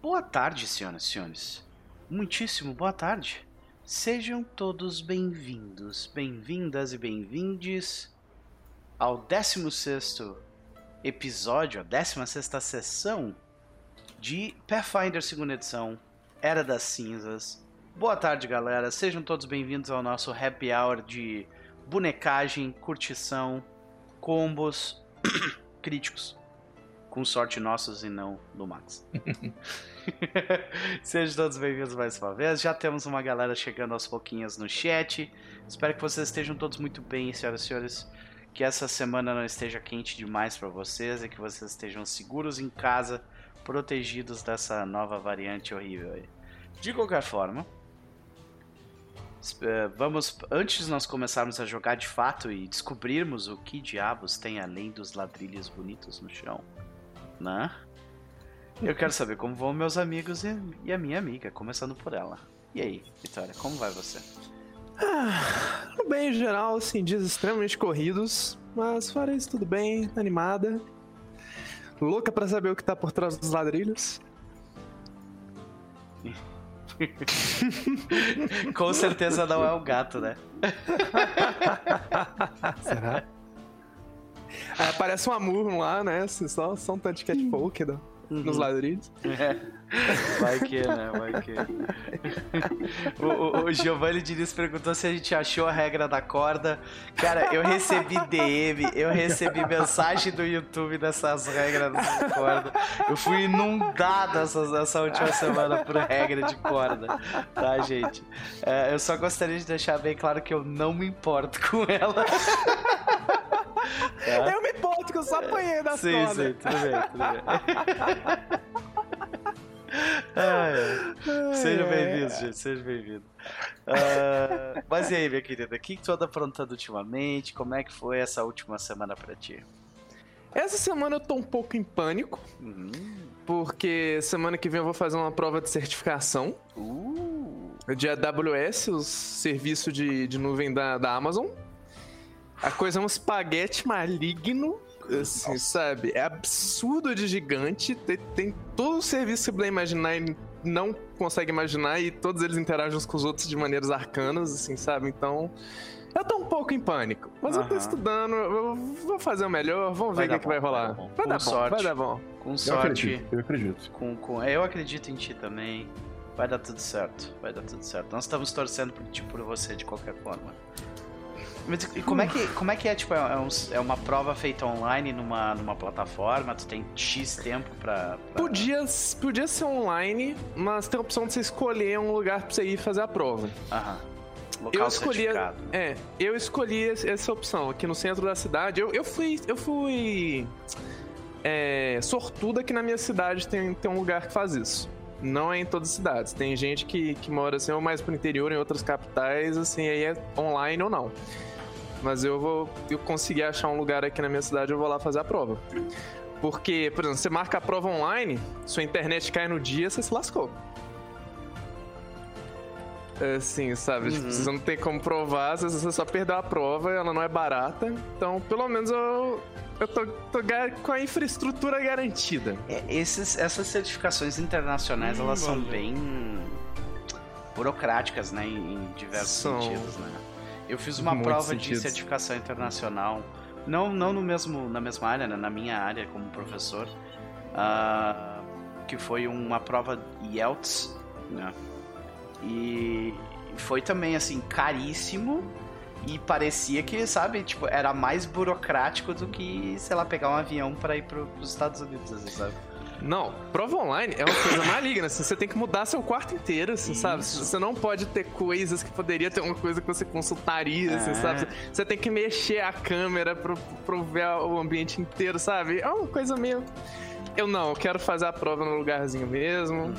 Boa tarde, senhoras e senhores. Muitíssimo boa tarde. Sejam todos bem-vindos, bem-vindas e bem-vindes ao 16º episódio, a 16ª sessão de Pathfinder 2 edição, Era das Cinzas. Boa tarde, galera. Sejam todos bem-vindos ao nosso happy hour de bonecagem, curtição, combos críticos. Com sorte nossos e não do Max. Sejam todos bem-vindos mais uma vez. Já temos uma galera chegando aos pouquinhos no chat. Espero que vocês estejam todos muito bem, senhoras e senhores. Que essa semana não esteja quente demais para vocês e que vocês estejam seguros em casa, protegidos dessa nova variante horrível aí. De qualquer forma, eh, vamos antes de nós começarmos a jogar de fato e descobrirmos o que diabos tem além dos ladrilhos bonitos no chão, né? Eu quero saber como vão meus amigos e, e a minha amiga, começando por ela. E aí, Vitória, como vai você? Ah, bem em geral, assim, dias extremamente corridos, mas fora isso, tudo bem, animada. Louca pra saber o que tá por trás dos ladrilhos. Com certeza não é o gato, né? Será? É, parece um amor lá, né? Assim, só, só um tanto de catfolk né? uhum. nos ladrilhos. É. Vai que, né? Vai que. o, o, o Giovanni Diniz perguntou se a gente achou a regra da corda. Cara, eu recebi DM, eu recebi mensagem do YouTube dessas regras da corda. Eu fui inundado essa, essa última semana por regra de corda. Tá, gente? É, eu só gostaria de deixar bem claro que eu não me importo com ela. Tá? Eu me importo que eu só apanhei das sim. Sim, tudo bem, tudo bem. Ah, Seja bem-vindo, gente. Seja bem-vindo. Uh, mas e aí, minha querida? O que, que tu anda aprontando ultimamente? Como é que foi essa última semana pra ti? Essa semana eu tô um pouco em pânico. Uhum. Porque semana que vem eu vou fazer uma prova de certificação. Uh. De AWS, o serviço de, de nuvem da, da Amazon. A coisa é um espaguete maligno assim, Nossa. sabe? É absurdo de gigante. Tem, tem todo o serviço que você puder imaginar e não consegue imaginar, e todos eles interagem uns com os outros de maneiras arcanas, assim, sabe? Então. Eu tô um pouco em pânico, mas eu tô estudando, eu vou fazer o melhor, vamos ver o que, que, vai rolar. Vai, vai dar bom, sorte, vai dar bom. Com sorte. Eu acredito, eu acredito. Com, com, eu acredito em ti também. Vai dar tudo certo, vai dar tudo certo. Nós estamos torcendo por ti, por você de qualquer forma. Mas como é que, como é, que é, tipo, é, um, é uma prova feita online numa, numa plataforma? Tu tem X tempo pra, pra... Podia, podia ser online, mas tem a opção de você escolher um lugar pra você ir fazer a prova. Aham. Local eu escolhi, é, eu escolhi essa opção aqui no centro da cidade. Eu, eu fui, eu fui é, sortuda que na minha cidade tem, tem um lugar que faz isso. Não é em todas as cidades. Tem gente que, que mora assim, ou mais pro interior, em outras capitais, assim, aí é online ou não. Mas eu vou. Eu conseguir achar um lugar aqui na minha cidade, eu vou lá fazer a prova. Porque, por exemplo, você marca a prova online, sua internet cai no dia, você se lascou. Assim, sabe? Tipo, uhum. Tipo, você não tem como provar, você só perdeu a prova, ela não é barata. Então, pelo menos eu, eu tô, tô com a infraestrutura garantida. É, esses, essas certificações internacionais, hum, elas são bem burocráticas, né? Em, em diversos são. sentidos, né? Eu fiz uma prova sentidos. de certificação internacional, não, não no mesmo, na mesma área, né? na minha área como professor, uh, que foi uma prova IELTS, né? E foi também assim caríssimo e parecia que, sabe, tipo, era mais burocrático do que, sei lá, pegar um avião para ir para os Estados Unidos, assim, sabe? Não, prova online é uma coisa maligna, assim, você tem que mudar seu quarto inteiro, assim, Isso. sabe? Você não pode ter coisas que poderia ter uma coisa que você consultaria, assim, é. sabe? Você tem que mexer a câmera pra, pra ver o ambiente inteiro, sabe? É uma coisa meio... Eu não, eu quero fazer a prova no lugarzinho mesmo. Uhum.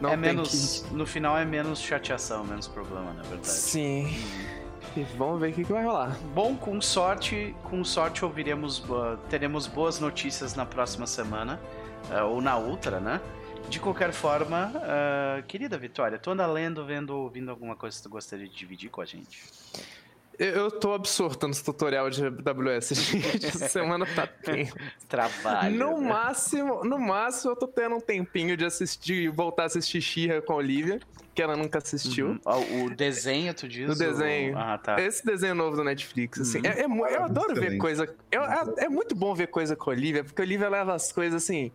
Não é menos... Que... No final é menos chateação, menos problema, na verdade. Sim. Uhum. Vamos ver o que, que vai rolar. Bom, com sorte, com sorte ouviremos, uh, teremos boas notícias na próxima semana uh, ou na outra, né? De qualquer forma, uh, querida Vitória, tu anda lendo, vendo, ouvindo alguma coisa que tu gostaria de dividir com a gente? Eu tô absorto nos tutorial de AWS, gente. Essa semana tá tempo. Trabalho. No né? máximo, no máximo, eu tô tendo um tempinho de assistir, voltar a assistir Xirra com a Olivia, que ela nunca assistiu. Uhum. O desenho, tu diz? O desenho. Ah, tá. Esse desenho novo do Netflix, assim. Uhum. É, é, eu adoro ver coisa. Eu, é, é muito bom ver coisa com a Olivia, porque a Olivia leva as coisas assim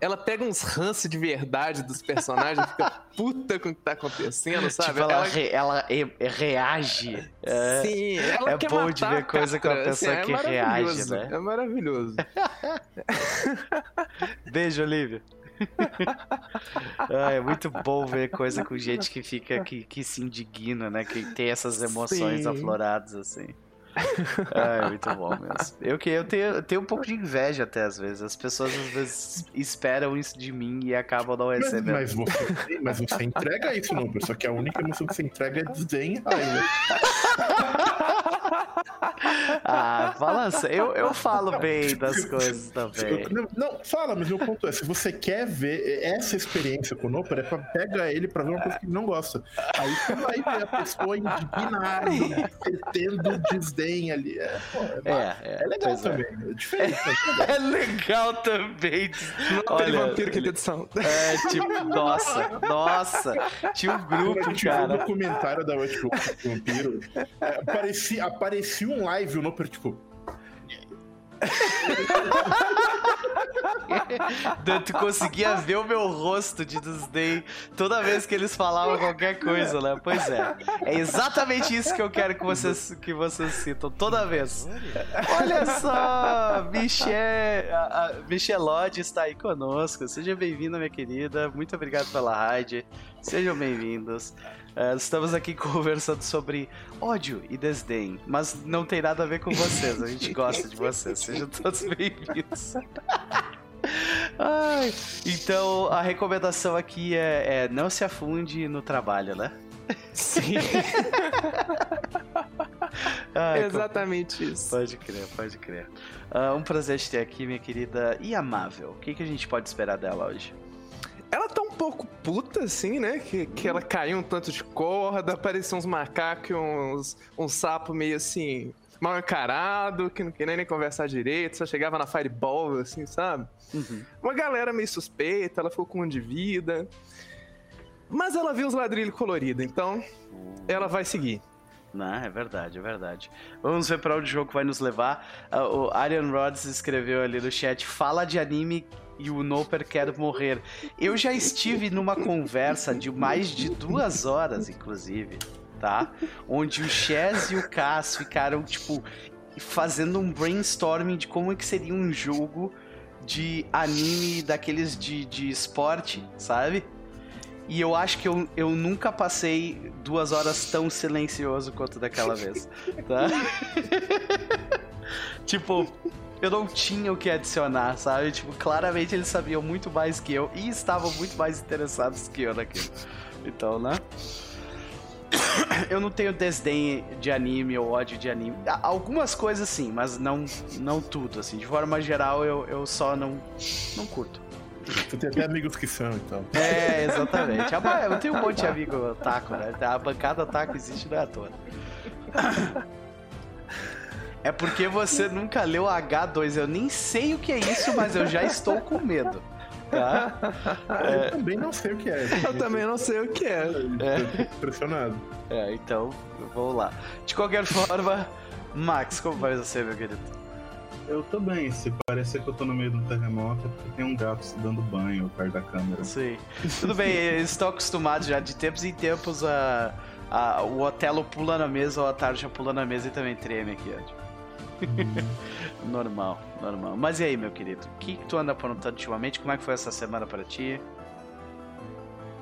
ela pega uns ranços de verdade dos personagens, fica puta com o que tá acontecendo, sabe? Tipo, ela, ela... Re, ela reage. É, Sim, ela é bom de ver coisa com a pessoa assim, que é reage, né? É maravilhoso. Beijo, Olivia. ah, é muito bom ver coisa com gente que fica que, que se indigna, né? Que tem essas emoções Sim. afloradas assim. É, muito bom mesmo. Eu que eu tenho, eu tenho um pouco de inveja até às vezes. As pessoas às vezes esperam isso de mim e acabam não recebendo. Mas, mas, você, mas você entrega isso, não, só que a única emoção que você entrega é desdém e raiva. Ah, balança. Eu, eu falo bem das coisas também. Não, não, fala, mas meu ponto é: se você quer ver essa experiência com o Noper, é pra pegar ele pra ver uma coisa que ele não gosta. Aí você vai ver a pessoa indignada, tendo desdém ali. É, pô, é, é, é, é legal é. também. É, diferente. É, legal também. Não Olha, vampiro que edição. É, tipo, nossa, nossa. Tinha um grupo, cara. Um documentário da West Vampiro. É, parecia aparecia um live, o Noper, tipo. tu conseguia ver o meu rosto de desdém toda vez que eles falavam qualquer coisa, né? Pois é. É exatamente isso que eu quero que vocês, que vocês citam toda vez. Olha só! Michel, a, está aí conosco. Seja bem-vinda, minha querida. Muito obrigado pela raid. Sejam bem-vindos. Uh, estamos aqui conversando sobre ódio e desdém, mas não tem nada a ver com vocês. A gente gosta de vocês. Sejam todos bem-vindos. Ai, então a recomendação aqui é, é, não se afunde no trabalho, né? Sim. Ai, Exatamente como... isso. Pode crer, pode crer. Uh, um prazer te ter aqui, minha querida e amável. O que, que a gente pode esperar dela hoje? Ela tá um pouco puta, assim, né? Que, que ela caiu um tanto de corda, apareceu uns macacos, uns, um sapo meio assim, mal encarado, que não queria nem conversar direito, só chegava na fireball, assim, sabe? Uhum. Uma galera meio suspeita, ela ficou com um de vida. Mas ela viu os ladrilhos coloridos, então ela vai seguir. Não, é verdade, é verdade. Vamos ver para onde o jogo vai nos levar. Uh, o Arian Rods escreveu ali no chat: fala de anime e o Noper quer morrer. Eu já estive numa conversa de mais de duas horas, inclusive, tá? Onde o Chess e o Cass ficaram, tipo, fazendo um brainstorming de como é que seria um jogo de anime daqueles de, de esporte, sabe? E eu acho que eu, eu nunca passei duas horas tão silencioso quanto daquela vez, tá? tipo, eu não tinha o que adicionar, sabe? Tipo, claramente eles sabiam muito mais que eu e estavam muito mais interessados que eu naquilo. Então, né? Eu não tenho desdém de anime ou ódio de anime. Algumas coisas sim, mas não, não tudo, assim. De forma geral, eu, eu só não, não curto. Tu tem até amigos que são, então. É, exatamente. Eu tenho um monte de amigo taco, né? A bancada taco existe não é à toa. É porque você nunca leu H2. Eu nem sei o que é isso, mas eu já estou com medo. Tá? É... Eu também não sei o que é. Eu também não sei o que é. é. Impressionado. É, então, vamos lá. De qualquer forma, Max, como vai você, meu querido? Eu tô bem. Se parecer que eu tô no meio de um terremoto, é porque tem um gato se dando banho perto da câmera. Sim. Tudo bem, estou acostumado já de tempos em tempos a, a, o Otelo pula na mesa ou a Tarja pula na mesa e também treme aqui, ó. normal, normal. Mas e aí, meu querido? O que, que tu anda aprontando ultimamente? Como é que foi essa semana para ti?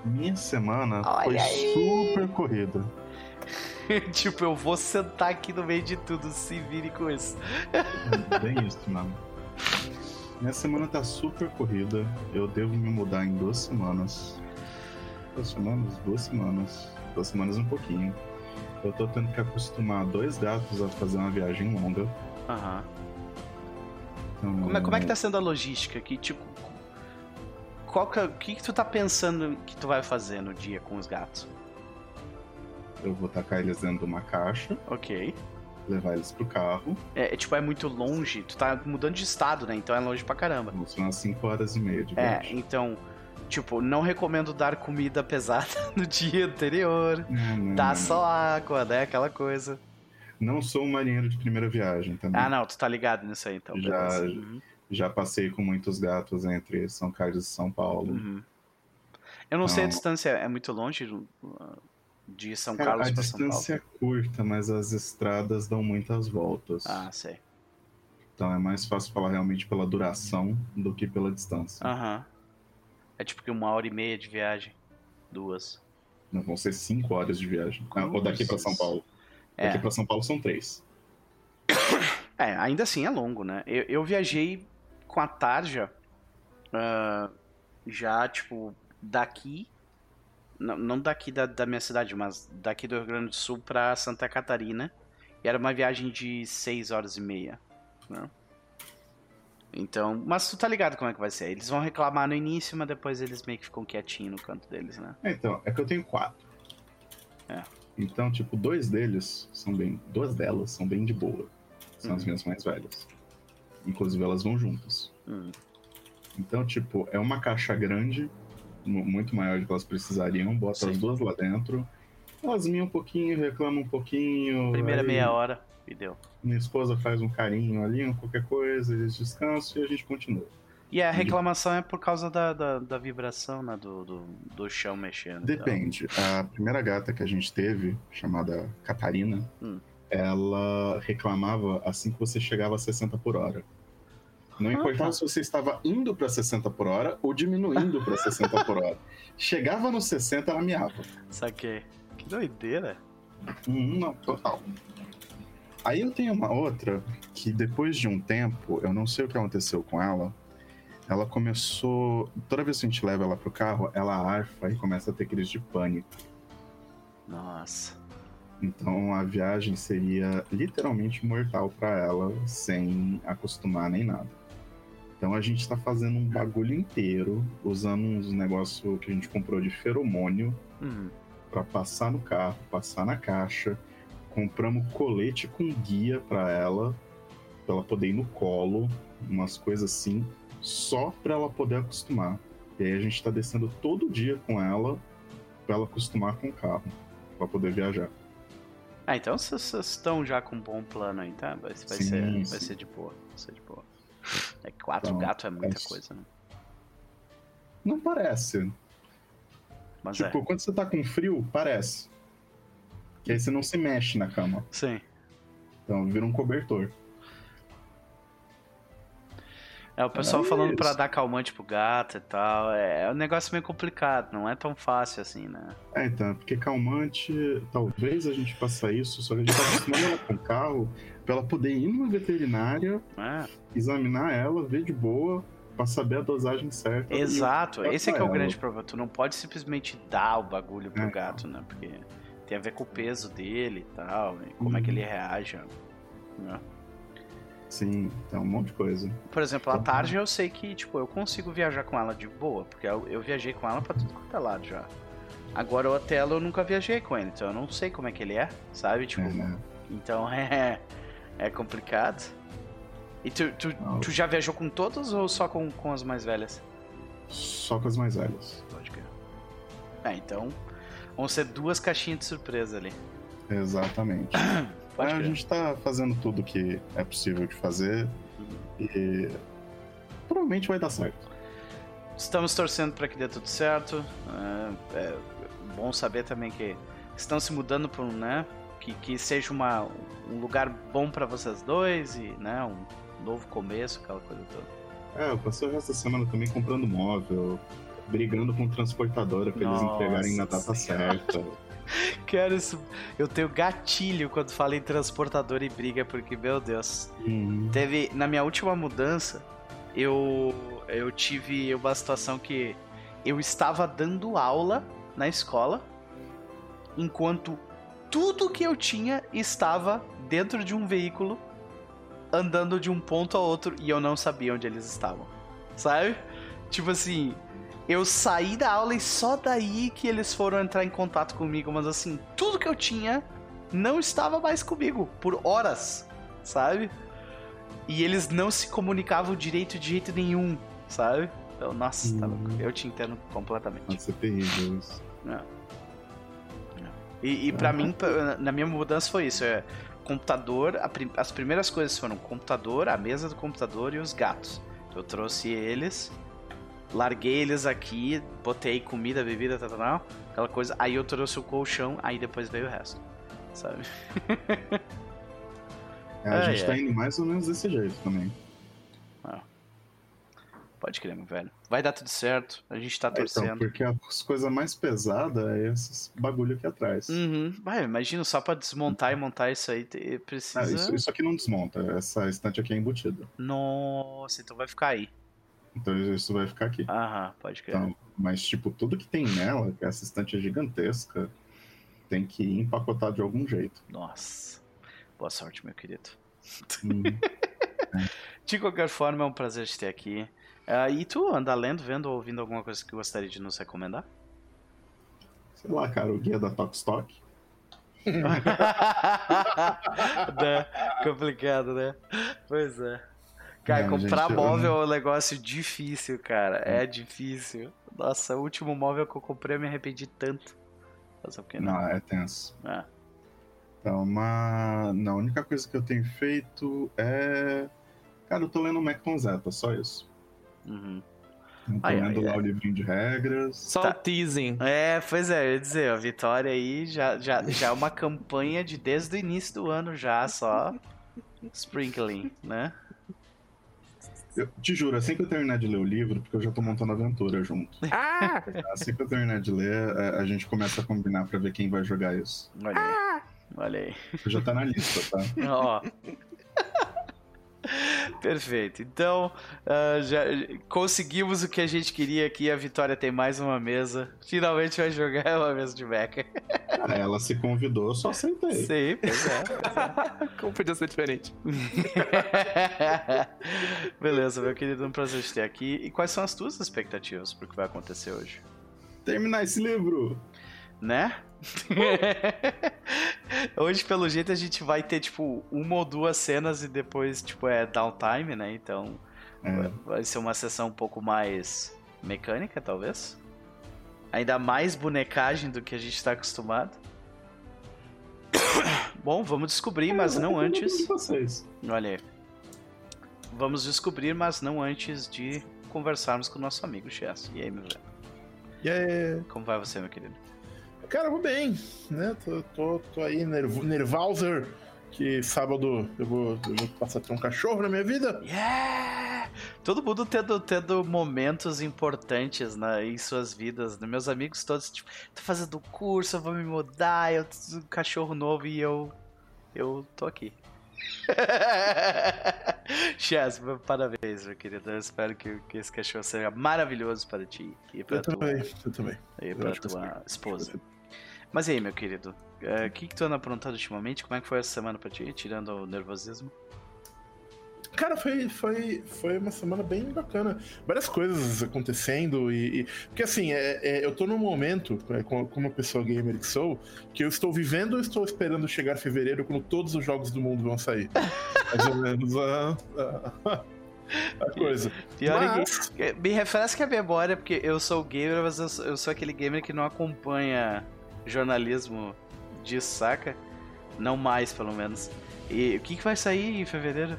Minha semana Olha foi aí. super corrida. tipo, eu vou sentar aqui no meio de tudo, se vire com isso. É bem isso, mano. Minha semana tá super corrida. Eu devo me mudar em duas semanas. Duas semanas? Duas semanas. Duas semanas um pouquinho. Eu tô tendo que acostumar dois gatos a fazer uma viagem longa. Aham. Então, como, é, como é que tá sendo a logística aqui? Tipo, qual que, é, o que, que tu tá pensando que tu vai fazer no dia com os gatos? Eu vou tacar eles dentro de uma caixa. Ok. levar eles pro carro. É, é, tipo, é muito longe. Tu tá mudando de estado, né? Então é longe pra caramba. São umas 5 horas e meia de É, então, tipo, não recomendo dar comida pesada no dia anterior. Não, não, Dá não. só água, né? Aquela coisa. Não sou um marinheiro de primeira viagem também. Ah, não, tu tá ligado nisso aí, então. Já-. Uhum, Já passei com muitos gatos entre São Carlos e São Paulo. uhum. Eu não sei a Não. distância, é muito longe uh, de São Cara, Carlos a pra São Paulo. distância é curta, mas as estradas dão muitas voltas. Ah, sei. Então é mais fácil falar realmente pela duração do que pela distância. Aham. É tipo que uma hora e meia de viagem. Duas. Não vão ser cinco horas de viagem. Ah, ou daqui pra São Paulo. É. Daqui pra São Paulo são três. É, ainda assim é longo, né? Eu, eu viajei com a Tarja ah, já, tipo, daqui. Não, não daqui da, da minha cidade, mas daqui do Rio Grande do Sul pra Santa Catarina. E era uma viagem de seis horas e meia. Né? Então, mas tu tá ligado como é que vai ser. Eles vão reclamar no início, mas depois eles meio que ficam quietinhos no canto deles, né? É, então, é que eu tenho quatro. É. Então, tipo, dois deles são bem. Duas delas são bem de boa. São as Uhum. minhas mais velhas. Inclusive, elas vão juntas. Hum. Então, tipo, é uma caixa grande, mu- muito maior do que elas precisariam, bota Sim. as duas lá dentro. Elas miam um pouquinho, reclamam um pouquinho. Primeira aí meia hora e deu. Minha esposa faz um carinho ali, qualquer coisa, eles descansam e a gente continua. E a reclamação é por causa da, da, da vibração, né? Do, do, do chão mexendo. Depende. A primeira gata que a gente teve, chamada Catarina, Hum. ela reclamava assim que você chegava a 60 por hora. Não importava Ah. se você estava indo para 60 por hora ou diminuindo para 60 por hora. Chegava no 60, ela miava. Saquei. Que doideira. Hum, não, total. Aí eu tenho uma outra que depois de um tempo, eu não sei o que aconteceu com ela. Ela começou. Toda vez que a gente leva ela pro carro, ela arfa e começa a ter crise de pânico. Nossa. Então a viagem seria literalmente mortal para ela, sem acostumar nem nada. Então a gente tá fazendo um bagulho inteiro, usando uns negócios que a gente comprou de feromônio Hum. para passar no carro, passar na caixa. Compramos colete com guia para ela, para ela poder ir no colo, umas coisas assim, só para ela poder acostumar. E aí a gente tá descendo todo dia com ela para ela acostumar com o carro, para poder viajar. Ah, então vocês estão já com um bom plano aí, tá? Vai, vai, Sim, ser, vai sim. ser de boa. Vai ser de boa. É que quatro Então, gatos é muita é- coisa, né? Não parece. Mas tipo, quando você tá com frio, parece. Que aí você não se mexe na cama. é. Sim. Então vira um cobertor. É, o pessoal É falando pra isso. dar calmante pro gato e tal. É, é um negócio meio complicado, não é tão fácil assim, né? É, então, porque calmante, talvez a gente faça isso, só que a gente tá acostumando ela com carro pra ela poder ir numa veterinária, É, examinar ela, ver de boa, pra saber a dosagem certa. exato, esse é que é o grande problema. Tu não pode simplesmente dar o bagulho pro É. gato, né? Porque tem a ver com o peso dele e tal, e como é que Uhum. ele reage. né? Sim, então um monte de coisa. Por exemplo, a Uhum. tarde eu sei que, tipo, eu consigo viajar com ela de boa, porque eu, eu viajei com ela pra tudo quanto é lado já. Agora o Otelo eu nunca viajei com ele, então eu não sei como é que ele é, sabe? Tipo, É, né? então é, é complicado. E tu, tu, Não. tu já viajou com todos ou só com, com as mais velhas? Só com as mais velhas. Pode crer. É, então vão ser duas caixinhas de surpresa ali. Exatamente. Pode a gente tá fazendo tudo que é possível de fazer e provavelmente vai dar certo. Estamos torcendo para que dê tudo certo. É, é bom saber também que estão se mudando para um, né? Que, que seja uma, um lugar bom para vocês dois e, né? Um novo começo, aquela coisa toda. É, eu passei o resto da semana também comprando móvel, brigando com transportadora pra eles entregarem na data Senhora. certa. Cara, isso, eu tenho gatilho quando falo em transportador e briga, porque, meu Deus. Hum, Teve, na minha última mudança, eu, eu tive uma situação que eu estava dando aula na escola, enquanto tudo que eu tinha estava dentro de um veículo, andando de um ponto a outro, e eu não sabia onde eles estavam. Sabe? Tipo assim, eu saí da aula e só daí que eles foram entrar em contato comigo, mas assim, tudo que eu tinha não estava mais comigo por horas, sabe? E eles não se comunicavam direito de jeito nenhum, sabe? Então, nossa, tá louco. Eu te entendo completamente. Pode ser terrível isso. É. E, e para mim, na minha mudança foi isso. É computador, prim as primeiras coisas foram o computador, a mesa do computador e os gatos. Eu trouxe eles, larguei eles aqui, botei comida, bebida, tal, tal, aquela coisa. Aí eu trouxe o colchão, aí depois veio o resto, sabe? É, a gente é. tá indo mais ou menos desse jeito também. Ah. Pode crer, meu velho. Vai dar tudo certo. A gente tá é, então, torcendo. Então, porque as coisas mais pesadas é esses bagulho aqui atrás. Uhum. Vai, imagina, só pra desmontar e montar isso aí, precisa... Ah, isso, isso, aqui não desmonta. Essa estante aqui é embutida. Nossa, então vai ficar aí. Então isso vai ficar aqui. Aham, pode crer. Então, mas, tipo, tudo que tem nela, que essa estante é gigantesca, tem que empacotar de algum jeito. Nossa. Boa sorte, meu querido. É. De qualquer forma, é um prazer te ter aqui. Uh, e tu anda lendo, vendo ou ouvindo alguma coisa que gostaria de nos recomendar? Sei lá, cara, o guia da Tokstok. né? Complicado, né? Pois é. Cara, é, comprar gente, móvel eu... é um negócio difícil, cara. É difícil. Nossa, o último móvel que eu comprei eu me arrependi tanto. Mas o não? Não, é tenso. É. Então, uma... Não, a única coisa que eu tenho feito é. Cara, eu tô lendo o Mac com Zeta, só isso. Uhum. Ai, ai, lá ai. o livrinho de regras. Só tá. teasing. É, pois é, eu ia dizer, a Vitória aí já, já, já é uma campanha de desde o início do ano já, só sprinkling, né? Eu te juro, assim que eu terminar de ler o livro, porque eu já tô montando aventura junto. Ah! Assim que eu terminar de ler, a, gente começa a combinar pra ver quem vai jogar isso. Olha aí. Ah! Olha aí. Já tá na lista, tá? Ó. Perfeito. Então, uh, já conseguimos o que a gente queria aqui. A Vitória tem mais uma mesa. Finalmente vai jogar uma mesa de mecha. Ah, ela se convidou, eu só sentei. Sim, pois é. Pois é. Como podia ser diferente? Beleza, meu querido, um prazer te ter aqui. E quais são as tuas expectativas para o que vai acontecer hoje? Terminar esse livro. Né? Hoje, pelo jeito, a gente vai ter, tipo, uma ou duas cenas e depois, tipo, é downtime, né? Então, é. vai ser uma sessão um pouco mais mecânica, talvez. Ainda mais bonecagem do que a gente está acostumado. Bom, vamos descobrir, mas é, não antes. Vocês. Olha aí. Vamos descobrir, mas não antes de conversarmos com o nosso amigo Chess. E aí, meu velho? Yeah. Como vai você, meu querido? Cara, vou bem, né? Tô, tô, tô aí, nerv nervouser, que sábado eu vou, eu vou passar a ter um cachorro na minha vida. Yeah! Todo mundo tendo, tendo momentos importantes na, em suas vidas. Né? Meus amigos todos, tipo, tô fazendo curso, eu vou me mudar, eu tenho um cachorro novo e eu. Eu tô aqui. Chess, parabéns, meu querido. Eu espero que, que, esse cachorro seja maravilhoso para ti e para eu tua, também, eu também. E para tua esposa. Mas e aí, meu querido? Eh, o que, que tu anda aprontando ultimamente? Como é que foi essa semana pra ti, tirando o nervosismo? Cara, foi, foi, foi uma semana bem bacana. Várias coisas acontecendo e. e porque assim, é, é, eu tô num momento, é, como, uma pessoa gamer que sou, que eu estou vivendo ou estou esperando chegar fevereiro quando todos os jogos do mundo vão sair. Mais ou menos a, a, a coisa. Pior mas... é que. Me refresca a memória, porque eu sou gamer, mas eu sou, eu sou aquele gamer que não acompanha jornalismo disso, saca? Não mais, pelo menos. E o que, que vai sair em fevereiro?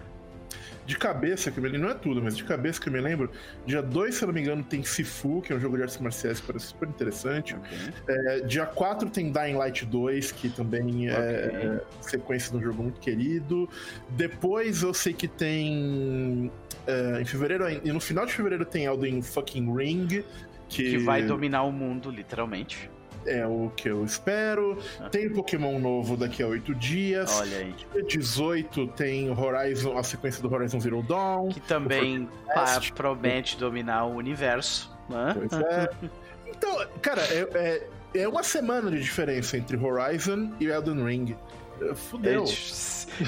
De cabeça, que me lembro, não é tudo, mas de cabeça que eu me lembro, dia 2, se eu não me engano, tem Sifu, que é um jogo de artes marciais que parece super interessante. Okay. É, dia 4 tem Dying Light 2, que também é, okay. é sequência de um jogo muito querido. Depois eu sei que tem. É, em fevereiro, e no final de fevereiro tem Elden Fucking Ring. Que... que vai dominar o mundo, literalmente é o que eu espero. Ah. Tem Pokémon novo daqui a oito dias. Olha aí. Dia 18 tem Horizon, a sequência do Horizon Zero Dawn. Que também promete dominar o universo. Né? Pois é. Então, cara, é, é, é, uma semana de diferença entre Horizon e Elden Ring. Fudeu.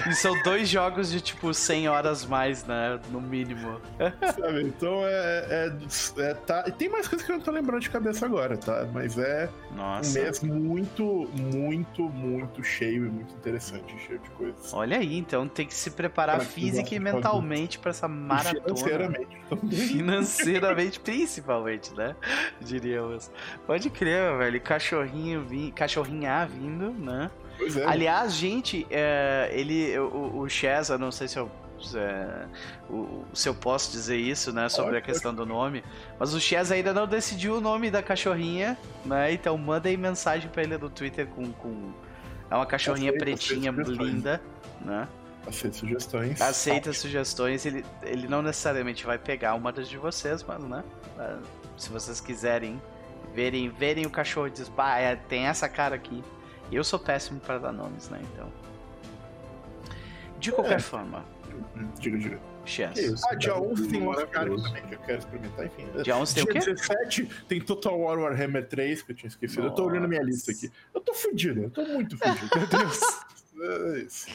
E são dois jogos de tipo 100 horas mais, né? No mínimo. Sabe? Então é, é, é, tá. E tem mais coisas que eu não tô lembrando de cabeça agora, tá? Mas é Nossa. um mês muito, muito, muito cheio e muito interessante, cheio de coisas. Olha aí, então tem que se preparar física e mentalmente para essa maratona. Financeiramente também. Financeiramente, principalmente, né? Diríamos. Pode crer, velho. Cachorrinho, vi... cachorrinha vindo, né? Pois é. Aliás, gente, é, ele, o, o Chesa, não sei se eu é, o, se eu posso dizer isso, né, sobre a questão do nome. Mas o Chess ainda não decidiu o nome da cachorrinha, né? Então manda aí mensagem para ele no Twitter com, com é uma cachorrinha aceita, pretinha aceita linda, né? Aceita sugestões. Aceita sugestões. Ele, ele não necessariamente vai pegar uma das de vocês, mas, né? É, se vocês quiserem verem, verem o cachorro e pá, é, tem essa cara aqui. Eu sou péssimo para dar nomes, né? Então. De qualquer é. forma. Diga, diga. Chess. Ah, dia 11 tem um Oscar também que eu quero experimentar, enfim. Dia 11 tem dia o quê? 17 tem Total War Warhammer 3, que eu tinha esquecido. Nossa. Eu tô olhando minha lista aqui. Eu tô fudido, eu tô muito fudido. Meu Deus. É isso.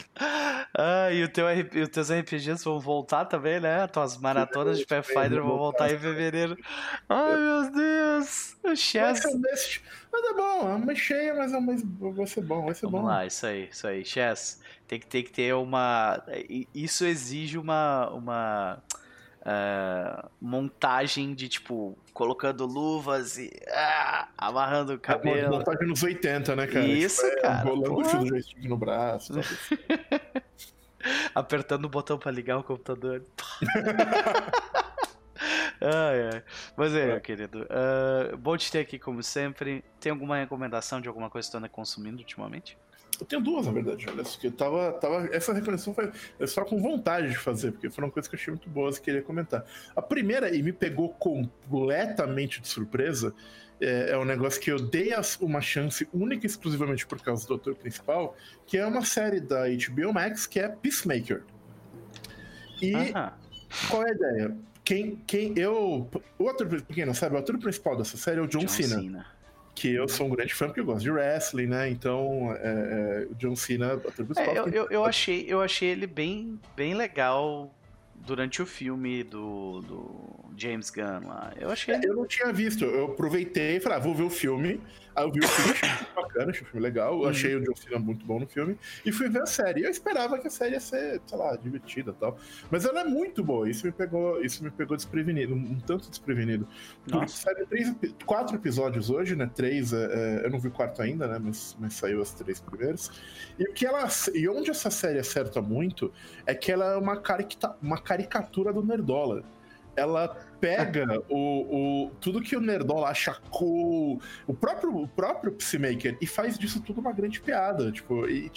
Ah, e o teu, os teus RPGs vão voltar também, né? As tuas maratonas de Pathfinder vão voltar em fevereiro. Ai, meu Deus! O Chess. Mas é bom, é uma cheia, mas, é mas vai ser bom, vai ser Vamos bom. lá, isso aí, isso aí. Chess, tem que, tem que ter uma. Isso exige uma. uma uh, montagem de tipo colocando luvas e uh, amarrando o é, cabelo. É, montagem nos 80, né, cara? Isso, tipo, é, cara. Rolando o fio do joystick no braço. Apertando o botão para ligar o computador. ai, ai. Mas é, é. querido. Uh, bom te ter aqui como sempre. Tem alguma recomendação de alguma coisa que você anda consumindo ultimamente? Eu tenho duas, na verdade, olha. Que eu tava, tava, essa recomendação foi eu estava com vontade de fazer, porque foram coisas que eu achei muito boas e queria comentar. A primeira, e me pegou completamente de surpresa, é, é um negócio que eu dei uma chance única e exclusivamente por causa do autor principal, que é uma série da HBO Max que é Peacemaker. E qual é a ideia? Quem, quem eu. O ator, pra quem não sabe, o ator principal dessa série é o John, John Cena. Cena que eu sou um grande fã porque eu gosto de wrestling, né? Então, é, é, o John Cena, ator principal. É, eu, eu, eu, achei, eu achei ele bem, bem legal durante o filme do, do James Gunn lá. Eu achei. É, eu não tinha visto, eu aproveitei e falei, ah, vou ver o filme. Aí eu vi o filme, achei muito bacana, achei o filme legal, uhum. achei o John Cena muito bom no filme, e fui ver a série. Eu esperava que a série ia ser, sei lá, divertida e tal. Mas ela é muito boa, isso me pegou, isso me pegou desprevenido, um tanto desprevenido. Porque saiu três, quatro episódios hoje, né? Três, é, é, eu não vi o quarto ainda, né? Mas, mas saiu as três primeiras. E o que ela. E onde essa série acerta muito é que ela é uma, carica, uma caricatura do Nerdola ela pega o, o, tudo que o Nerdola acha cool, o próprio, o próprio Peacemaker, e faz disso tudo uma grande piada. Tipo, e,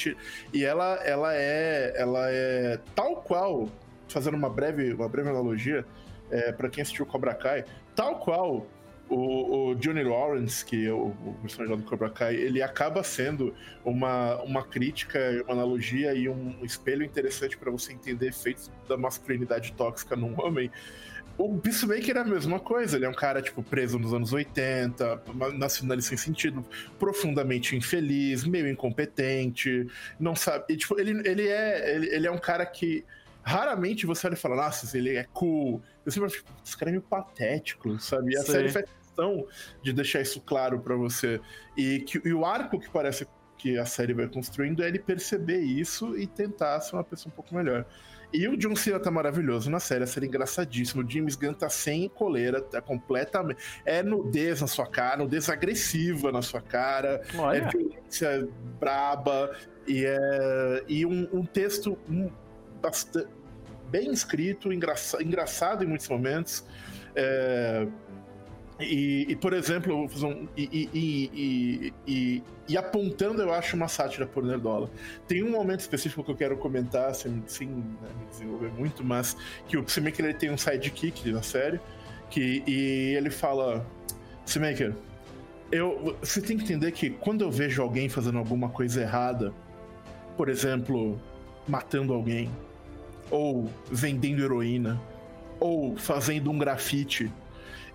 e ela, ela é. Ela é tal qual, fazendo uma breve, uma breve analogia, é, para quem assistiu Cobra Kai, tal qual o, o, Johnny Lawrence, que é o, o personagem do Cobra Kai, ele acaba sendo uma, uma crítica, uma analogia e um espelho interessante para você entender efeitos da masculinidade tóxica num homem. O Peacemaker é a mesma coisa, ele é um cara, tipo, preso nos anos 80, nacionalista sem sentido, profundamente infeliz, meio incompetente, não sabe. E, tipo, ele, ele, é, ele, ele é um cara que raramente você olha e fala, nossa, ele é cool. Eu sempre tipo, esse cara é meio patético, sabe? E a Sim. série faz questão de deixar isso claro para você. E, que, e o arco que parece que a série vai construindo é ele perceber isso e tentar ser uma pessoa um pouco melhor. E o John Cena tá maravilhoso na série, a série é engraçadíssima. O James Gunn tá sem coleira, tá completamente. É nudez na sua cara, nudez agressiva na sua cara, Olha. é violência braba, e é. E um, um texto bastante, bem escrito, engraçado, engraçado em muitos momentos. É, e, e, por exemplo, um, e, e, e, apontando, eu acho uma sátira por Nerdola. Tem um momento específico que eu quero comentar, sem, sem né, desenvolver muito, mas que o Seemaker ele tem um sidekick na série, que, e ele fala: Seemaker, eu, você tem que entender que quando eu vejo alguém fazendo alguma coisa errada, por exemplo, matando alguém, ou vendendo heroína, ou fazendo um grafite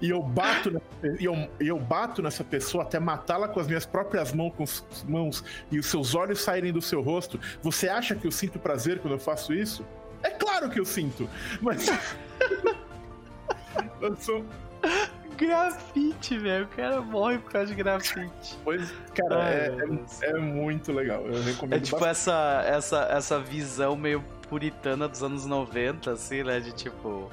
e eu bato, e eu, eu bato nessa pessoa até matá-la com as minhas próprias mãos, com os, mãos e os seus olhos saírem do seu rosto, você acha que eu sinto prazer quando eu faço isso? É claro que eu sinto, mas. eu sou. Grafite, velho. O cara morre por causa de grafite. Pois, cara, Ai, é, é, é, muito legal. Eu recomendo. É tipo essa, essa, essa visão meio puritana dos anos 90, assim, né? De tipo.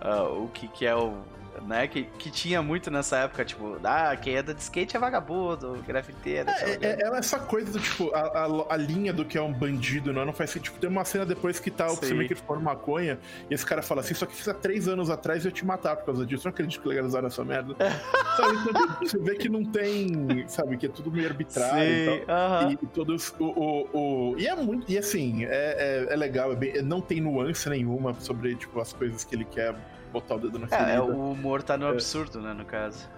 Uh, o que, que é o né? Que, que tinha muito nessa época, tipo, ah, quem anda de skate é vagabundo, grafiteiro. É, é, é, essa coisa do tipo, a, a, a, linha do que é um bandido, não, não faz sentido. Tipo, tem uma cena depois que tá o Psemaker for maconha e esse cara fala assim: Só que fiz há três anos atrás eu ia te matar por causa disso. Não acredito que legalizaram essa merda. sabe, então, você vê que não tem, sabe, que é tudo meio arbitrário Sim, e tal. Uh -huh. e, e, todos. O, o, o, e é muito. E assim, é, é, é legal, é bem, não tem nuance nenhuma sobre, tipo, as coisas que ele quer botar o dedo na ferida. É, o humor tá no é. absurdo, né, no caso.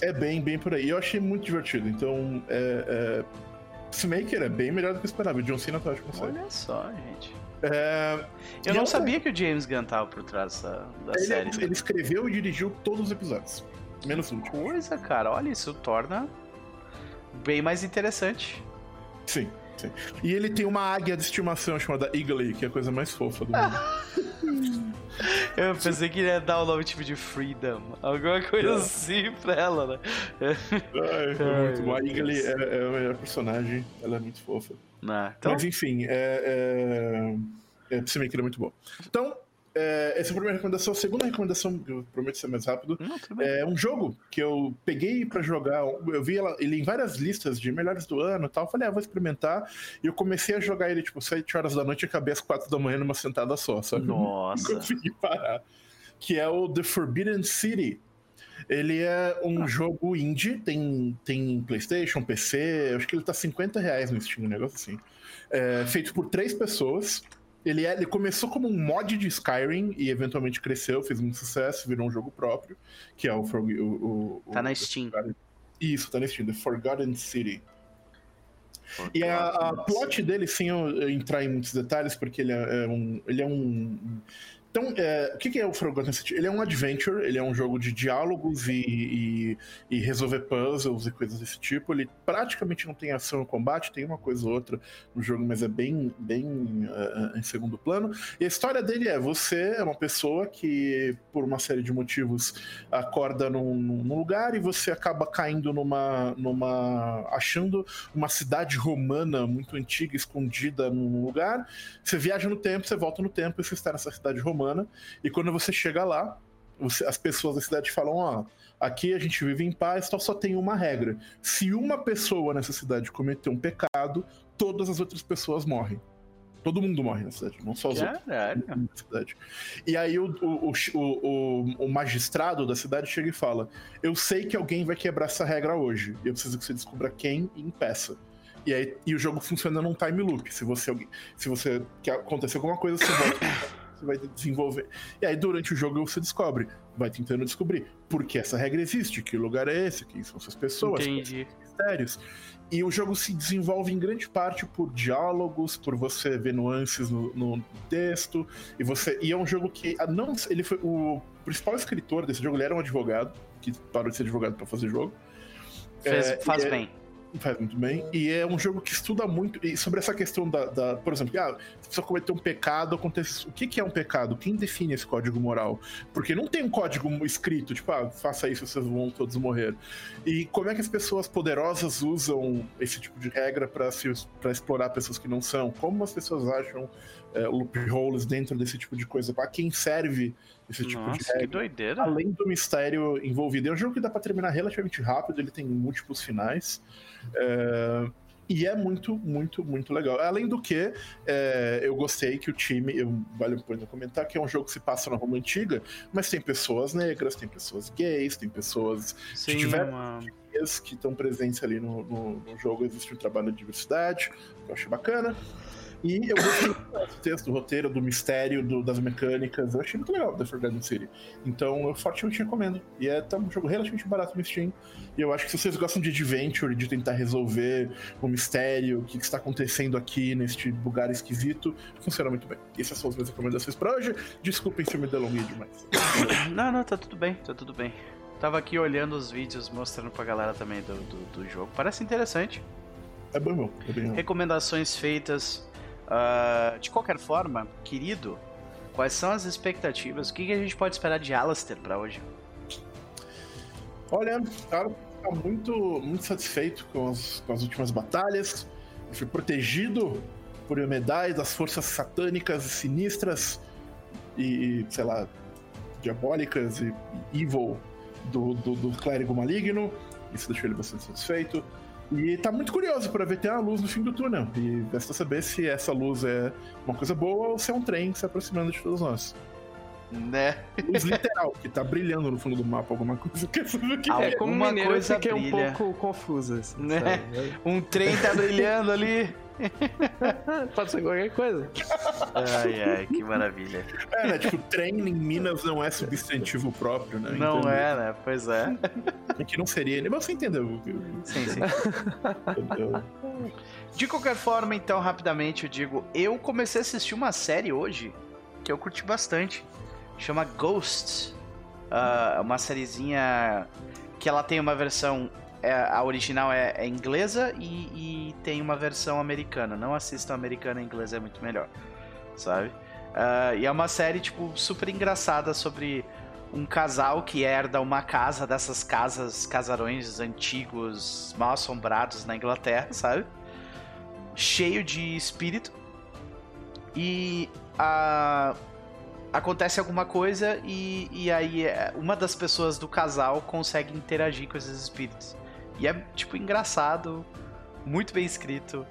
É bem, bem por aí. Eu achei muito divertido. Então, é, é... É bem melhor do que eu esperava. O John Cena tá ótimo. Olha só, gente. É... Eu não sabia que o James Gunn tava por trás da, da ele, série. Ele escreveu e dirigiu todos os episódios. Menos um. Coisa, cara. Olha, isso torna bem mais interessante. Sim, sim. E ele tem uma águia de estimação chamada Eagle, que é a coisa mais fofa do mundo. Eu pensei que ia dar o nome tipo de Freedom, alguma coisa é. assim pra ela, né? Ai, é muito bom. A Igali é, é a melhor personagem, ela é muito fofa. Ah, então... Mas enfim, é, é, é, é muito bom. Então, é, essa é a primeira recomendação. A segunda recomendação, eu prometo ser mais rápido, Não, é um jogo que eu peguei para jogar. Eu vi ela, ele em várias listas de melhores do ano e tal. Falei, ah, vou experimentar. E eu comecei a jogar ele tipo 7 horas da noite e acabei às 4 da manhã numa sentada só, sabe? Nossa. Não consegui parar. Que é o The Forbidden City. Ele é um ah. jogo indie, tem, tem PlayStation, PC, acho que ele tá 50 reais no Steam, um negócio assim. É, feito por três pessoas. Ele, é, ele começou como um mod de Skyrim e eventualmente cresceu, fez muito sucesso, virou um jogo próprio, que é o. o, o tá na Steam. Isso, tá na Steam, The Forgotten City. Forgotten e a, a plot dele, sem eu entrar em muitos detalhes, porque ele é, é um. Ele é um então, é, o que é o Forgotten City? Ele é um adventure, ele é um jogo de diálogos e, e, e, resolver puzzles e coisas desse tipo. Ele praticamente não tem ação e combate, tem uma coisa ou outra no jogo, mas é bem, bem uh, em segundo plano. E a história dele é: você é uma pessoa que, por uma série de motivos, acorda num, num lugar e você acaba caindo numa. numa achando uma cidade romana muito antiga, escondida num lugar. Você viaja no tempo, você volta no tempo e você está nessa cidade romana humana. E quando você chega lá, você, as pessoas da cidade falam: ó, aqui a gente vive em paz, então só tem uma regra. Se uma pessoa nessa cidade cometer um pecado, todas as outras pessoas morrem. Todo mundo morre na cidade, não só os Caralho. outros. Cidade. E aí o, o, o, o, magistrado da cidade chega e fala: Eu sei que alguém vai quebrar essa regra hoje. Eu preciso que você descubra quem e impeça. E, aí, e o jogo funciona num time loop. Se você, se você quer acontecer alguma coisa, você volta você vai desenvolver. E aí, durante o jogo, você descobre, vai tentando descobrir por que essa regra existe, que lugar é esse, quem são essas pessoas, Entendi. mistérios. E o jogo se desenvolve em grande parte por diálogos, por você ver nuances no, no texto, e você. E é um jogo que. Não, ele foi. O principal escritor desse jogo ele era um advogado, que parou de ser advogado para fazer jogo. Fez, é, faz é, bem. Faz muito bem. E é um jogo que estuda muito sobre essa questão da, da por exemplo, ah, se você cometer um pecado, acontece. O que, que é um pecado? Quem define esse código moral? Porque não tem um código escrito, tipo, ah, faça isso, vocês vão todos morrer. E como é que as pessoas poderosas usam esse tipo de regra para explorar pessoas que não são? Como as pessoas acham é, loopholes dentro desse tipo de coisa? Para quem serve esse tipo Nossa, de regra? Que doideira. Além do mistério envolvido. É um jogo que dá para terminar relativamente rápido, ele tem múltiplos finais. É, e é muito, muito, muito legal. Além do que, é, eu gostei que o time, eu, vale a pena comentar, que é um jogo que se passa na Roma Antiga, mas tem pessoas negras, tem pessoas gays, tem pessoas Sim, de diversas que estão presentes ali no, no, no, jogo. Existe um trabalho de diversidade, que eu achei bacana. E eu gostei do texto, do roteiro, do mistério, do, das mecânicas. Eu achei muito legal The Forgotten City. Então eu fortemente recomendo. E é tá um jogo relativamente barato no Steam. E eu acho que se vocês gostam de adventure, de tentar resolver o mistério, o que, que está acontecendo aqui neste lugar esquisito, funciona muito bem. E essas são as minhas recomendações para hoje. Desculpem se eu me delonguei demais. Não, não, tá tudo bem, tá tudo bem. Tava aqui olhando os vídeos, mostrando pra galera também do, do, do jogo. Parece interessante. É bom, é bem Recomendações feitas. Uh, de qualquer forma, querido, quais são as expectativas? O que, que a gente pode esperar de Alastair para hoje? Olha, cara, tá muito, muito satisfeito com as, com as últimas batalhas. Foi protegido por Emedai das forças satânicas e sinistras e, sei lá, diabólicas e evil do, do, do clérigo maligno. Isso deixou ele bastante satisfeito. E tá muito curioso para ver ter a luz no fim do túnel. E resta saber se essa luz é uma coisa boa ou se é um trem se aproximando de todos nós. Né? Luz literal, que tá brilhando no fundo do mapa, alguma coisa que, que é. Como uma coisa que é um pouco confusa. Assim, né? Um trem tá brilhando ali. Pode ser qualquer coisa. Ai, ai, que maravilha. É, né? Tipo, trem em Minas não é substantivo próprio, né? Não entendeu? é, né? Pois é. Que não seria, mas você entendeu. Sim, sim. De qualquer forma, então, rapidamente eu digo, eu comecei a assistir uma série hoje que eu curti bastante. Chama Ghosts. Uh, uma sériezinha que ela tem uma versão é, a original é, é inglesa e, e, tem uma versão americana. Não assistam americana, em inglês é muito melhor, sabe? Uh, e é uma série, tipo, super engraçada sobre um casal que herda uma casa dessas casas, casarões antigos, mal assombrados na Inglaterra, sabe? Cheio de espírito. E a, acontece alguma coisa e, e aí é, uma das pessoas do casal consegue interagir com esses espíritos. E é, tipo, engraçado, muito bem escrito,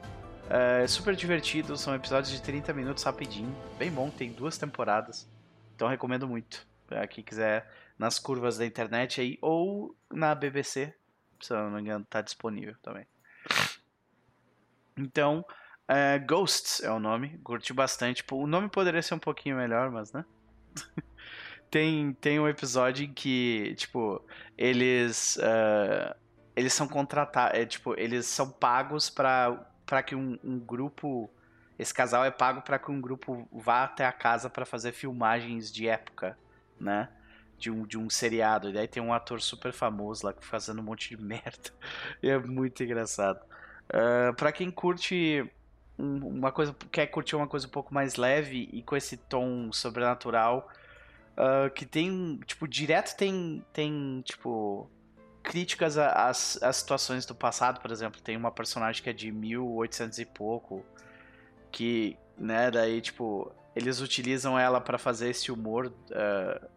é super divertido. São episódios de 30 minutos rapidinho, bem bom. Tem duas temporadas, então recomendo muito. Pra quem quiser, nas curvas da internet aí, ou na BBC, se eu não me engano, tá disponível também. Então, é, Ghosts é o nome, curti bastante. Tipo, o nome poderia ser um pouquinho melhor, mas né? tem, tem um episódio em que, tipo, eles. Uh, eles são contratados, é, tipo, eles são pagos para que um, um, grupo, esse casal é pago para que um grupo vá até a casa para fazer filmagens de época, né? De um, de um seriado. E daí tem um ator super famoso lá fazendo um monte de merda. É muito engraçado. Uh, para quem curte uma coisa, quer curtir uma coisa um pouco mais leve e com esse tom sobrenatural, uh, que tem, tipo, direto tem, tem, tipo, críticas às, às situações do passado, por exemplo, tem uma personagem que é de 1800 e pouco, que, né, daí, tipo, eles utilizam ela para fazer esse humor uh,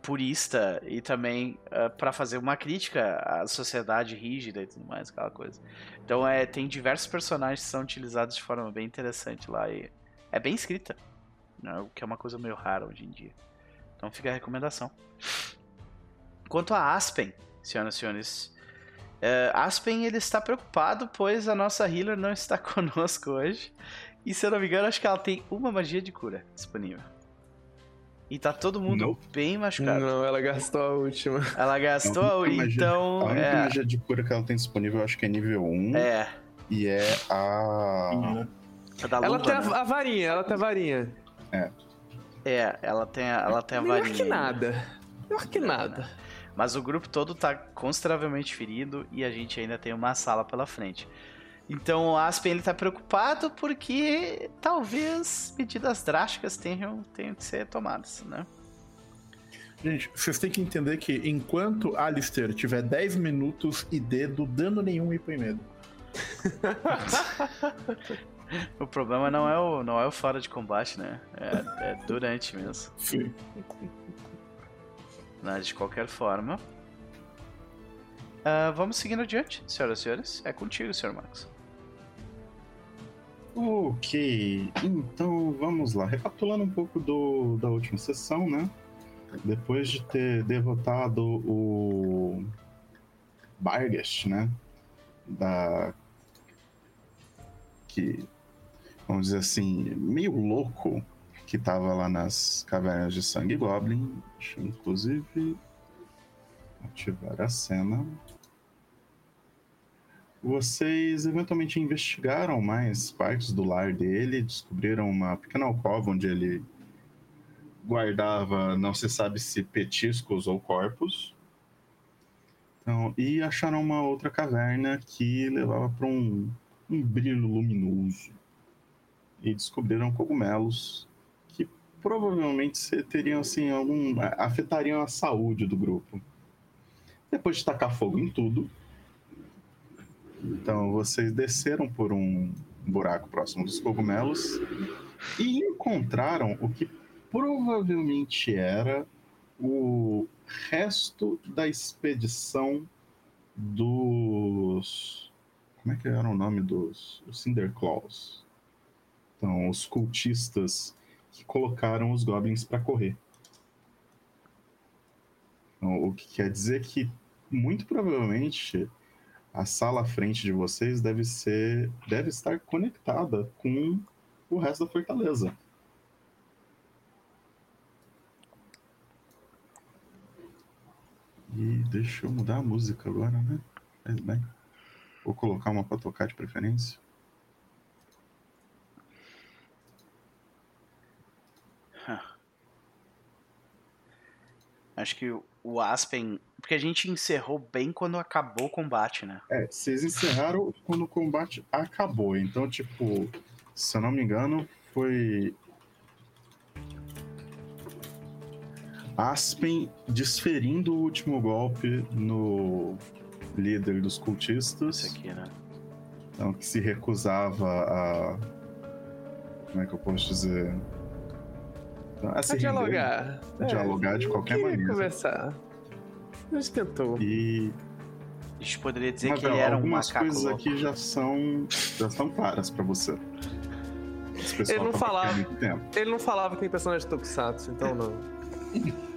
purista e também uh, ah, para fazer uma crítica à sociedade rígida e tudo mais, aquela coisa. Então, é, tem diversos personagens que são utilizados de forma bem interessante lá e é bem escrita, né, o que é uma coisa meio rara hoje em dia. Então, fica a recomendação. Quanto a Aspen, senhoras e senhores. Uh, Aspen ele está preocupado, pois a nossa healer não está conosco hoje. E se eu não me engano, acho que ela tem uma magia de cura disponível. E tá todo mundo não. bem machucado. Não, ela gastou a última. Ela gastou a última, então. A única é... magia de cura que ela tem disponível, acho que é nível 1. É. E é a. a ela tem a, né? a, varinha, ela tem a varinha. É. É, ela tem a, ela tem a Melhor varinha. Melhor que nada. Melhor que nada. Mas o grupo todo tá consideravelmente ferido e a gente ainda tem uma sala pela frente. Então o Aspen ele tá preocupado porque talvez medidas drásticas tenham, tenham que ser tomadas, né? Gente, vocês têm que entender que enquanto Alistair tiver 10 minutos e dedo, dano nenhum e põe medo. o problema não é o, não é o fora de combate, né? É, é durante mesmo. Sim. Mas de qualquer forma. Uh, vamos seguindo adiante, senhoras e senhores. É contigo, senhor Max. Ok, então vamos lá. Recapitulando um pouco do, da última sessão, né? Depois de ter derrotado o Bargest, né? Da. Que. Vamos dizer assim, meio louco que estava lá nas cavernas de Sangue Goblin. Deixa eu, inclusive, ativar a cena. Vocês eventualmente investigaram mais partes do lar dele, descobriram uma pequena alcova onde ele guardava, não se sabe se petiscos ou corpos. Então, e acharam uma outra caverna que levava para um, um brilho luminoso. E descobriram cogumelos provavelmente teriam assim algum afetariam a saúde do grupo. Depois de tacar fogo em tudo, então vocês desceram por um buraco próximo dos cogumelos e encontraram o que provavelmente era o resto da expedição dos. Como é que era o nome dos os Cinderclaws? Então, os cultistas que colocaram os goblins para correr. Então, o que quer dizer que, muito provavelmente, a sala à frente de vocês deve ser deve estar conectada com o resto da fortaleza. E deixa eu mudar a música agora, né? Faz bem. Vou colocar uma pra tocar de preferência. Acho que o Aspen. Porque a gente encerrou bem quando acabou o combate, né? É, vocês encerraram quando o combate acabou. Então, tipo, se eu não me engano, foi Aspen desferindo o último golpe no líder dos cultistas. Isso aqui, né? Então, que se recusava a. Como é que eu posso dizer? A, a dialogar. A dialogar é, de qualquer maneira. conversar. A gente tentou. E. A gente poderia dizer Mas, que ele era um algumas macaco coisas louco. aqui já são. já estão claras pra você. Ele não falava. Ele não falava que tem personagem de Tokusatsu, então não.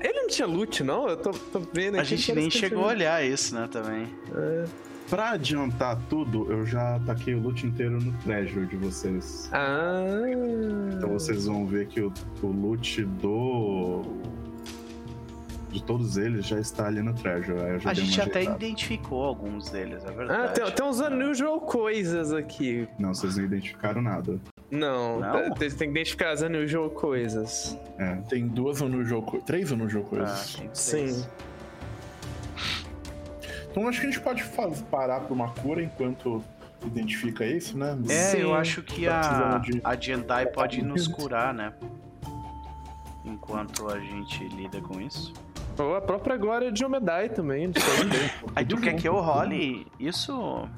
Ele não tinha loot, não? Eu tô, tô vendo aqui. A gente nem chegou a olhar isso, né, também. É. Pra adiantar tudo, eu já taquei o loot inteiro no treasure de vocês. Ah. Então vocês vão ver que o, o loot do. De todos eles já está ali no treasure. a gente até identificou alguns deles, é verdade. Ah, tem, tem uns unusual coisas aqui. Não, vocês não identificaram nada. Não, não? tem que identificar as unusual coisas. É. Tem duas unusual coisas. Três unusual coisas. Ah, Sim. Então acho que a gente pode parar por uma cura enquanto identifica isso, né? É, Sim. eu acho que a, de... a Jendai pode nos curar, né? Enquanto a gente lida com isso. Ou a própria glória de Omedai também. Aí tu quer que eu role isso?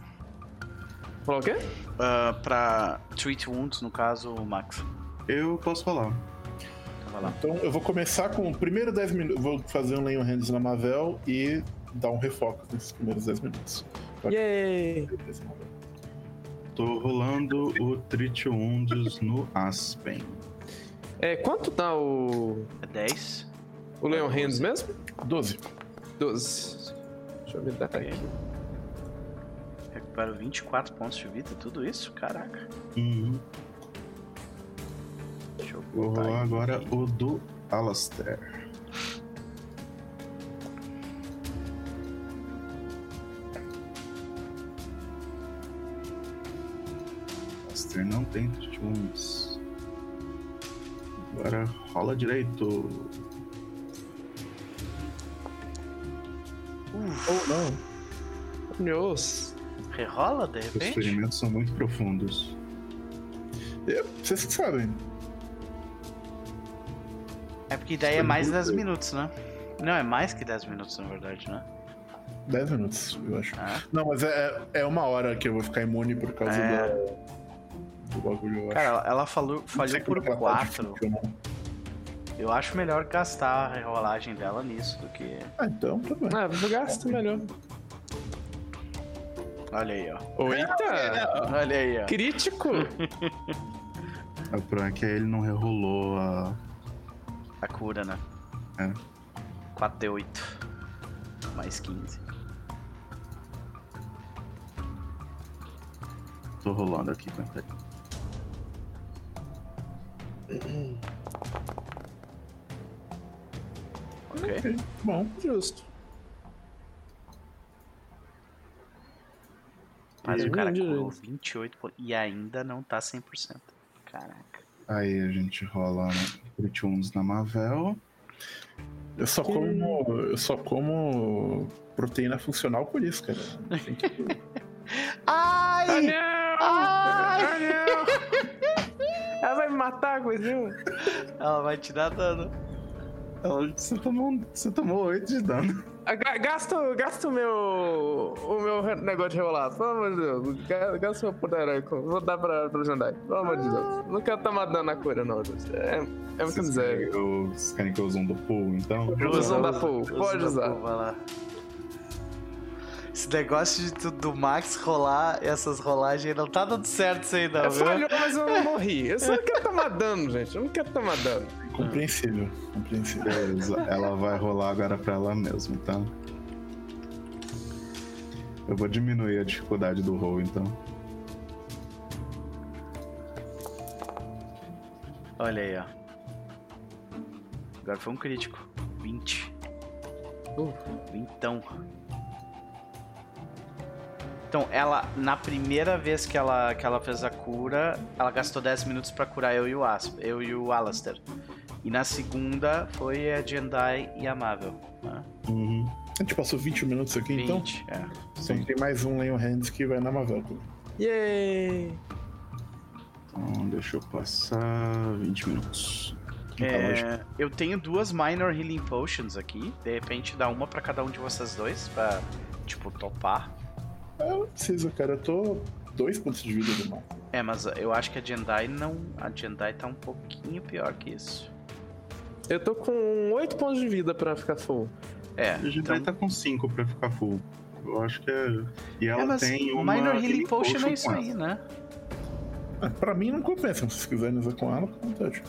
Falou o quê? Uh, pra Treat Wounds, no caso, Max. Eu posso falar. Então eu vou começar com o primeiro 10 minutos. Vou fazer um Leon Hands na Mavel e dar um refoco nesses primeiros 10 minutos. Yay! Tô rolando o Treat Wounds no Aspen. É, quanto tá o. É 10. O Leon Hands mesmo? 12. 12. Deixa eu me dar aqui recupero 24 pontos de vida, tudo isso? Caraca. Uhum. Deixa eu Vou rolar agora o do Alastair. Não tem tunes. Agora rola direito. Uf. Oh não. Nossa. Rerola, de repente? Os ferimentos são muito profundos. Vocês que sabem. É porque daí é mais 10 minutos, né? Não, é mais que 10 minutos, na verdade, né? 10 minutos, eu acho. Ah. Não, mas é, é uma hora que eu vou ficar imune por causa é... da, do bagulho, eu Cara, acho. ela falou, falhou por 4. Tá eu acho melhor gastar a rerolagem dela nisso do que. Ah, então tudo bem. Ah, vou gastar melhor. Olha aí, ó. Eita! Olha aí, ó. Crítico! o problema é que ele não rerolou a. A cura, né? É. 4d8. Mais 15. Tô rolando aqui, aguenta ok. Bom, justo. Mas o cara curou 28 e ainda não tá 100%. Caraca. Aí a gente rola Crit na Mavel. Eu só como. Eu só como proteína funcional por isso, cara. Ai! Ah, não! Ai! Ela vai me matar, coisinha. Ela vai te dar dano. Você tomou, você tomou 8 de dano. Ah, ga- Gasta, gasta o meu. O meu negócio de rebolado, pelo amor de Deus. Ga- Gasta o meu poder heróico. Vou dar pra, pra Jandai, pelo amor de Deus. Não quero tomar dano na cura, não. É, é miséria. eu- Vocês querem que eu use um do pool, então? Usa um da Usa pode usar. vai lá. Esse negócio de tu- do Max rolar essas rolagens não tá dando certo isso aí, não, É, viu? falhou, mas eu não morri. Eu só não quero tomar dano, gente. Eu não quero tomar dano. Compreensível. Compreensível. Ela vai rolar agora pra ela mesma, tá? Eu vou diminuir a dificuldade do roll, então. Olha aí, ó. Agora foi um crítico. 20. Uh. Então. Então, ela, na primeira vez que ela, que ela fez a cura, ela gastou 10 minutos pra curar eu e o Asp, eu e o Alastair. E na segunda foi a Jendai e a Marvel. Né? Uhum. A gente passou 20 minutos aqui, então. 20, é. Então tem mais um Leon Hands que vai na Mavelco. Yay! Então, deixa eu passar 20 minutos. É, eu tenho duas Minor Healing Potions aqui. De repente dá uma pra cada um de vocês dois, pra, tipo, topar. Ah, não precisa, cara. Eu tô dois pontos de vida do mal. É, mas eu acho que a Jendai não. A Jendai tá um pouquinho pior que isso. Eu tô com 8 pontos de vida pra ficar full. É. A gente então- tá com 5 pra ficar full. Eu acho que é. E ela é, mas tem uma. Minor Healing Potion com é isso aí, né? Ah, pra mim não compensa. Se vocês quiserem usar com ela, vontade.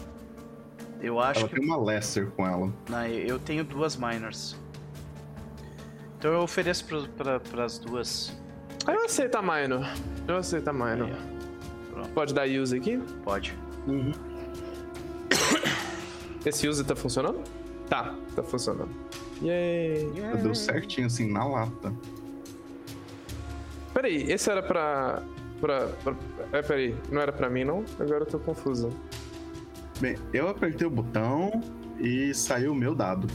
Eu acho Ela que. tem uma Lesser com ela. Não, eu tenho duas Minors. Então eu ofereço pro, pra, pras duas. Ah, Eu aceito a minor. Eu aceito a minor. Aí. Pode dar use aqui? Pode. Esse use tá funcionando? Tá, tá funcionando. Yay! Deu certinho assim na lata. Peraí, esse era pra. pra. pra é, peraí, não era pra mim não? Agora eu tô confuso. Bem, eu apertei o botão e saiu o meu dado.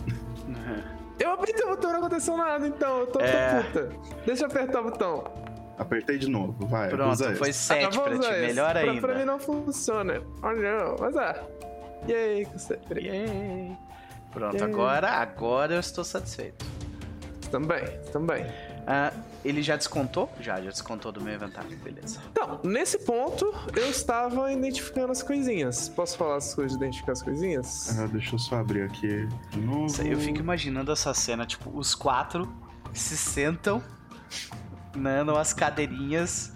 Eu apertei o botão e não aconteceu nada, então. Eu tô, tô É. puta. Deixa eu apertar o botão. Apertei de novo, vai. Pronto, foi esse. 7 vou pra ti, esse. melhor pra, ainda. Pra mim não funciona. Oh não, mas ah. Yay, consegui. Peraí. Yay. Pronto, Yay. agora, agora eu estou satisfeito. Também, também. Ah, ele já descontou? Já, já descontou do meu inventário, beleza. Então, nesse ponto, eu estava identificando as coisinhas. Posso falar as coisas de identificar as coisinhas? Ah, deixa eu só abrir aqui de novo. Eu fico imaginando essa cena, tipo, os quatro se sentam, né, numas cadeirinhas.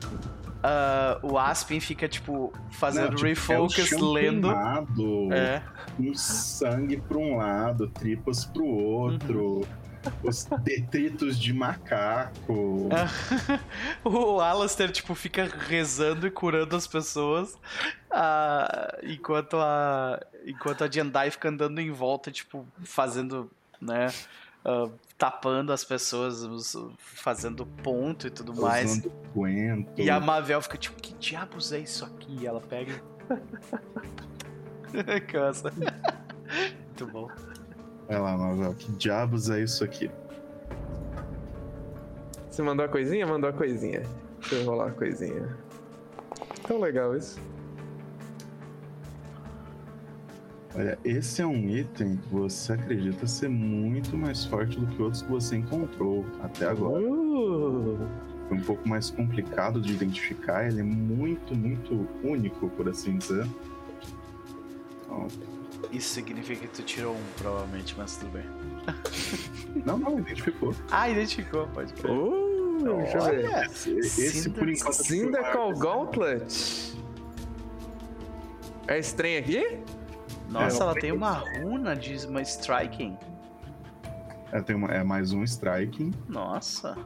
ah, o Aspen fica, tipo, fazendo Não, tipo, refocus, é o chão lendo. queimado, É. com sangue pra um lado, tripas pro outro, os detritos de macaco. o Alastair, tipo, fica rezando e curando as pessoas. ah, enquanto a. Enquanto a Jendai fica andando em volta, tipo, fazendo, né? ah, tapando as pessoas, fazendo ponto e tudo mais. Usando guento. E a Mavel fica tipo, que diabos é isso aqui? E ela pega. Cansa. Muito bom. Vai lá, Mavel, que diabos é isso aqui? Você mandou a coisinha? Mandou a coisinha. Deixa eu rolar a coisinha. Tão legal isso. Olha, esse é um item que você acredita ser muito mais forte do que outros que você encontrou até agora. Uh, Foi um pouco mais complicado de identificar, ele é muito, muito único, por assim dizer. Então, Isso significa que tu tirou um, provavelmente, mas tudo bem. não, não, identificou. Ah, identificou, pode crer. uh, deixa eu ver. Olha! Esse, esse, por enquanto. maior. Gauntlet. É estranho aqui? Nossa, É, ela tem uma runa de uma striking. É, tem uma- é mais um striking. Nossa.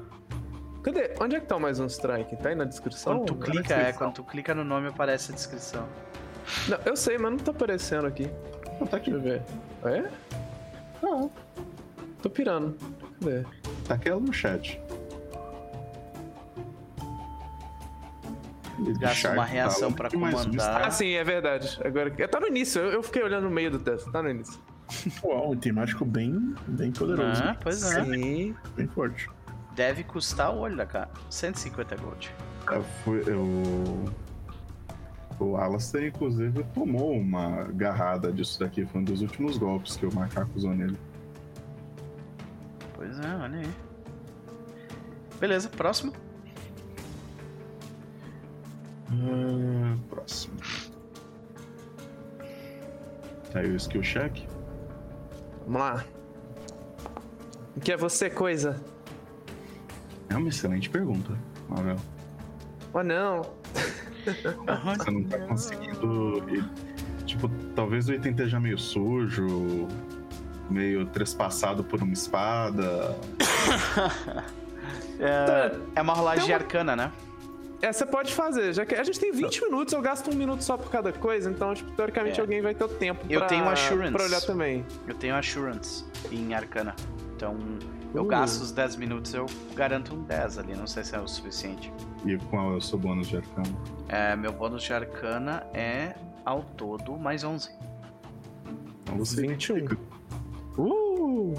Cadê? Onde é que tá mais um strike? Tá aí na descrição? Quando tu clica, é, quando tu clica no nome aparece a descrição. Não, eu sei, mas não tá aparecendo aqui. Não, tá aqui. Deixa eu ver. É? Não. Tô pirando. Cadê? Tá aquela no chat. Ele Gasta uma reação tá, pra comandar. Ah, sim, é verdade. Agora, tá no início. Eu, eu fiquei olhando no meio do texto. Tá no início. Uau, um item mágico bem, bem poderoso. Ah, pois é. Sim. Bem forte. Deve custar o olho da cara. 150 gold. Eu fui, eu... O Alastair, inclusive, tomou uma garrada disso daqui. Foi um dos últimos golpes que o macaco usou nele. Pois é, olha aí. Beleza, próximo. Uh, próximo. Tá aí o skill check. Vamos lá. O que é você, coisa? É uma excelente pergunta, Marvel. Oh, não. Você não tá conseguindo. Tipo, talvez o item esteja meio sujo, meio trespassado por uma espada. é, é uma rolagem uma- arcana, né? É, você pode fazer. Já que a gente tem 20 minutos, eu gasto um minuto só por cada coisa, então, tipo, teoricamente É. alguém vai ter o tempo Eu pra, tenho Assurance. pra olhar também. Eu tenho Assurance em arcana. Então, eu Uh. gasto os 10 minutos, eu garanto um 10 ali. Não sei se é o suficiente. E qual é o seu bônus de arcano? É, meu bônus de arcana é, ao todo, mais 11. Então você 21. fica- Uh!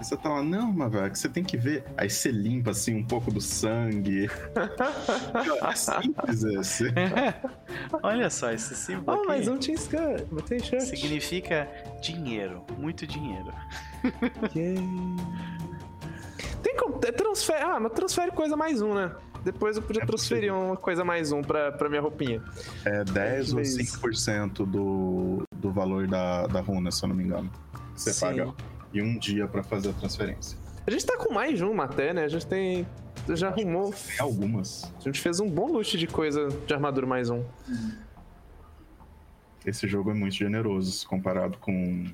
Você tá lá, não, mas velho, que você tem que ver. Aí você limpa assim um pouco do sangue. é simples esse. Olha só, esse símbolo Oh, aqui mais um Team Skirt. Botei shirt. significa dinheiro. Muito dinheiro. Yeah. Tem como. é, Transfere. Ah, mas transfere coisa mais um, né? Depois eu podia É transferir uma coisa mais um pra, pra minha roupinha. É 10 ou Mas- 5% do, do valor da, da runa, se eu não me engano. Você Sim. paga. E um dia pra fazer a transferência. A gente tá com mais uma até, né? A gente tem. Já arrumou. Tem algumas. A gente fez um bom loot de coisa de armadura mais um. Esse jogo é muito generoso se comparado com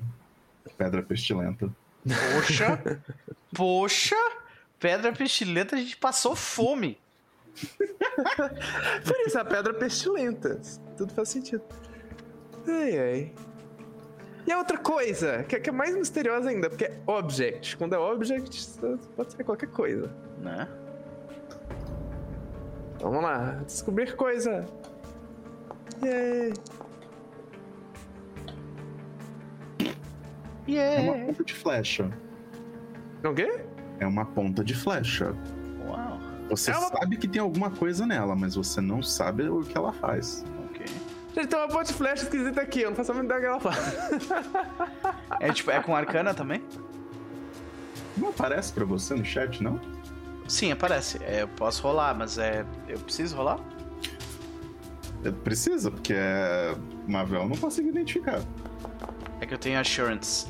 Pedra Pestilenta. Poxa! Poxa! Pedra pestilenta, a gente passou fome. Por isso, a pedra pestilenta. Tudo faz sentido. Ai, ai. E a outra coisa, que é, que é mais misteriosa ainda, porque é object. Quando é object, pode ser qualquer coisa. Né? Então, vamos lá, descobrir coisa. Yay. É uma Yeah! ponta de flecha. O quê? É uma ponta de flecha. Uau! Você É uma- sabe que tem alguma coisa nela, mas você não sabe o que ela faz. Gente, tem uma ponte de flecha esquisita aqui, eu não faço a menor ideia que ela faz. É tipo, é com arcana também? Não aparece pra você no chat, não? Sim, aparece. É, eu posso rolar, mas é. Eu preciso rolar? É, Precisa, porque é. Mavel eu não consigo identificar. É que eu tenho assurance.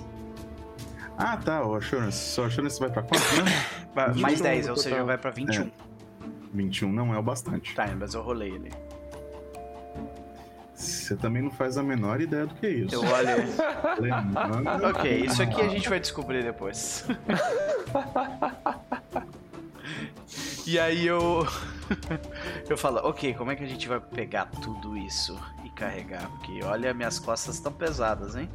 Ah, tá. O Assurance. Sua Assurance vai pra quanto? Vai- Mais 21 10, no ou seja, vai pra 21. 21 não é o bastante. Tá, mas eu rolei ele. Você também não faz a menor ideia do que é isso. Eu olhei. Ok, isso aqui a gente vai descobrir depois. e aí eu. eu falo, ok, como é que a gente vai pegar tudo isso e carregar? Porque olha, minhas costas estão pesadas, hein?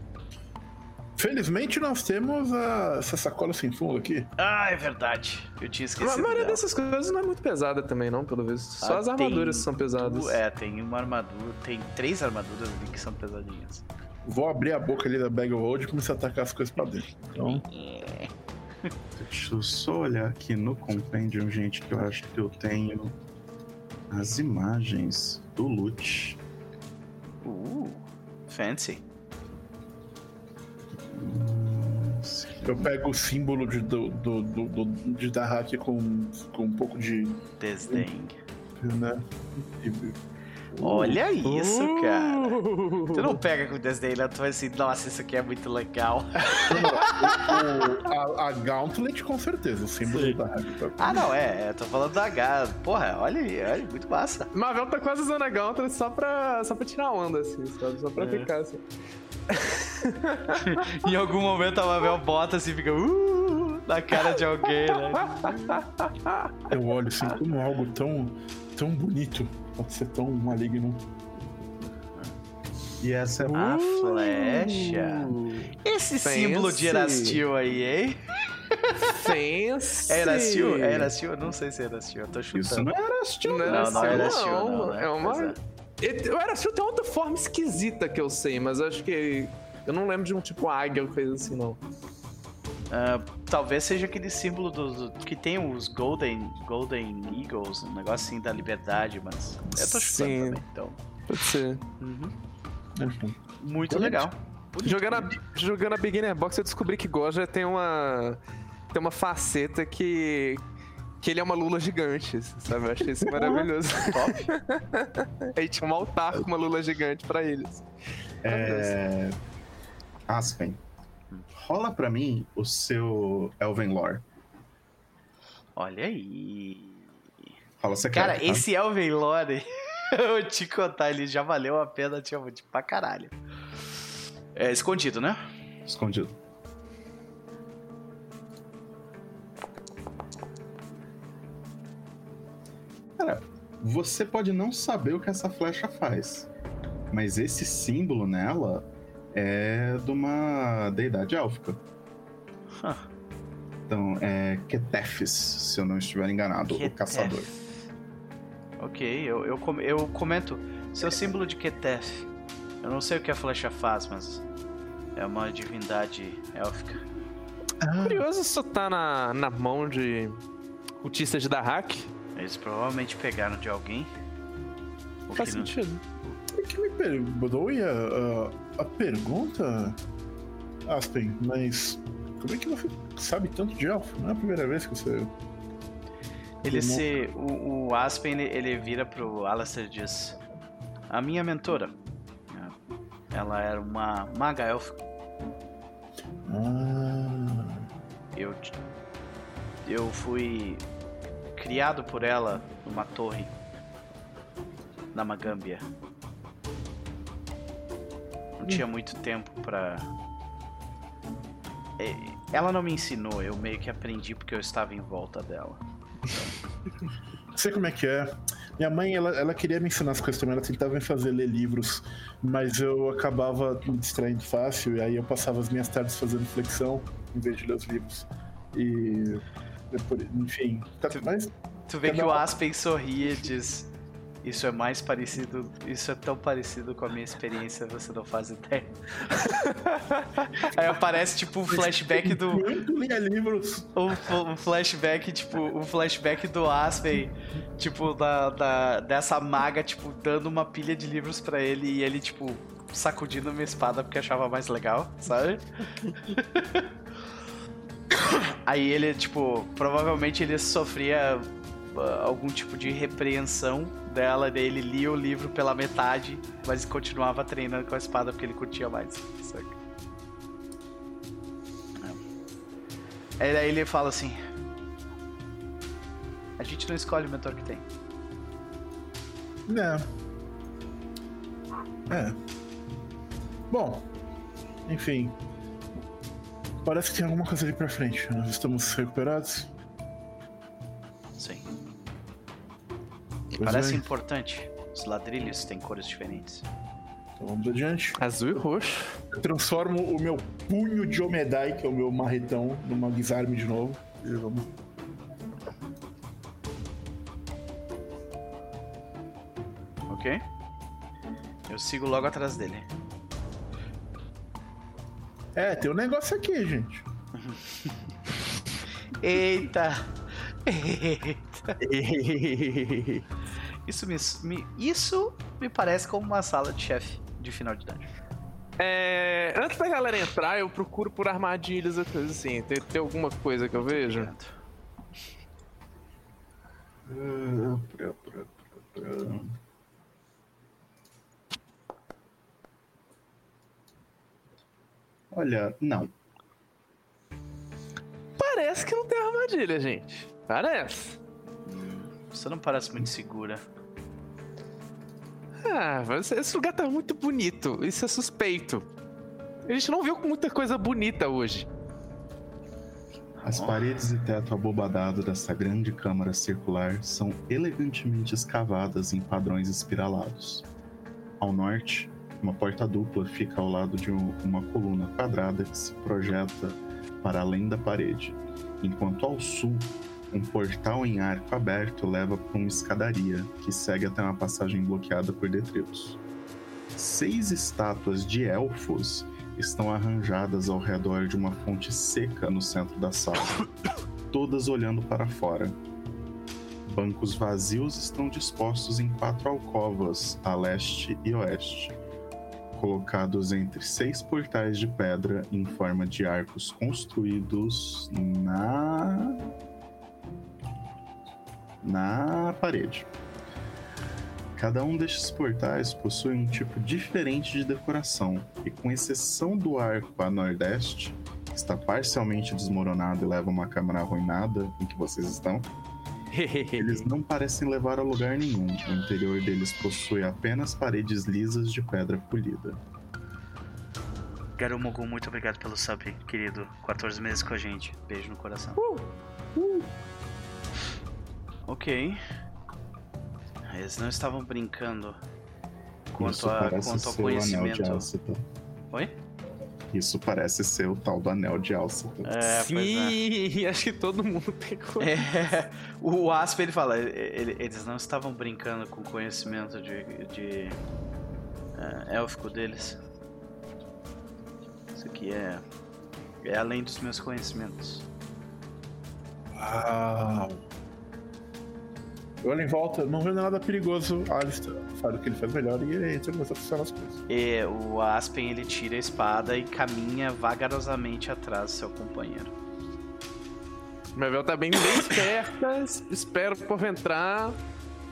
Felizmente nós temos a- essa sacola sem fundo aqui. Ah, é verdade. Eu tinha A esquecido. maioria dela. dessas coisas não é muito pesada também, não, pelo visto. Só Ah, as armaduras tem são pesadas. É, tem uma armadura. Tem três armaduras ali que são pesadinhas. Vou abrir a boca ali da bag of hold e começar a atacar as coisas pra dentro. Então, Deixa eu só olhar aqui no Compendium, gente, que eu acho que eu tenho as imagens do loot. Uh, fancy. Eu pego o símbolo de, do, do, do, do- de Dahak com, com um pouco de. Desdém. Né, e- Olha isso, cara. Uh! Tu não pega com desdém, né? Tu vai assim, nossa, isso aqui é muito legal. o- a, a Gauntlet, com certeza, o símbolo Sim. Dahak. Tá? Ah, não, é, é, tô falando do H. Porra, olha aí, olha, muito massa. Mavel tá quase usando a Gauntlet só pra, só pra tirar onda, assim, sabe? Só pra É. ficar assim. Em algum momento a Mavel bota assim, fica uh, na cara de alguém, né? Eu olho assim, como algo tão, tão bonito pode ser tão maligno. E essa é A flecha. Esse símbolo de Erastil aí, hein? Fancy. É Erastil? É Erastil? Eu não sei se é Erastil, eu tô chutando. Isso não era estilo. Não, Não, não é é Erastil, Erastil, não. não, né? É uma... O Erastil tem outra forma esquisita que eu sei, mas acho que Eu não lembro de um tipo águia ou coisa assim, não. Uh, talvez seja aquele símbolo do, do, que tem os Golden, Golden Eagles, um negócio assim da liberdade, mas eu tô chutando Sim, também, então. Pode ser. Uhum. Muito legal. Jogando a, jogando a Beginner Box, eu descobri que Goja tem uma. Tem uma faceta que. Que ele é uma lula gigante, sabe? Eu achei isso maravilhoso. Top. Aí tinha um altar com uma lula gigante pra eles. É. Aspen rola para mim o seu Elven Lore. Olha aí. Rola secreto. Cara, tá? esse Elven Lore, eu te contar, ele já valeu a pena tipo, pra caralho. É escondido, né? Escondido. Cara, você pode não saber o que essa flecha faz, mas esse símbolo nela é de uma deidade élfica. Huh. Então, é Ketefis, se eu não estiver enganado, Ketef. o caçador. Ok, eu, eu, eu comento. Seu símbolo de Ketef. Eu não sei o que a flecha faz, mas é uma divindade élfica. Ah. Curioso isso tá na, na mão de cultistas de Dahak. Eles provavelmente pegaram de alguém. Faz sentido. Não... que me perdoe a, a pergunta, Aspen, mas como é que você sabe tanto de elfo? Não é a primeira vez que você. Ele se. O, o Aspen ele, ele vira pro Alastair e diz: A minha mentora. Ela era uma maga elfa. Ah. Eu. Eu fui criado por ela numa torre na Magâmbia não tinha muito tempo para é, ela não me ensinou, eu meio que aprendi porque eu estava em volta dela. Sei como é que é. Minha mãe, ela, ela queria me ensinar as coisas também, ela tentava me fazer ler livros, mas eu acabava me distraindo fácil, e aí eu passava as minhas tardes fazendo flexão em vez de ler os livros. E. Enfim. Tá, tu, mas, tu vê que o Aspen sorria e diz: isso é mais parecido. Isso é tão parecido com a minha experiência, você não faz ideia. Aí aparece tipo um flashback do. Muito lia livros. Um, um, flashback, tipo, um flashback do Aspen, tipo, da, da, dessa maga, tipo, dando uma pilha de livros para ele e ele, tipo, sacudindo uma espada porque achava mais legal, sabe? Aí ele, tipo, provavelmente ele sofria algum tipo de repreensão dela, daí ele lia o livro pela metade, mas continuava treinando com a espada porque ele curtia mais. Saca? É. Aí daí ele fala assim: A gente não escolhe o mentor que tem. Não. É. Bom, enfim. Parece que tem alguma coisa ali pra frente. Nós estamos recuperados? Pois Parece é. importante. Os ladrilhos têm cores diferentes. Então vamos adiante. Azul e roxo. Eu transformo o meu punho de Omedai, que é o meu marretão, numa guisarme de novo. E vamos. Ok. Eu sigo logo atrás dele. É, tem um negócio aqui, gente. Eita! Eita! Isso me, me, isso me parece como uma sala de chefe de final de idade. É, antes da galera entrar, eu procuro por armadilhas e coisas assim. Tem, tem alguma coisa que eu vejo? Olha, não. Parece que não tem armadilha, gente. Parece. Você não parece muito segura. Ah, esse lugar tá muito bonito. Isso é suspeito. A gente não viu muita coisa bonita hoje. As paredes e teto abobadado dessa grande câmara circular são elegantemente escavadas em padrões espiralados. Ao norte, uma porta dupla fica ao lado de uma coluna quadrada que se projeta para além da parede, enquanto ao sul um portal em arco aberto leva para uma escadaria que segue até uma passagem bloqueada por detritos. Seis estátuas de elfos estão arranjadas ao redor de uma fonte seca no centro da sala, todas olhando para fora. Bancos vazios estão dispostos em quatro alcovas a leste e oeste, colocados entre seis portais de pedra em forma de arcos construídos na na parede. Cada um destes portais possui um tipo diferente de decoração, e com exceção do arco a nordeste, que está parcialmente desmoronado e leva uma câmara arruinada em que vocês estão, eles não parecem levar a lugar nenhum. O interior deles possui apenas paredes lisas de pedra polida. Garumogu, muito obrigado pelo sub, querido. 14 meses com a gente. Beijo no coração. Uh, uh. Ok. Eles não estavam brincando quanto, a, quanto ao conhecimento. Oi? Isso parece ser o tal do anel de Alceta. É, Sim, é. acho que todo mundo tem é, O Asp ele fala, ele, eles não estavam brincando com o conhecimento de, de uh, élfico deles. Isso aqui é, é além dos meus conhecimentos. Uau! Eu olho em volta, não vendo nada perigoso. Alistair faz o que ele faz melhor e ele entra e começa a funcionar as coisas. E o Aspen ele tira a espada e caminha vagarosamente atrás do seu companheiro. Mavel tá bem, bem esperta, espero por entrar.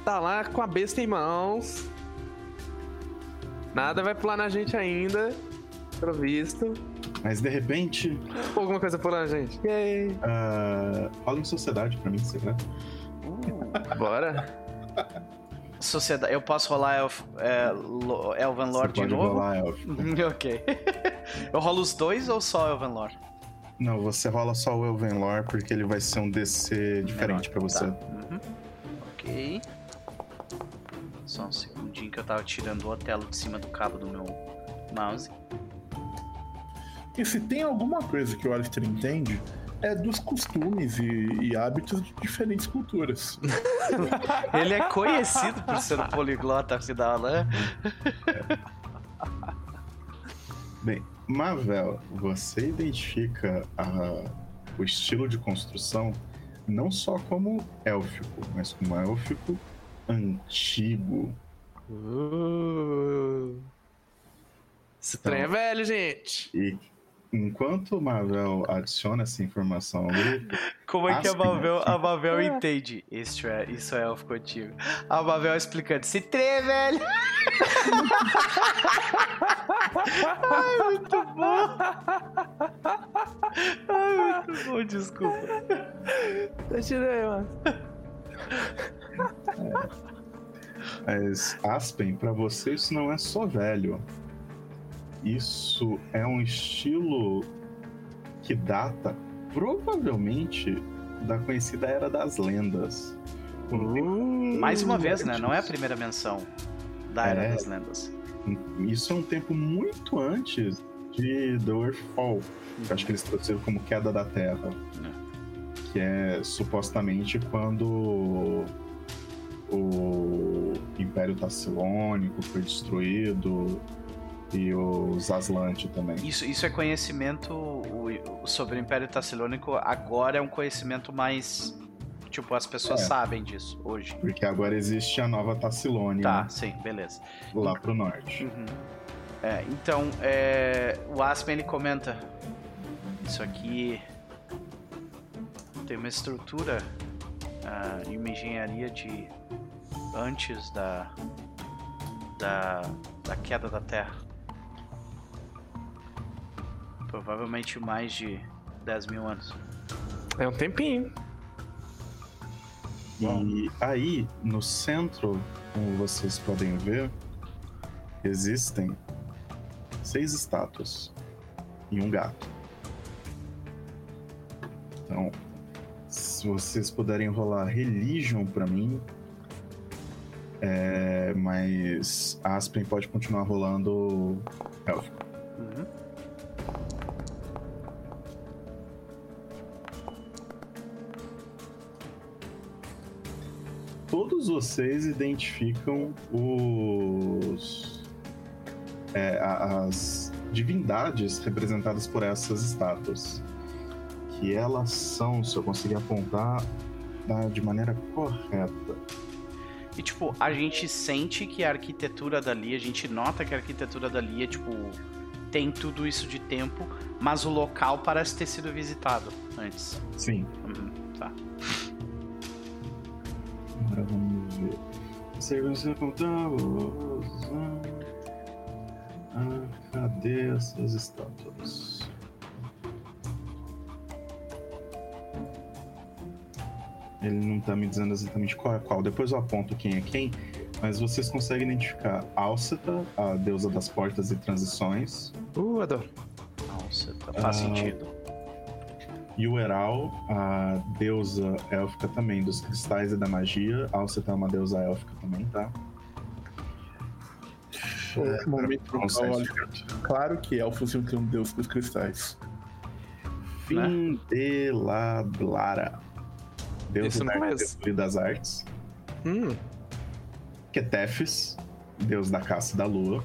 Tá lá com a besta em mãos. Nada vai pular na gente ainda, pelo visto. Mas de repente. Alguma coisa pular na gente. Yay! Uh, fala em sociedade pra mim, será? Bora. Sociedade. Eu posso rolar Elf, é, Elven Lord de novo? Rolar Elf. ok. eu rolo os dois ou só Elven Lord? Não, você rola só o Elven Lore porque ele vai ser um DC diferente para você. Tá. Uhum. Ok. Só um segundinho que eu tava tirando o Otelo de cima do cabo do meu mouse. E se tem alguma coisa que o Alistair entende, é dos costumes e, e hábitos de diferentes culturas. Ele é conhecido por ser um poliglota afinal, né? Bem, Mavel, você identifica a, o estilo de construção não só como élfico, mas como élfico antigo. Uh, esse então, trem é velho, gente. E enquanto o Marvel adiciona essa informação ao grupo. Como é que a Marvel, a Marvel entende? Isso é, isso é elfo contigo. A Marvel explicando: se trê, velho! Ai, muito bom! Ai, muito bom, desculpa. Tá tirei, mano. É. Mas, Aspen, pra você isso não é só velho. Isso é um estilo que data provavelmente da conhecida Era das Lendas. Uh, mais uma vez, né? Não é a primeira menção da Era é, das Lendas. Isso é um tempo muito antes de The Earthfall. Uhum. Que acho que eles traduziram como Queda da Terra. É. Que é supostamente quando o Império Tassilônico foi destruído e os Aslantes também. Isso, isso é conhecimento sobre o Império Tassilônico, agora é um conhecimento mais. Tipo, as pessoas é, sabem disso hoje. Porque agora existe a nova Tassilônia. Tá, sim, beleza. Lá pro norte. Uhum. É, então, é, o Aspen ele comenta: Isso aqui tem uma estrutura uh, e uma engenharia de antes da, da, da queda da Terra. Provavelmente mais de 10 mil anos. É um tempinho. E aí, no centro, como vocês podem ver, existem seis estátuas e um gato. Então, se vocês puderem rolar Religion para mim, é, mas Aspen pode continuar rolando Elf. Uhum. Todos vocês identificam os. É, as divindades representadas por essas estátuas. Que elas são, se eu conseguir apontar tá, de maneira correta. E tipo, a gente sente que a arquitetura dali, a gente nota que a arquitetura dali é tipo. Tem tudo isso de tempo, mas o local parece ter sido visitado antes. Sim. Uhum, tá. Agora vamos ver. Se você contar. Ah, cadê essas estátuas? Ele não tá me dizendo exatamente qual é qual. Depois eu aponto quem é quem. Mas vocês conseguem identificar Alceta, a deusa das portas e transições. Uh, adoro. Alceta, faz uh, sentido. Yueral, a deusa élfica também dos cristais e da magia. Alceta é uma deusa élfica também, tá? É, momento claro que elfos iam ter um deus dos cristais. Findelablara. Deus da arquitetura e das artes. Hum. Ketefes, deus da caça e da lua.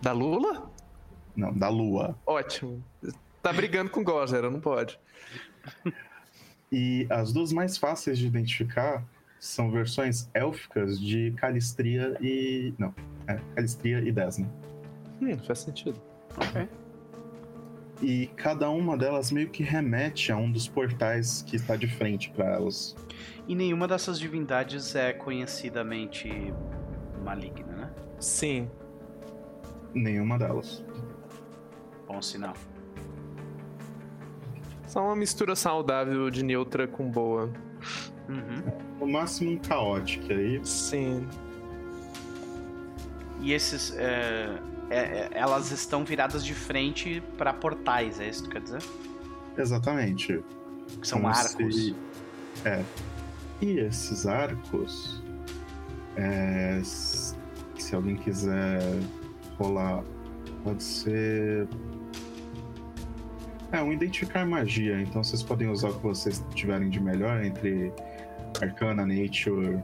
Da Lula? Não, da lua. Ótimo. Tá brigando com Gozer, não pode. E as duas mais fáceis de identificar são versões élficas de Calistria e. Não, é, Calistria e Desna. Hum, faz sentido. Ok. E cada uma delas meio que remete a um dos portais que está de frente para elas. E nenhuma dessas divindades é conhecidamente maligna, né? Sim. Nenhuma delas. Bom sinal. Só uma mistura saudável de neutra com boa. Uhum. No máximo um caótico aí. Sim. E esses. É é, é, elas estão viradas de frente para portais, é isso que tu quer dizer? Exatamente. Que são Como arcos. Se... É. E esses arcos, é... se alguém quiser rolar, pode ser. É, um identificar magia. Então vocês podem usar o que vocês tiverem de melhor entre Arcana, Nature.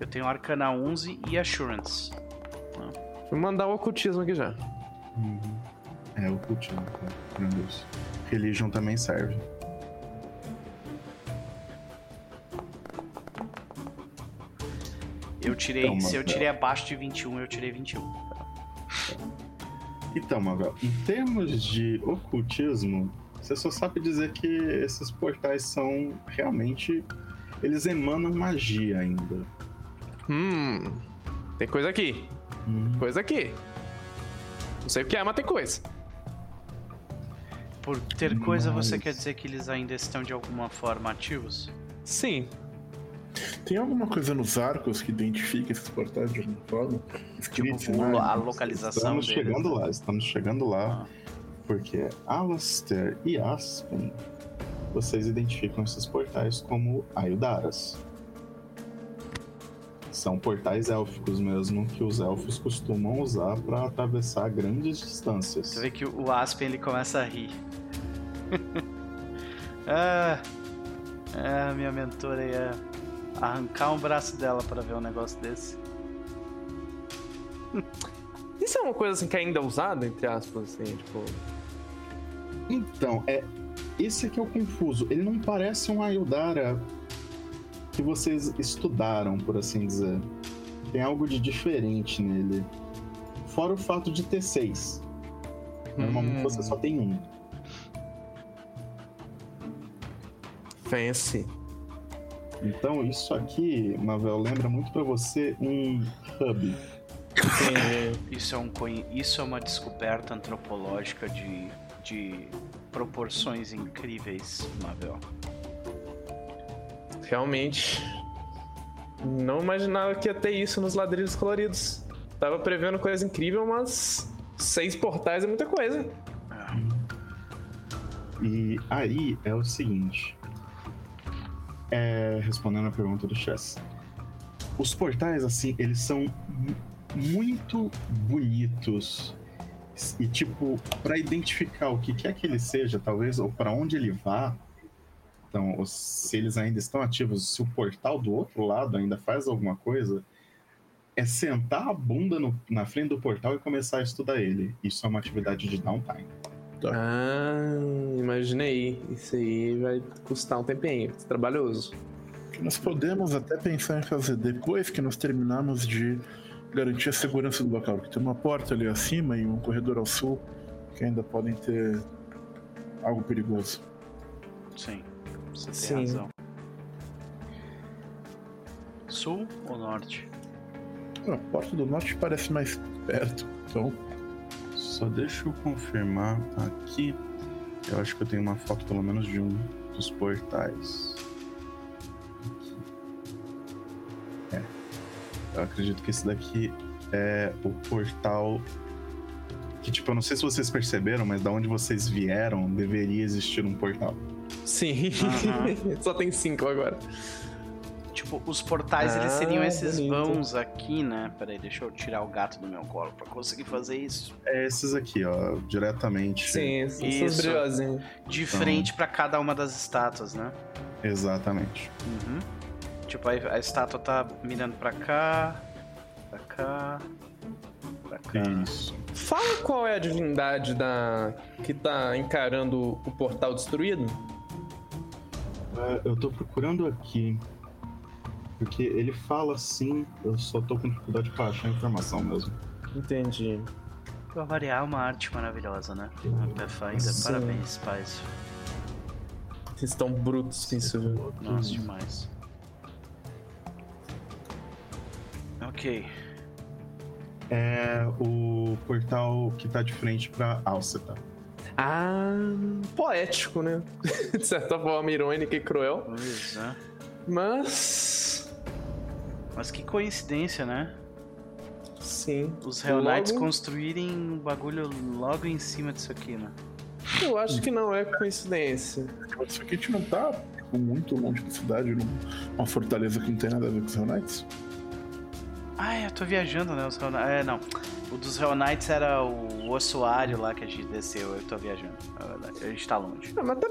Eu tenho Arcana 11 e Assurance. Vou mandar o ocultismo aqui já. Uhum. É, o ocultismo, tá? Meu Deus. Religion também serve. Eu tirei. Então, se eu tirei abaixo de 21, eu tirei 21. Então, Magal, em termos de ocultismo, você só sabe dizer que esses portais são realmente. Eles emanam magia ainda. Hum. Tem coisa aqui. Hum. Coisa aqui. Não sei o que é, mas tem coisa. Por ter coisa, mas... você quer dizer que eles ainda estão de alguma forma ativos? Sim. Tem alguma coisa nos arcos que identifica esses portais de alguma forma? Tipo, a localização Estamos deles. chegando lá, estamos chegando lá. Ah. Porque Alastair e Aspen, vocês identificam esses portais como Ayudaras. São portais élficos mesmo que os elfos costumam usar para atravessar grandes distâncias. Você vê que o Aspen ele começa a rir. ah, ah, minha mentora ia arrancar um braço dela para ver um negócio desse. Isso é uma coisa assim que ainda é usada, entre aspas, assim, tipo. Então, é. Esse aqui é o confuso. Ele não parece um Ayudara que vocês estudaram, por assim dizer. Tem algo de diferente nele. Fora o fato de ter seis. Normalmente hum. você só tem um. Fancy. Então isso aqui, Mavel, lembra muito para você um hub. isso, é um, isso é uma descoberta antropológica de, de proporções incríveis, Mavel realmente não imaginava que ia ter isso nos ladrilhos coloridos. Tava prevendo coisa incrível, mas seis portais é muita coisa. E aí é o seguinte. É, respondendo a pergunta do Chess. Os portais, assim, eles são muito bonitos. E, tipo, para identificar o que quer que ele seja, talvez, ou para onde ele vá, então, se eles ainda estão ativos, se o portal do outro lado ainda faz alguma coisa, é sentar a bunda no, na frente do portal e começar a estudar ele. Isso é uma atividade de downtime. Tá. Ah, imaginei. Isso aí vai custar um tempinho, trabalhoso. Nós podemos até pensar em fazer depois que nós terminarmos de garantir a segurança do local, porque tem uma porta ali acima e um corredor ao sul que ainda podem ter algo perigoso. Sim, você tem Sim. razão. Sul ou norte? A porta do norte parece mais perto, então. Só deixa eu confirmar aqui. Eu acho que eu tenho uma foto pelo menos de um dos portais. Aqui. É. Eu acredito que esse daqui é o portal que tipo, eu não sei se vocês perceberam, mas da onde vocês vieram, deveria existir um portal. Sim. Uhum. Só tem cinco agora. Tipo, os portais, ah, eles seriam esses bonito. vãos aqui, né? Peraí, deixa eu tirar o gato do meu colo pra conseguir fazer isso. É esses aqui, ó, diretamente. Sim, esses brilhosinhos. De então... frente para cada uma das estátuas, né? Exatamente. Uhum. Tipo, a, a estátua tá mirando pra cá, pra cá, pra cá. Isso. Fala qual é a divindade da que tá encarando o portal destruído? Uh, eu tô procurando aqui. Porque ele fala assim, eu só tô com dificuldade pra achar a informação mesmo. Entendi. Pra variar, uma arte maravilhosa, né? Uma Pathfinder, parabéns, pais. Vocês estão brutos com isso, viu? Nossa, demais. Ok é o portal que tá de frente pra Alceta. Ah, poético, né? de certa forma, irônica e cruel. Pois é. Mas. Mas que coincidência, né? Sim. Os Hell Knights logo... construírem um bagulho logo em cima disso aqui, né? Eu acho que não é coincidência. Isso aqui a gente não tá tipo, muito longe da cidade, numa fortaleza que não tem nada a ver com os Hell Knights. Ah, eu tô viajando, né? Os Hell É, não. O dos Hell Knights era o ossuário lá que a gente desceu. Eu tô viajando, na verdade. A gente tá longe. Ah, mas tá,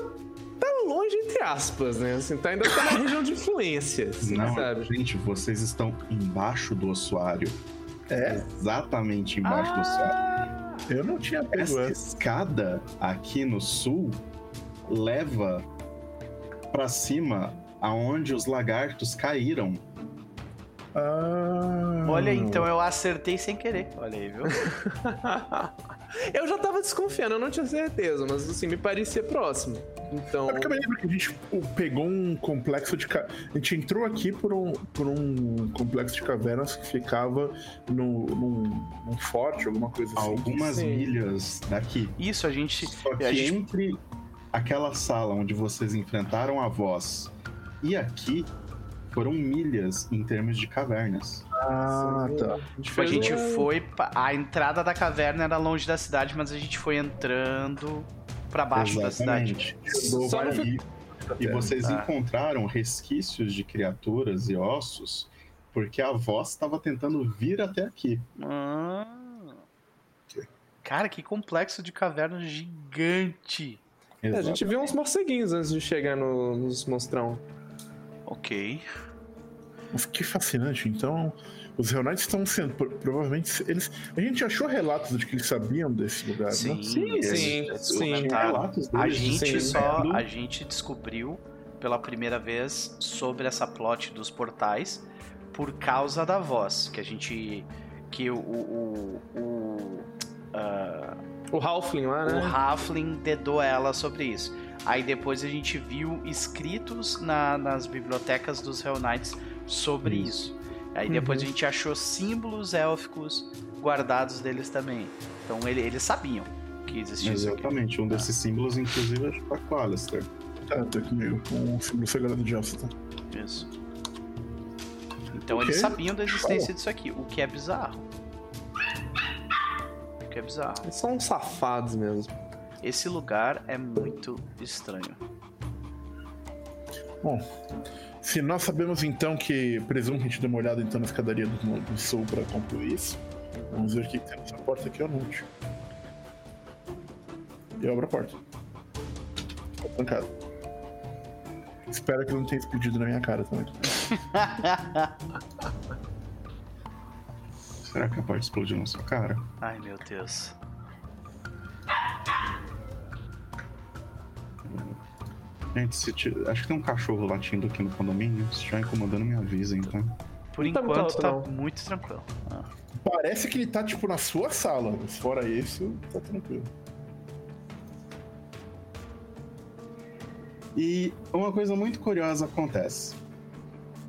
tá longe, entre aspas, né? Assim, tá, ainda tá na região de influência, assim, não, sabe? Gente, vocês estão embaixo do ossuário. É? Exatamente embaixo ah, do ossuário. Eu não tinha pego essa. Escada aqui no sul leva para cima aonde os lagartos caíram ah. Olha, então eu acertei sem querer. Olha aí, viu? eu já tava desconfiando, eu não tinha certeza, mas assim, me parecia próximo. Então. É porque eu me lembro que a gente pegou um complexo de. A gente entrou aqui por um, por um complexo de cavernas que ficava no, num, num forte, alguma coisa assim. Algumas Sim. milhas daqui. Isso, a gente. Só que a gente... entre aquela sala onde vocês enfrentaram a voz e aqui foram milhas em termos de cavernas. Ah, tá. Tipo, a gente foi. A entrada da caverna era longe da cidade, mas a gente foi entrando para baixo Exatamente. da cidade. Só e vocês tá. encontraram resquícios de criaturas e ossos, porque a voz estava tentando vir até aqui. Ah. Cara, que complexo de caverna gigante. É, a gente viu uns morceguinhos antes de chegar no, nos monstrão. Ok. Que fascinante. Então, os Reunites estão sendo. Provavelmente. eles A gente achou relatos de que eles sabiam desse lugar, sim, né? Sim, sim. sim. Relatos a gente só. A gente descobriu pela primeira vez sobre essa plot dos portais por causa da voz. Que a gente. Que o. o, o uh, o Halfling lá, né? O Halfling dedou ela sobre isso. Aí depois a gente viu escritos na, nas bibliotecas dos Hell Knights sobre isso. isso. Aí depois uhum. a gente achou símbolos élficos guardados deles também. Então ele, eles sabiam que existia Exatamente, isso um desses ah. símbolos, inclusive, é o com Alistair. Tá, tá comigo, com o símbolo sagrado de Alceta. Isso. Então eles sabiam da existência disso aqui, o que é bizarro. O que é bizarro. Eles são safados mesmo. Esse lugar é muito estranho. Bom, se nós sabemos então que presumo que a gente dê uma olhada então na escadaria do, do sul para concluir isso, vamos ver o que tem nessa porta aqui à noite. E eu abro a porta. Tô trancado. Espero que não tenha explodido na minha cara também. Será que a porta explodiu na sua cara? Ai, meu Deus. Gente, se t... acho que tem um cachorro latindo aqui no condomínio. Se estiver incomodando, me avisa, então. Por Não tá muito enquanto alto, tá não. muito tranquilo. Ah. Parece que ele tá, tipo, na sua sala. Mas fora isso, tá tranquilo. E uma coisa muito curiosa acontece.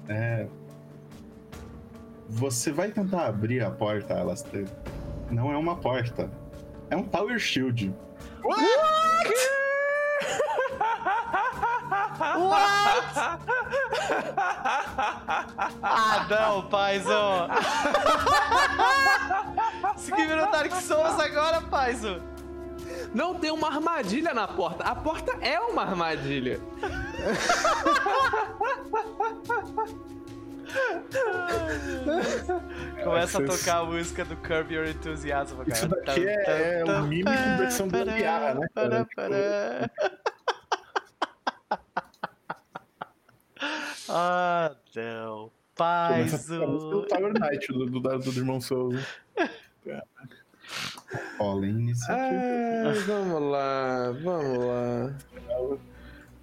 É. Você vai tentar abrir a porta, Alastair. Não é uma porta. É um Tower Shield. Ah, não, paizão! Isso que virou Dark Souls agora, paizão! Não tem uma armadilha na porta. A porta é uma armadilha. Começa a tocar a música do Curb Your Enthusiasm, cara. Isso daqui é- é o mime com versão gambiarra, né, cara? Ah, não. A música do Paizo. Tower Knight do, do, do, do irmão Souza. Olha a iniciativa. Ai, vamos lá, vamos lá.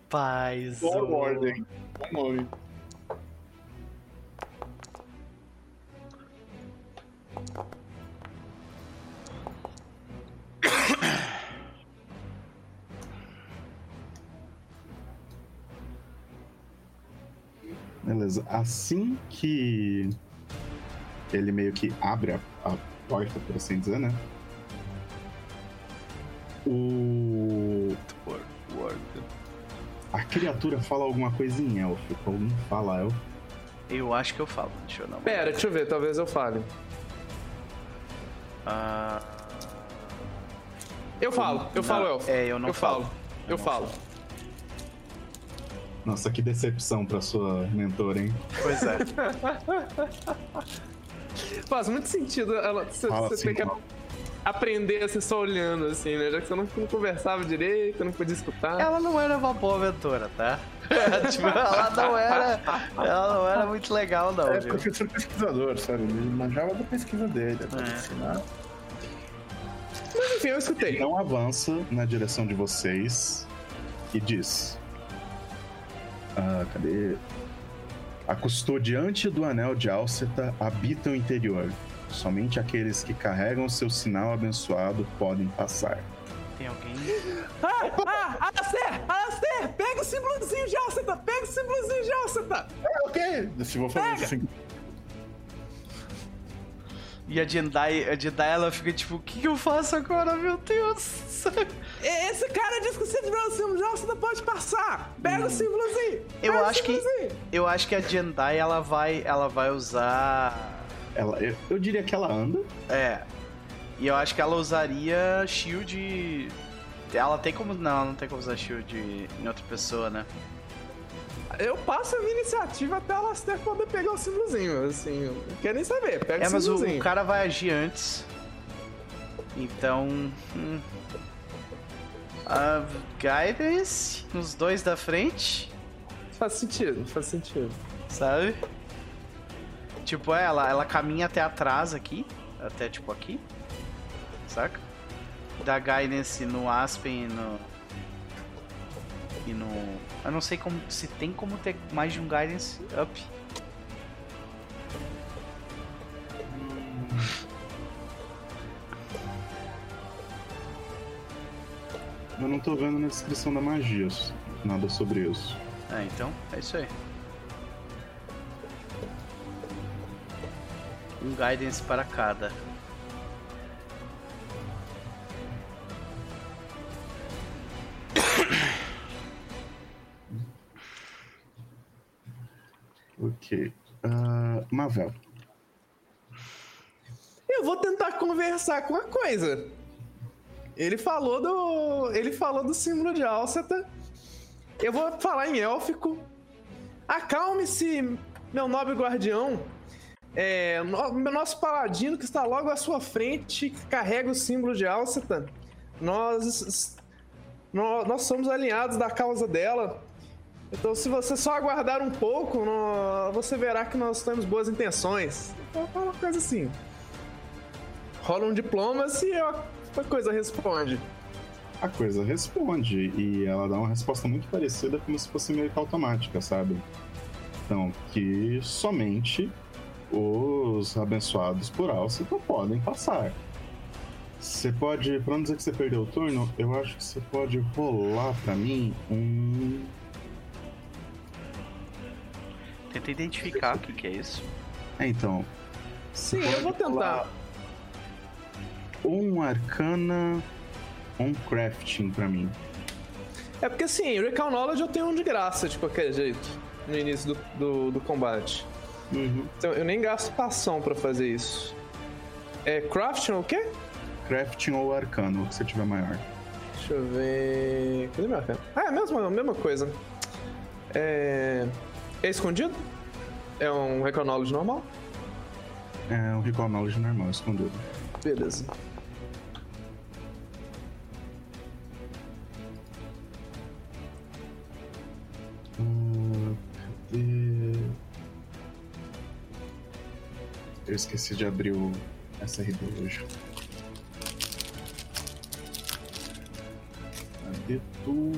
Paizo. Boa ordem. Bom nome. Beleza. Assim que ele meio que abre a, a porta, por assim dizer, né? O. A criatura fala alguma coisa em élfico. Alguém fala élfico. Eu acho que eu falo, deixa eu não. Pera, deixa eu ver, talvez eu fale. Ah, Eu falo, eu falo, Não, Elfo. é, eu não eu falo. falo. Eu falo. Nossa, que decepção pra sua mentora, hein? pois é. Faz muito sentido ela, você, assim, ter que mal. aprender assim só olhando, assim, né? Já que você não, não conversava direito, não podia escutar. Ela não era uma boa aventura, tá? tipo, ela não era. Ela não era muito legal, não, É viu? professor pesquisador, sabe? Ele manjava da pesquisa dele. Pra É. ensinar. Mas enfim, eu escutei. Não avança na direção de vocês e diz: Ah, cadê? A custodiante do anel de Alceta habita o interior. Somente aqueles que carregam seu sinal abençoado podem passar. Tem alguém. Ah, ah, Alastair! Alastair! Pega o símbolozinho de Alceta! Pega o símbolozinho de Alceta! É, ok. Se vou fazer isso assim. E a Jendai, a Jendai, ela fica tipo, o que, que eu faço agora, meu Deus? Esse cara disse que se tiver o símbolo de Alceta pode passar! Pega o símbolozinho! Eu o acho que. símbolozinho. Eu acho que a Jendai, ela vai. Ela vai usar. Ela, eu, eu diria que ela anda. É. E eu acho que ela usaria shield. Ela tem como. Não, ela não tem como usar shield em outra pessoa, né? Eu passo a minha iniciativa até ela poder pegar o símbolozinho, assim. Não quero nem saber. Pega É, o mas o, símbolozinho. o cara vai agir antes. Então. Hum. A guidance nos dois da frente, Faz sentido, faz sentido. sabe? Tipo, é, ela, ela caminha até atrás aqui. Até tipo aqui. Saca? Dá guidance no Aspen e no. E no. Eu não sei como. Se tem como ter mais de um guidance up. Eu não tô vendo na descrição da magia nada sobre isso. Ah, então, é isso aí. Um guidance para cada. Ok. Ah, Mavel. Eu vou tentar conversar com a coisa. Ele falou do. Ele falou do símbolo de Alceta. Eu vou falar em élfico. Acalme-se, meu nobre guardião. É, nosso paladino que está logo à sua frente, que carrega o símbolo de Alceta. Nós, nós, nós somos alinhados da causa dela. Então, se você só aguardar um pouco, nó- você verá que nós temos boas intenções. Então, fala uma coisa assim. rola um diplomacy e a coisa responde. A coisa responde e ela dá uma resposta muito parecida como se fosse meio que automática, sabe? Então, que somente os abençoados por Alcita podem passar. Você pode, pra não dizer que você perdeu o turno, eu acho que você pode rolar pra mim um. Tenta identificar o que, que é isso. É, então. Sim, eu vou tentar. Um arcana, um crafting pra mim. É porque assim, Recall Knowledge eu tenho um de graça de qualquer jeito no início do, do, do combate. Uhum. Então eu nem gasto passão pra fazer isso. É crafting ou o quê? Crafting ou arcano, o que você tiver maior. Deixa eu ver. Cadê meu arcano? Ah, é a mesma, mesma coisa. É. É escondido? É um Recall Knowledge normal? É um Recall Knowledge normal, escondido. Beleza. Hum, cadê? Eu esqueci de abrir o SRD hoje. Cadê tu?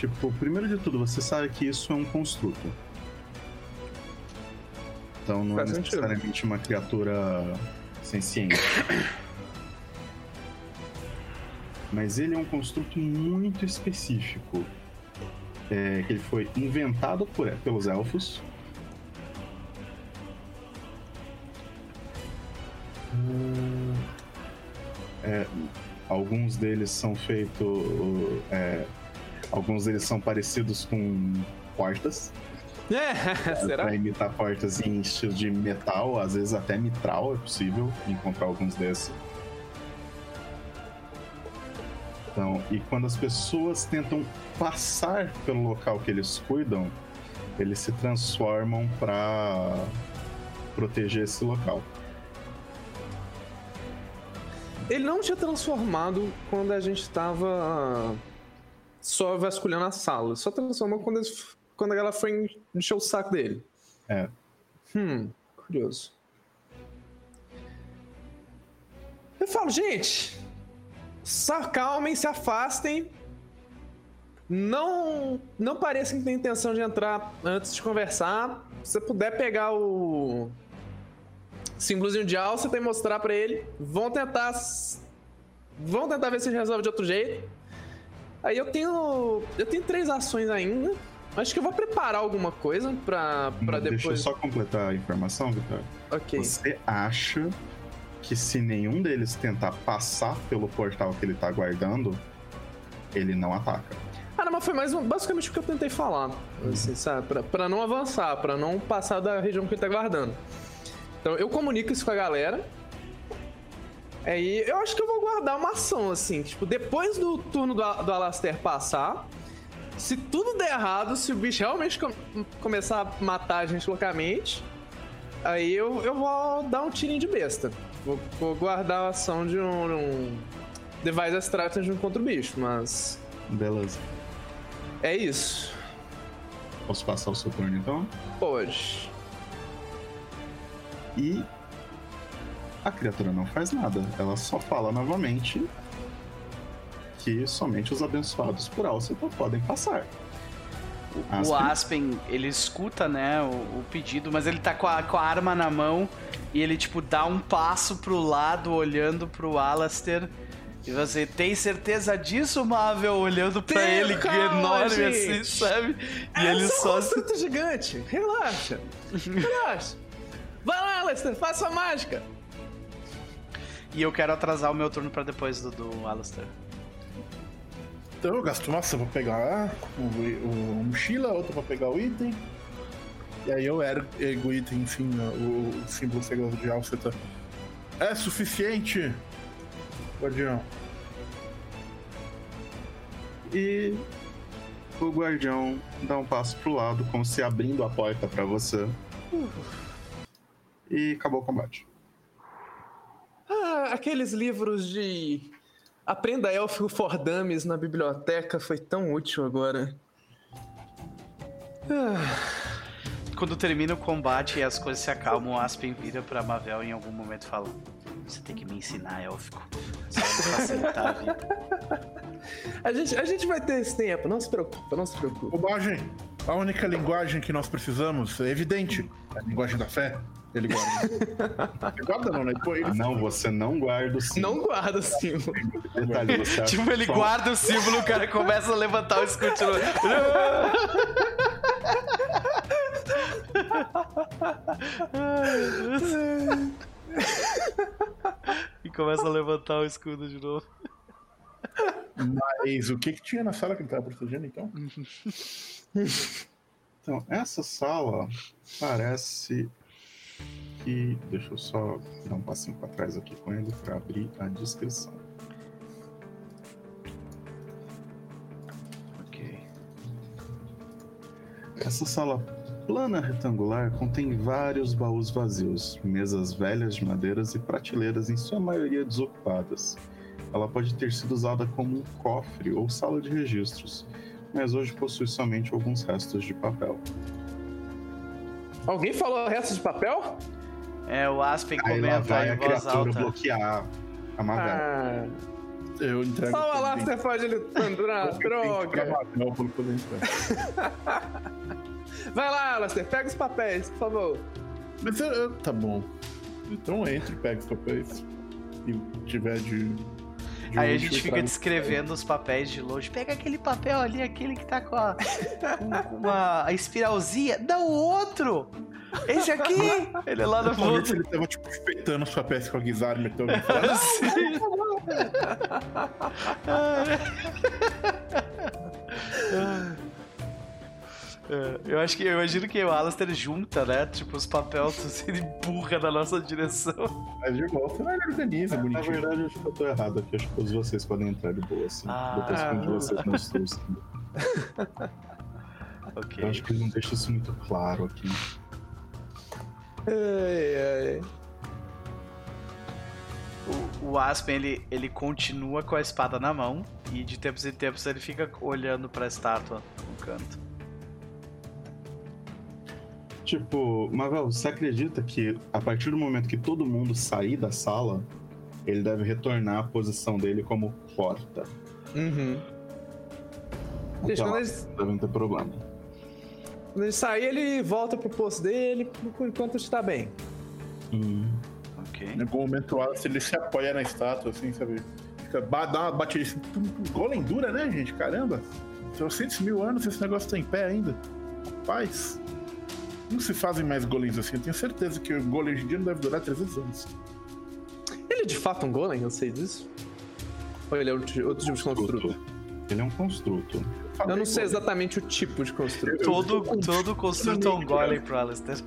Tipo, primeiro de tudo, você sabe que isso é um construto. Então não Faz é necessariamente sentido. uma criatura senciente. Mas ele é um construto muito específico. É, que ele foi inventado por, pelos elfos. É, alguns deles são feitos. É, alguns deles são parecidos com portas. É, será? Pra imitar portas em estilo de metal, às vezes até mitral é possível encontrar alguns desses. Então, e quando as pessoas tentam passar pelo local que eles cuidam, eles se transformam para proteger esse local. Ele não tinha transformado quando a gente estava só vasculhando a sala. Só transformou quando eles quando ela foi encher o saco dele. É. Hum, curioso. Eu falo, gente, se acalmem, se afastem. Não, não parecem que tem intenção de entrar antes de conversar. Se você puder pegar o símbolozinho de alça e mostrar para ele, vão tentar vão tentar ver se resolve de outro jeito. Aí eu tenho eu tenho três ações ainda. Acho que eu vou preparar alguma coisa pra, pra depois. Deixa eu só completar a informação, Vitor. Ok. Você acha que se nenhum deles tentar passar pelo portal que ele tá guardando, ele não ataca? Ah, não, mas foi mais um, basicamente o que eu tentei falar. Assim, sabe? Pra, pra não avançar, pra não passar da região que ele tá guardando. Então eu comunico isso com a galera. Aí eu acho que eu vou guardar uma ação, assim. Tipo, depois do turno do, do Alastair passar se tudo der errado, se o bicho realmente com começar a matar a gente loucamente, aí eu, eu vou dar um tirinho de besta. Vou, vou guardar a ação de um, um Device Strategy contra o bicho, mas. Beleza. É isso. Posso passar o seu turno então? Pode. E a criatura não faz nada. Ela só fala novamente que somente os abençoados por Alceta podem passar. Aspen. O Aspen, ele escuta, né, o, o, pedido, mas ele tá com a, com a arma na mão e ele, tipo, dá um passo pro lado, olhando pro Alastair. E você tem certeza disso, Marvel? Olhando pra ele, calma, enorme gente. assim, sabe? E é ele só. Um gigante. Relaxa. Relaxa. Vai lá, Alastair, faça a mágica. E eu quero atrasar o meu turno para depois do, do Alastair. Então eu gasto uma ação pra pegar o, o, mochila, outra pra pegar o item. E aí eu ergo o item, enfim, o, o símbolo sagrado de Alceta. É suficiente, guardião. E o guardião dá um passo pro lado, como se abrindo a porta para você. E acabou o combate. Ah, aqueles livros de Aprenda élfico for dummies na biblioteca foi tão útil agora. Quando termina o combate e as coisas se acalmam, o Aspen vira pra Mavel em algum momento e fala: Você tem que me ensinar élfico. Facilitar a vida. A gente, a gente vai ter esse tempo, não se preocupa, não se preocupa. Bobagem. A única linguagem que nós precisamos é evidente. É a linguagem da fé. Ele guarda. Ele guarda não, né? Pô, ele... Não, você não guarda o símbolo. Não guarda o símbolo. Detalhe, você tipo, ele só- guarda o símbolo, o cara começa a levantar o escudo. de novo. e começa a levantar o escudo de novo. Mas o que que tinha na sala que ele tava protegendo, então? Então, essa sala parece Deixa eu só dar um passinho para trás aqui com ele para abrir a descrição. Ok. Essa sala plana retangular contém vários baús vazios, mesas velhas de madeiras e prateleiras, em sua maioria desocupadas. Ela pode ter sido usada como um cofre ou sala de registros, mas hoje possui somente alguns restos de papel. Alguém falou resto de papel? É, o Aspen Aí lá comenta vai em a voz alta. bloquear a Mavel. Ah, Eu entrego. pra droga. Mavel pra ele poder entrar. Vai lá, Alastair, pega os papéis, por favor. Mas eu, eu- tá bom. Então entre, pega os papéis. E tiver de. Aí a gente fica descrevendo os papéis de longe. Pega aquele papel ali, aquele que tá com, a, com uma espiralzinha. Não, o outro! Esse aqui! Ele é lá no fundo. ele tava, tipo, espetando os papéis com a guisada, meteu. Sim. É, eu acho que eu imagino que o Alastair junta, né? Tipo, os papéis ele empurra na nossa direção. Mas de volta, ele organiza, Na bonitinho. verdade, eu acho que eu tô errado aqui. Acho que todos vocês podem entrar de boa, assim. Ah. Depois que um de vocês não trouxe. Ok. Eu acho que ele não deixa isso muito claro aqui. Ai, ai. O, o Aspen, ele, ele continua com a espada na mão e de tempos em tempos ele fica olhando pra estátua no canto. Tipo, Mavel, você acredita que a partir do momento que todo mundo sair da sala, ele deve retornar à posição dele como porta? Uhum. Gente, Então, quando eles, devem ter problema. quando ele sair, ele volta pro posto dele por enquanto está bem. Hum. Ok. Em algum momento o Alice ele se apoia na estátua, assim, sabe? Fica, dá uma batida assim. Golem dura, né, gente? Caramba! 300 mil anos esse negócio tá em pé ainda. Rapaz, não se fazem mais golems assim. Eu tenho certeza que o golem hoje em dia não deve durar 300 anos. Ele é de fato um golem, eu sei disso? Ou ele é outro, outro tipo de construto? Ele é um construto. Eu não sei exatamente o tipo de construto. Todo, todo construto é um golem pro Alastair. Sim.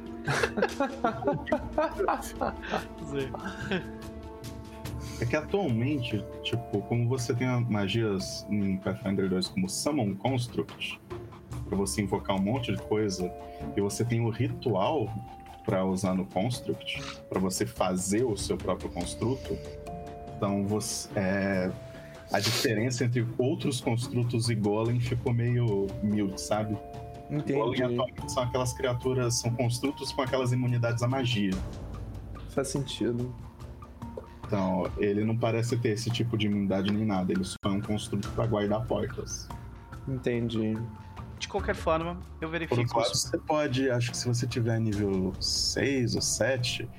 É que atualmente, tipo, como você tem magias em Pathfinder 2 como Summon Construct, pra você invocar um monte de coisa, e você tem o ritual pra usar no Construct, pra você fazer o seu próprio construto, então você. É, a diferença entre outros construtos e Golem ficou meio mute, sabe? Golem Entendi. atualmente são aquelas criaturas, são construtos com aquelas imunidades à magia. Faz sentido. Então, ele não parece ter esse tipo de imunidade nem nada, ele só é um construto pra guardar portas. Entendi. De qualquer forma, eu Por verifico os... você pode, acho que se você tiver nível 6 ou 7,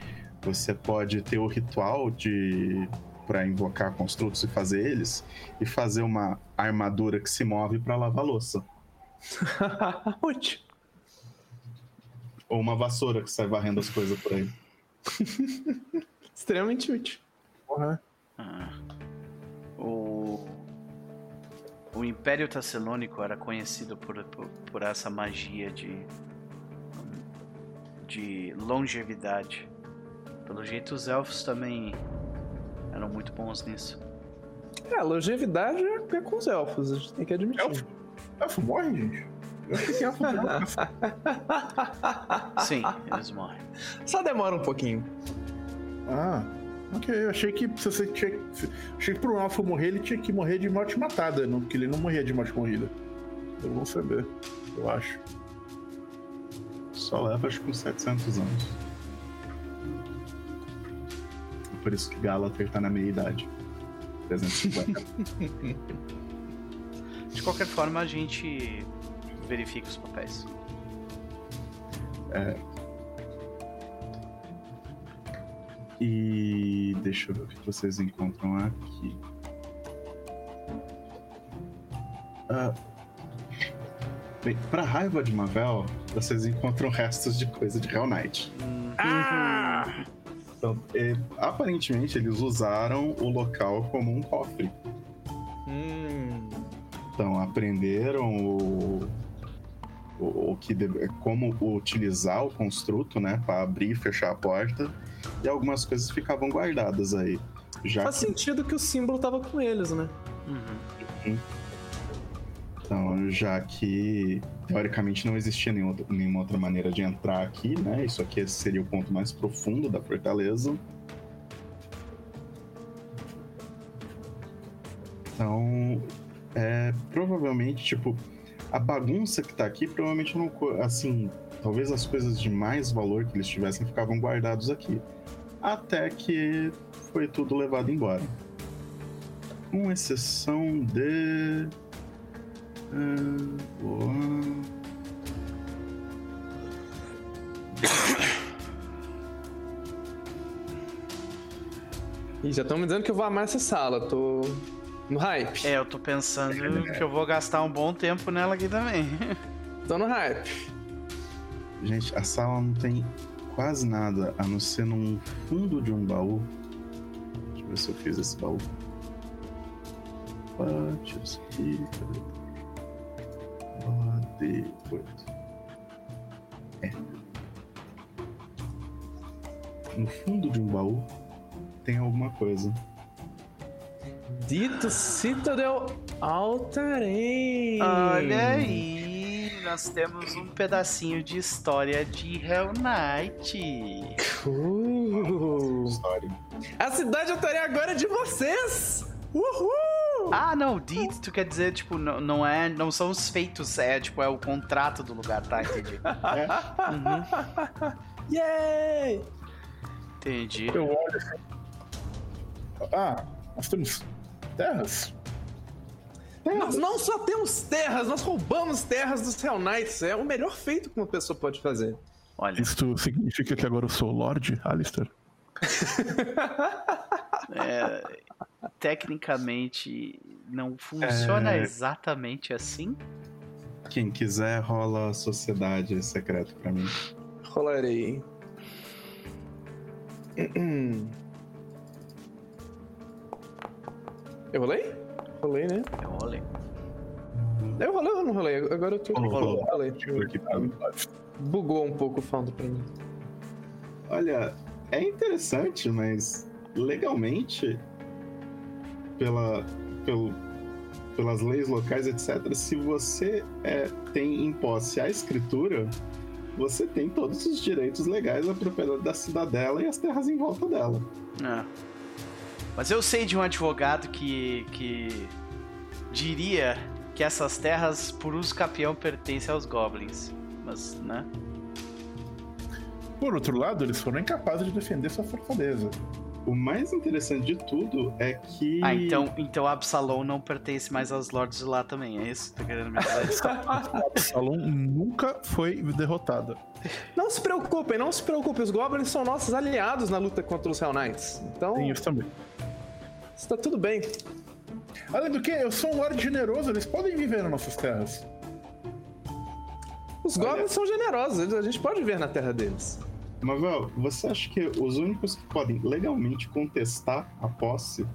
você pode ter o ritual de para invocar construtos e fazer eles e fazer uma armadura que se move pra lavar louça Útil. ou uma vassoura que sai varrendo as coisas por aí. Extremamente útil. Porra. Ah. O... o Império Tasselônico era conhecido por, por, por essa magia de... de longevidade. Pelo jeito, os elfos também eram muito bons nisso. É, a longevidade é é com os elfos, a gente tem que admitir. Elfo? Elfo morre, gente? Eu que elfo. Sim, eles morrem. Só demora um pouquinho. ah, Ok, eu achei que se você tinha. Achei que pro Alpha morrer, ele tinha que morrer de morte matada, não, porque ele não morria de morte morrida. Eu vou saber, eu acho. Só leva acho que uns 700 anos. Por isso que Galater tá na meia idade. 350. de qualquer forma, a gente verifica os papéis. É. E deixa eu ver o que vocês encontram aqui. Ah, bem, pra raiva de Mavel, vocês encontram restos de coisa de Hell Knight. Ah! Então, é, aparentemente, eles usaram o local como um cofre. Hum. Então, aprenderam o, o, o que deve, como utilizar o construto, né, para abrir e fechar a porta, e algumas coisas ficavam guardadas aí. Já Faz que, sentido que o símbolo tava com eles, né? Uhum. então, já que teoricamente não existia nenhuma, outra- nenhuma outra maneira de entrar aqui, né? Isso aqui seria o ponto mais profundo da fortaleza. Então, é, provavelmente, tipo, a bagunça que tá aqui, provavelmente não. Assim, talvez as coisas de mais valor que eles tivessem ficavam guardados aqui. Até que foi tudo levado embora. Com exceção de. ah, boa. Ih, já estão me dizendo que eu vou amar essa sala. Tô no hype. É, eu tô pensando que eu vou gastar um bom tempo nela aqui também. Tô no hype. Gente, a sala não tem quase nada a não ser num fundo de um baú. Deixa eu ver se eu fiz esse baú. Cadê? AD8. É. No fundo de um baú tem alguma coisa. Dito Citadel Altarém. Olha aí, nós temos um pedacinho de história de Hell Knight. Uh, História. a cidade Altarém agora é de vocês! Uhul! Ah, não, deed, tu quer dizer, tipo, não, não é, não são os feitos, é, tipo, é o contrato do lugar, tá? Entendi. Uhum, Yay! entendi. Eu olho assim. Ah, nós temos terras? Nós não só temos terras, nós roubamos terras dos Hell Knights. É o melhor feito que uma pessoa pode fazer. Olha, Isto significa que agora eu sou Lorde Alistair? é, tecnicamente não funciona É. exatamente assim. Quem quiser, rola sociedade secreto pra mim. Rolarei. Eu rolei? Rolei, né? Eu olhei. Eu rolei ou não rolei? Agora eu tô. Rolou, rolou. Rolei. Pra mim. Bugou um pouco o Found pra mim. Olha, é interessante, mas legalmente, pela, pelo, pelas leis locais, etc., se você é, tem em posse a escritura, você tem todos os direitos legais à propriedade da cidadela e as terras em volta dela. É. Mas eu sei de um advogado que, que diria que essas terras, por uso capião, pertencem aos goblins. Mas, né? Por outro lado, eles foram incapazes de defender sua fortaleza. O mais interessante de tudo é que. Ah, então, então Absalom não pertence mais aos lords de lá também, é isso tá querendo me dizer? Absalom nunca foi derrotada. Não se preocupem, não se preocupem. Os Goblins são nossos aliados na luta contra os Hell Knights. Então, Tem isso também. Está tudo bem. Além do que, eu sou um Lorde generoso, eles podem viver nas nossas terras. Os Goblins são generosos, eles- a gente pode ver na terra deles. Mavel, você acha que os únicos que podem legalmente contestar a posse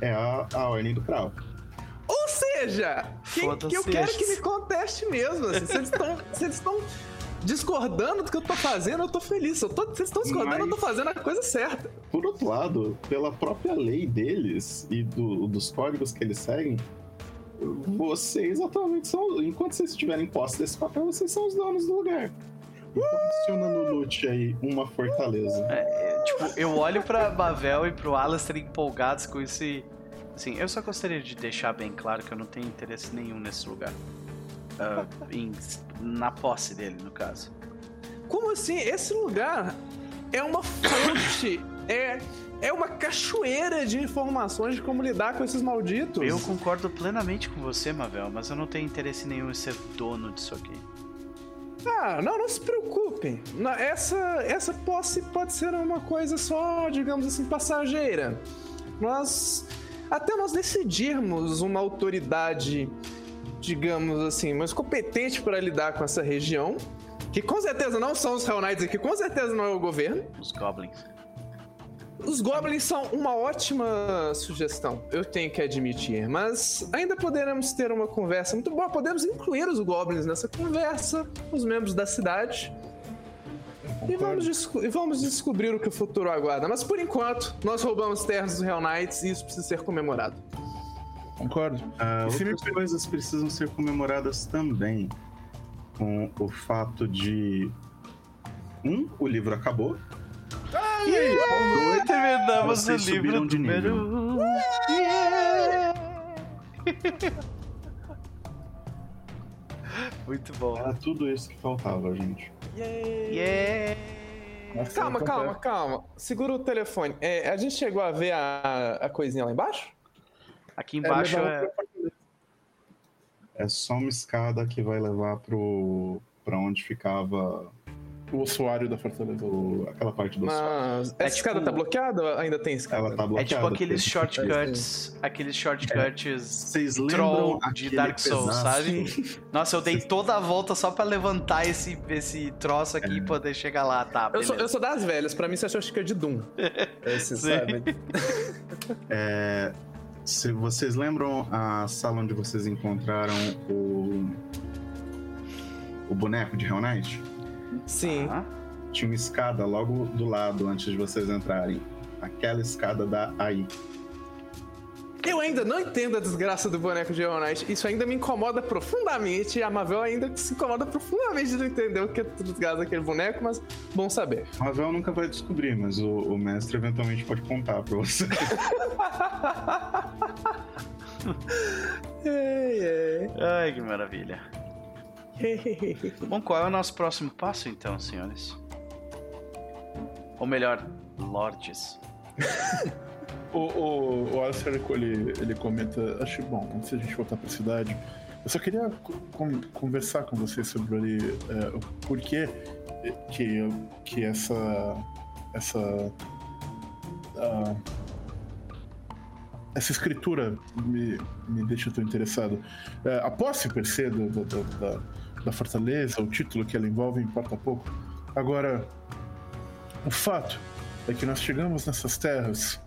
é a, a Ordem do Crau? Ou seja, quem, que eu quero que me conteste mesmo. assim. se eles estão discordando do que eu tô fazendo, eu tô feliz. Eu tô- eles estão discordando, eu tô Mas- fazendo a coisa certa. Por outro lado, pela própria lei deles e do- dos códigos que eles seguem, vocês atualmente são. Enquanto vocês estiverem em posse desse papel, vocês são os donos do lugar. Adiciona no loot aí uma fortaleza. É, é, tipo, eu olho pra Bavel e pro Alastair empolgados com esse. Assim, eu só gostaria de deixar bem claro que eu não tenho interesse nenhum nesse lugar. Uh, em, na posse dele, no caso. Como assim? Esse lugar é uma fonte. é é uma cachoeira de informações de como lidar com esses malditos. Eu concordo plenamente com você, Mavel, mas eu não tenho interesse nenhum em ser dono disso aqui. Ah, não, não se preocupem. Essa, essa posse pode ser uma coisa só, digamos assim, passageira. Nós. Até nós decidirmos uma autoridade, digamos assim, mais competente para lidar com essa região, que com certeza não são os Hell Knights aqui, com certeza não é o governo. Os Goblins. Os goblins são uma ótima sugestão, eu tenho que admitir, mas ainda poderemos ter uma conversa muito boa. Podemos incluir os goblins nessa conversa, os membros da cidade. E vamos, e vamos, descobrir o que o futuro aguarda. Mas por enquanto, nós roubamos terras dos Real Knights e isso precisa ser comemorado. Concordo. Uh, outras me... coisas precisam ser comemoradas também. Com o fato de. Um, o livro acabou. Ah, e aí? Yeah! Terminamos o livro número um. Yeah! Muito bom. Era tudo isso que faltava, gente. Yeah! Nossa, calma, calma, calma. Segura o telefone. É, a gente chegou a ver a, a coisinha lá embaixo? Aqui embaixo é. É só uma escada que vai levar pro. pra onde ficava o ossuário da fortaleza. O, aquela parte do ossuário. Mas essa é escada tipo... tá bloqueada ou ainda tem escada? Ela tá bloqueada. É tipo aqueles shortcuts, aqueles shortcuts Vocês troll de Dark Souls, sabe? Nossa, eu dei toda a volta só pra levantar esse, esse troço aqui é. e poder chegar lá, tá? Eu sou, eu sou, das velhas, pra mim isso é shortcut de Doom. Esse, sabe? É, se vocês lembram a sala onde vocês encontraram o o boneco de Hell Knight? Sim. Tá? Tinha uma escada logo do lado antes de vocês entrarem. Aquela escada dá aí. Eu ainda não entendo a desgraça do boneco de Knight. Isso ainda me incomoda profundamente. E a Mavel ainda se incomoda profundamente de não entender o que é desgraça daquele boneco, mas bom saber. A Mavel nunca vai descobrir, mas o, o mestre eventualmente pode contar pra você. ei, ei. Ai, que maravilha. Bom, qual é o nosso próximo passo então, senhores? Ou melhor, lords. o, o, o ele, ele comenta, acho bom, antes da gente voltar pra cidade, eu só queria com, conversar com você sobre ali, é, o porquê que, que essa. essa. Uh, essa escritura me, me deixa tão interessado. É, a posse per se do, da, da fortaleza, o título que ela envolve, importa pouco. Agora, o fato é que nós chegamos nessas terras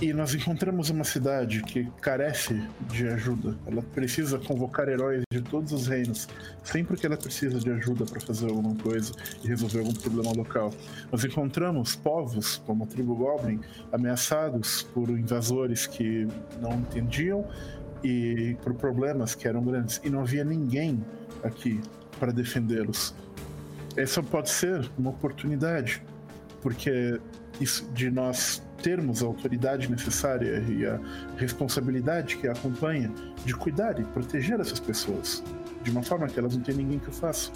e nós encontramos uma cidade que carece de ajuda. Ela precisa convocar heróis de todos os reinos, sempre que ela precisa de ajuda para fazer alguma coisa e resolver algum problema local. Nós encontramos povos, como a tribo Goblin, ameaçados por invasores que não entendiam e por problemas que eram grandes e não havia ninguém aqui para defendê-los. Essa pode ser uma oportunidade, porque isso de nós termos a autoridade necessária e a responsabilidade que a acompanha de cuidar e proteger essas pessoas de uma forma que elas não têm ninguém que o faça.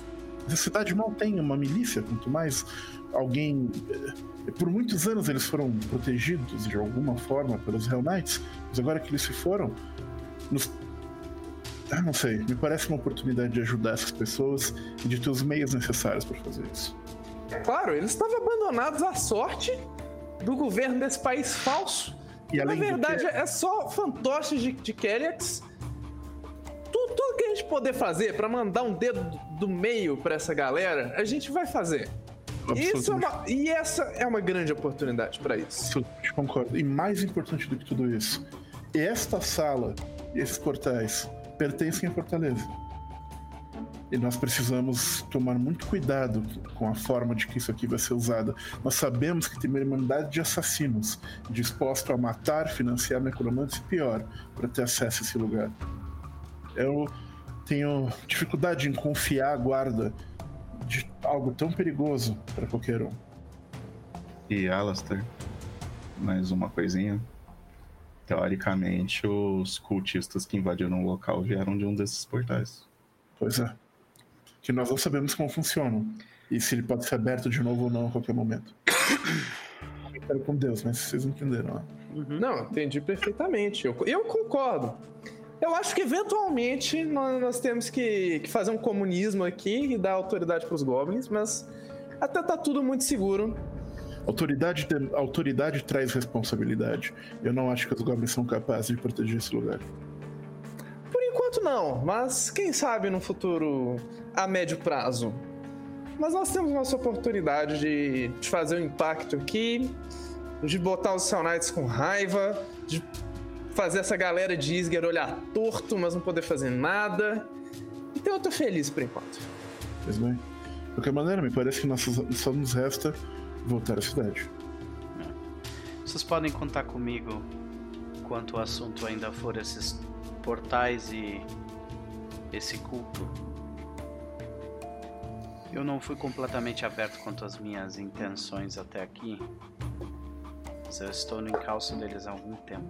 Essa cidade mal tem uma milícia, quanto mais alguém. Eh, por muitos anos eles foram protegidos de alguma forma pelos Hell Knights, mas agora que eles se foram, nos... Ah, não sei, me parece uma oportunidade de ajudar essas pessoas e de ter os meios necessários para fazer isso. Claro, eles estavam abandonados à sorte do governo desse país falso. E Na verdade, que... é só fantoches de, de Kellex. Tudo, tudo, que a gente poder fazer para mandar um dedo do meio para essa galera, a gente vai fazer. Isso é uma, e essa é uma grande oportunidade para isso. Concordo. E mais importante do que tudo isso, esta sala esses portais pertencem à Fortaleza. E nós precisamos tomar muito cuidado com a forma de que isso aqui vai ser usado. Nós sabemos que tem uma irmandade de assassinos disposto a matar, financiar necromantes e pior, para ter acesso a esse lugar. Eu tenho dificuldade em confiar a guarda de algo tão perigoso para qualquer um. E Alastair, mais uma coisinha. Teoricamente, os cultistas que invadiram o local vieram de um desses portais. Pois é. Que nós não sabemos como funcionam. E se ele pode ser aberto de novo ou não a qualquer momento. Espero com Deus, mas vocês entenderam, né? Uhum. Não, entendi perfeitamente. Eu, eu concordo. Eu acho que eventualmente nós, nós temos que, que, fazer um comunismo aqui e dar autoridade para os goblins, mas até tá tudo muito seguro. Autoridade, autoridade traz responsabilidade. Eu não acho que os goblins são capazes de proteger esse lugar. Por enquanto não, mas quem sabe no futuro a médio prazo. Mas nós temos nossa oportunidade de, de fazer um impacto aqui, de botar os Cell Knights com raiva, de fazer essa galera de Isger olhar torto, mas não poder fazer nada. Então eu tô feliz por enquanto. Pois bem. De qualquer maneira, me parece que nós, só nos resta voltar à cidade. Vocês podem contar comigo quanto o assunto ainda for esses portais e esse culto. Eu não fui completamente aberto quanto às minhas intenções até aqui. Mas eu estou no encalço deles há algum tempo.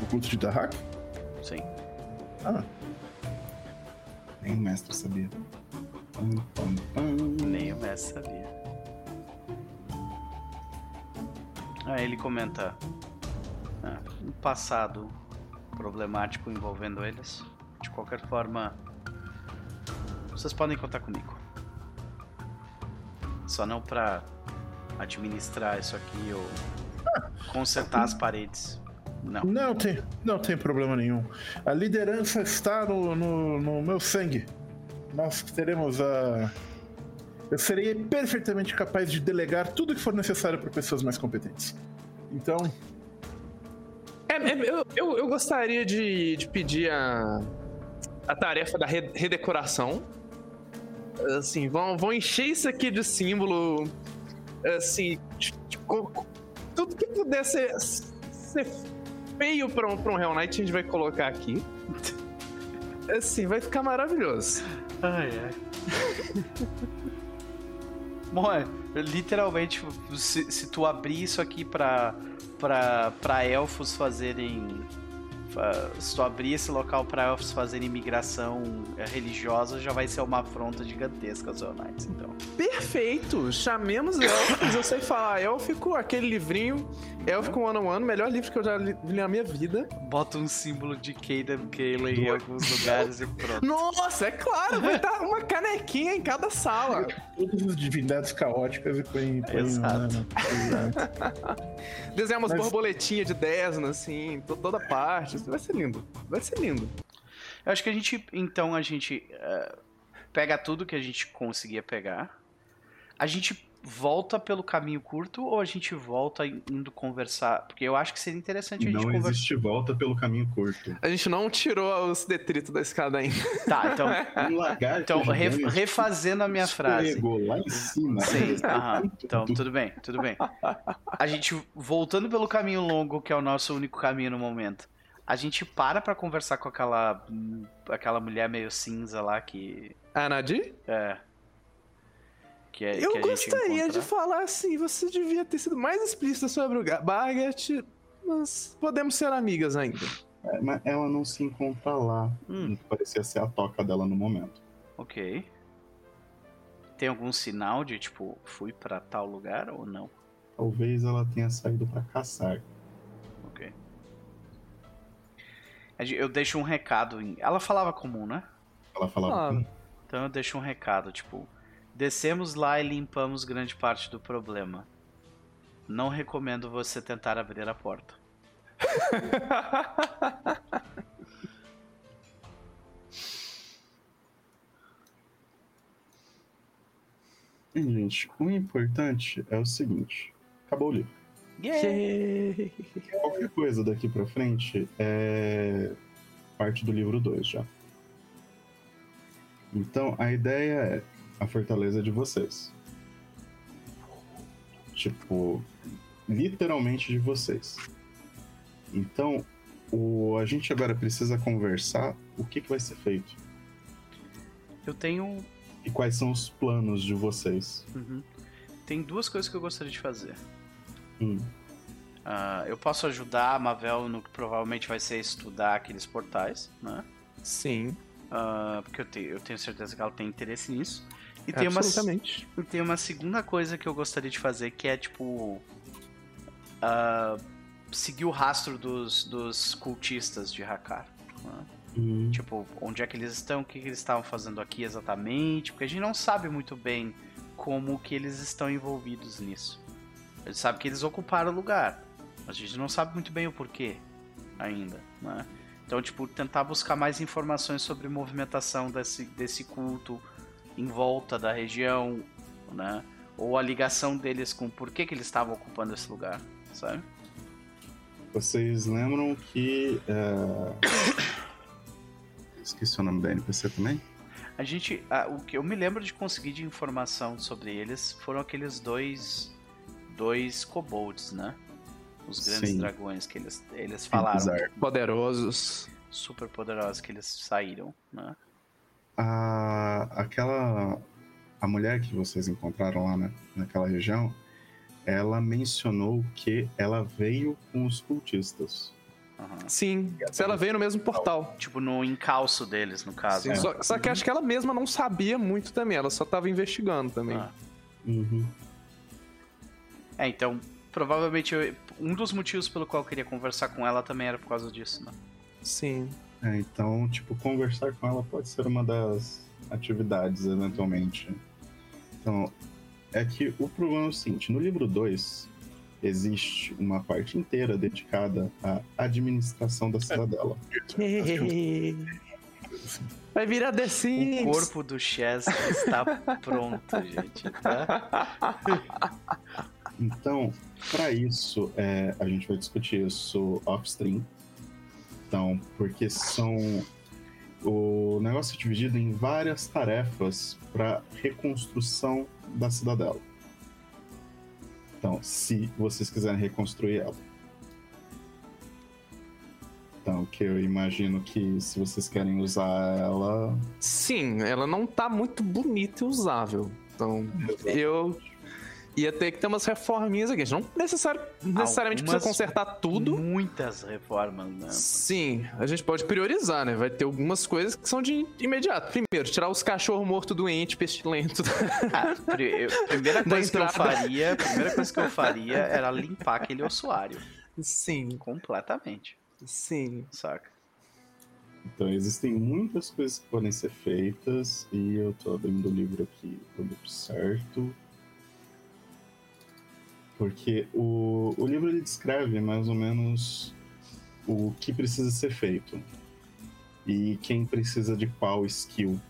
O culto de Dahak? Sim. Ah. Nem o mestre sabia. Nem o mestre sabia. Ah, ele comenta ah, um passado problemático envolvendo eles. De qualquer forma, vocês podem contar comigo. Só não pra administrar isso aqui ou consertar as paredes. Não. Não tem, não tem problema nenhum. A liderança está no, no, no meu sangue. Nós teremos a. Eu serei perfeitamente capaz de delegar tudo que for necessário para pessoas mais competentes. Então. É, é, eu, eu, eu, gostaria de, de pedir a, a tarefa da redecoração. Assim, vão, vão encher isso aqui de símbolo. Assim, tipo, tudo que puder ser, ser feio pra um, pra um Hell Knight a gente vai colocar aqui. Assim, vai ficar maravilhoso. Ai, ai. Bom, é, literalmente, se, se tu abrir isso aqui pra, pra, pra elfos fazerem se tu abrir esse local para elfos fazerem imigração eh, religiosa, já vai ser uma afronta gigantesca aos Knights, então. Perfeito! Chamemos elfos, eu sei falar élfico, aquele livrinho, Élfico One on One, melhor livro que eu já li na minha vida. Bota um símbolo de Caden Kayla em alguns lugares e pronto. Nossa, é claro, vai estar uma canequinha em cada sala. Todas as divindades caóticas e põe. Exato. Né? Desenhar umas Mas... borboletinhas de Desna, assim, toda parte. Vai ser lindo. Vai ser lindo. Eu acho que a gente, então, a gente uh, pega tudo que a gente conseguia pegar. A gente volta pelo caminho curto ou a gente volta indo conversar? Porque eu acho que seria interessante a gente conversar. Não existe volta pelo caminho curto. A gente não tirou os detritos da escada ainda. Tá, então. um então, refazendo a minha frase. lá em cima. Sim, aham. Então, tudo bem, tudo bem. A gente voltando pelo caminho longo, que é o nosso único caminho no momento. A gente para pra conversar com aquela aquela mulher meio cinza lá que. A Nadir? É. Que é, Eu que gostaria de falar assim, você devia ter sido mais explícita sobre o Barget, mas podemos ser amigas ainda. É, mas ela não se encontra lá. Hum. Parecia ser a toca dela no momento. Ok. Tem algum sinal de, tipo, fui para tal lugar ou não? Talvez ela tenha saído para caçar. Eu deixo um recado em. Ela falava comum, né? Ela falava ah. comum. Então eu deixo um recado, tipo. Descemos lá e limpamos grande parte do problema. Não recomendo você tentar abrir a porta. Gente, o importante é o seguinte: acabou o livro. Yeah. Qualquer coisa daqui pra frente é parte do livro 2 já. Então a ideia é a fortaleza de vocês. Tipo, literalmente de vocês. Então, o, a gente agora precisa conversar o que, que vai ser feito. Eu tenho. E quais são os planos de vocês? Uhum. Tem duas coisas que eu gostaria de fazer. Hum. Uh, eu posso ajudar a Mavel no que provavelmente vai ser estudar aqueles portais, né? Sim. Uh, porque eu, te, eu, tenho certeza que ela tem interesse nisso. E tem, uma, e tem uma segunda coisa que eu gostaria de fazer, que é tipo. Uh, seguir o rastro dos, dos cultistas de Hakar. Né? Uhum. Tipo, onde é que eles estão, o que, que eles estavam fazendo aqui exatamente, porque a gente não sabe muito bem como que eles estão envolvidos nisso. A gente sabe que eles ocuparam o lugar, a gente não sabe muito bem o porquê ainda, né? Então, tipo, tentar buscar mais informações sobre movimentação desse, desse culto em volta da região, né? Ou a ligação deles com por que, que eles estavam ocupando esse lugar, sabe? Vocês lembram que. Uh... Esqueci o nome da NPC também? A gente. o que eu me lembro de conseguir de informação sobre eles foram aqueles dois. Dois kobolds, né? Os grandes Sim. dragões que eles, eles falaram. Poderosos. Super poderosos que eles saíram, né? A, aquela. A mulher que vocês encontraram lá né, naquela região, ela mencionou que ela veio com os cultistas. Uhum. Sim, se ela veio no mesmo portal. Tipo, no encalço deles, no caso. Sim, né? só, só, que acho que ela mesma não sabia muito também, ela só tava investigando também. Ah. Uhum. É, então, provavelmente eu, um dos motivos pelo qual eu queria conversar com ela também era por causa disso, né? Sim. É, então, tipo, conversar com ela pode ser uma das atividades, eventualmente. Então, é que o problema é o seguinte: no livro 2, existe uma parte inteira dedicada à administração da cidadela. Vai virar The Sims. O corpo do Chess está pronto, gente. Tá? Então, para isso, é, a gente vai discutir isso off-stream. Então, porque são. O negócio é dividido em várias tarefas para reconstrução da cidadela. Então, se vocês quiserem reconstruir ela. Então, que eu imagino que se vocês querem usar ela. Sim, ela não tá muito bonita e usável. Então, Exatamente. eu ia ter que ter umas reforminhas aqui. A gente não necessari necessariamente Algumas, precisa consertar tudo. Muitas reformas, né? Sim, a gente pode priorizar, né? Vai ter algumas coisas que são de imediato. Primeiro, tirar os cachorros mortos doentes, pestilento. Ah, primeira coisa que eu faria, primeira coisa que eu faria era limpar aquele ossuário. Sim. Completamente. Sim. Saca? Então existem muitas coisas que podem ser feitas e eu tô abrindo o livro aqui, o livro certo. Porque o, o livro ele descreve mais ou menos o que precisa ser feito e quem precisa de qual skill.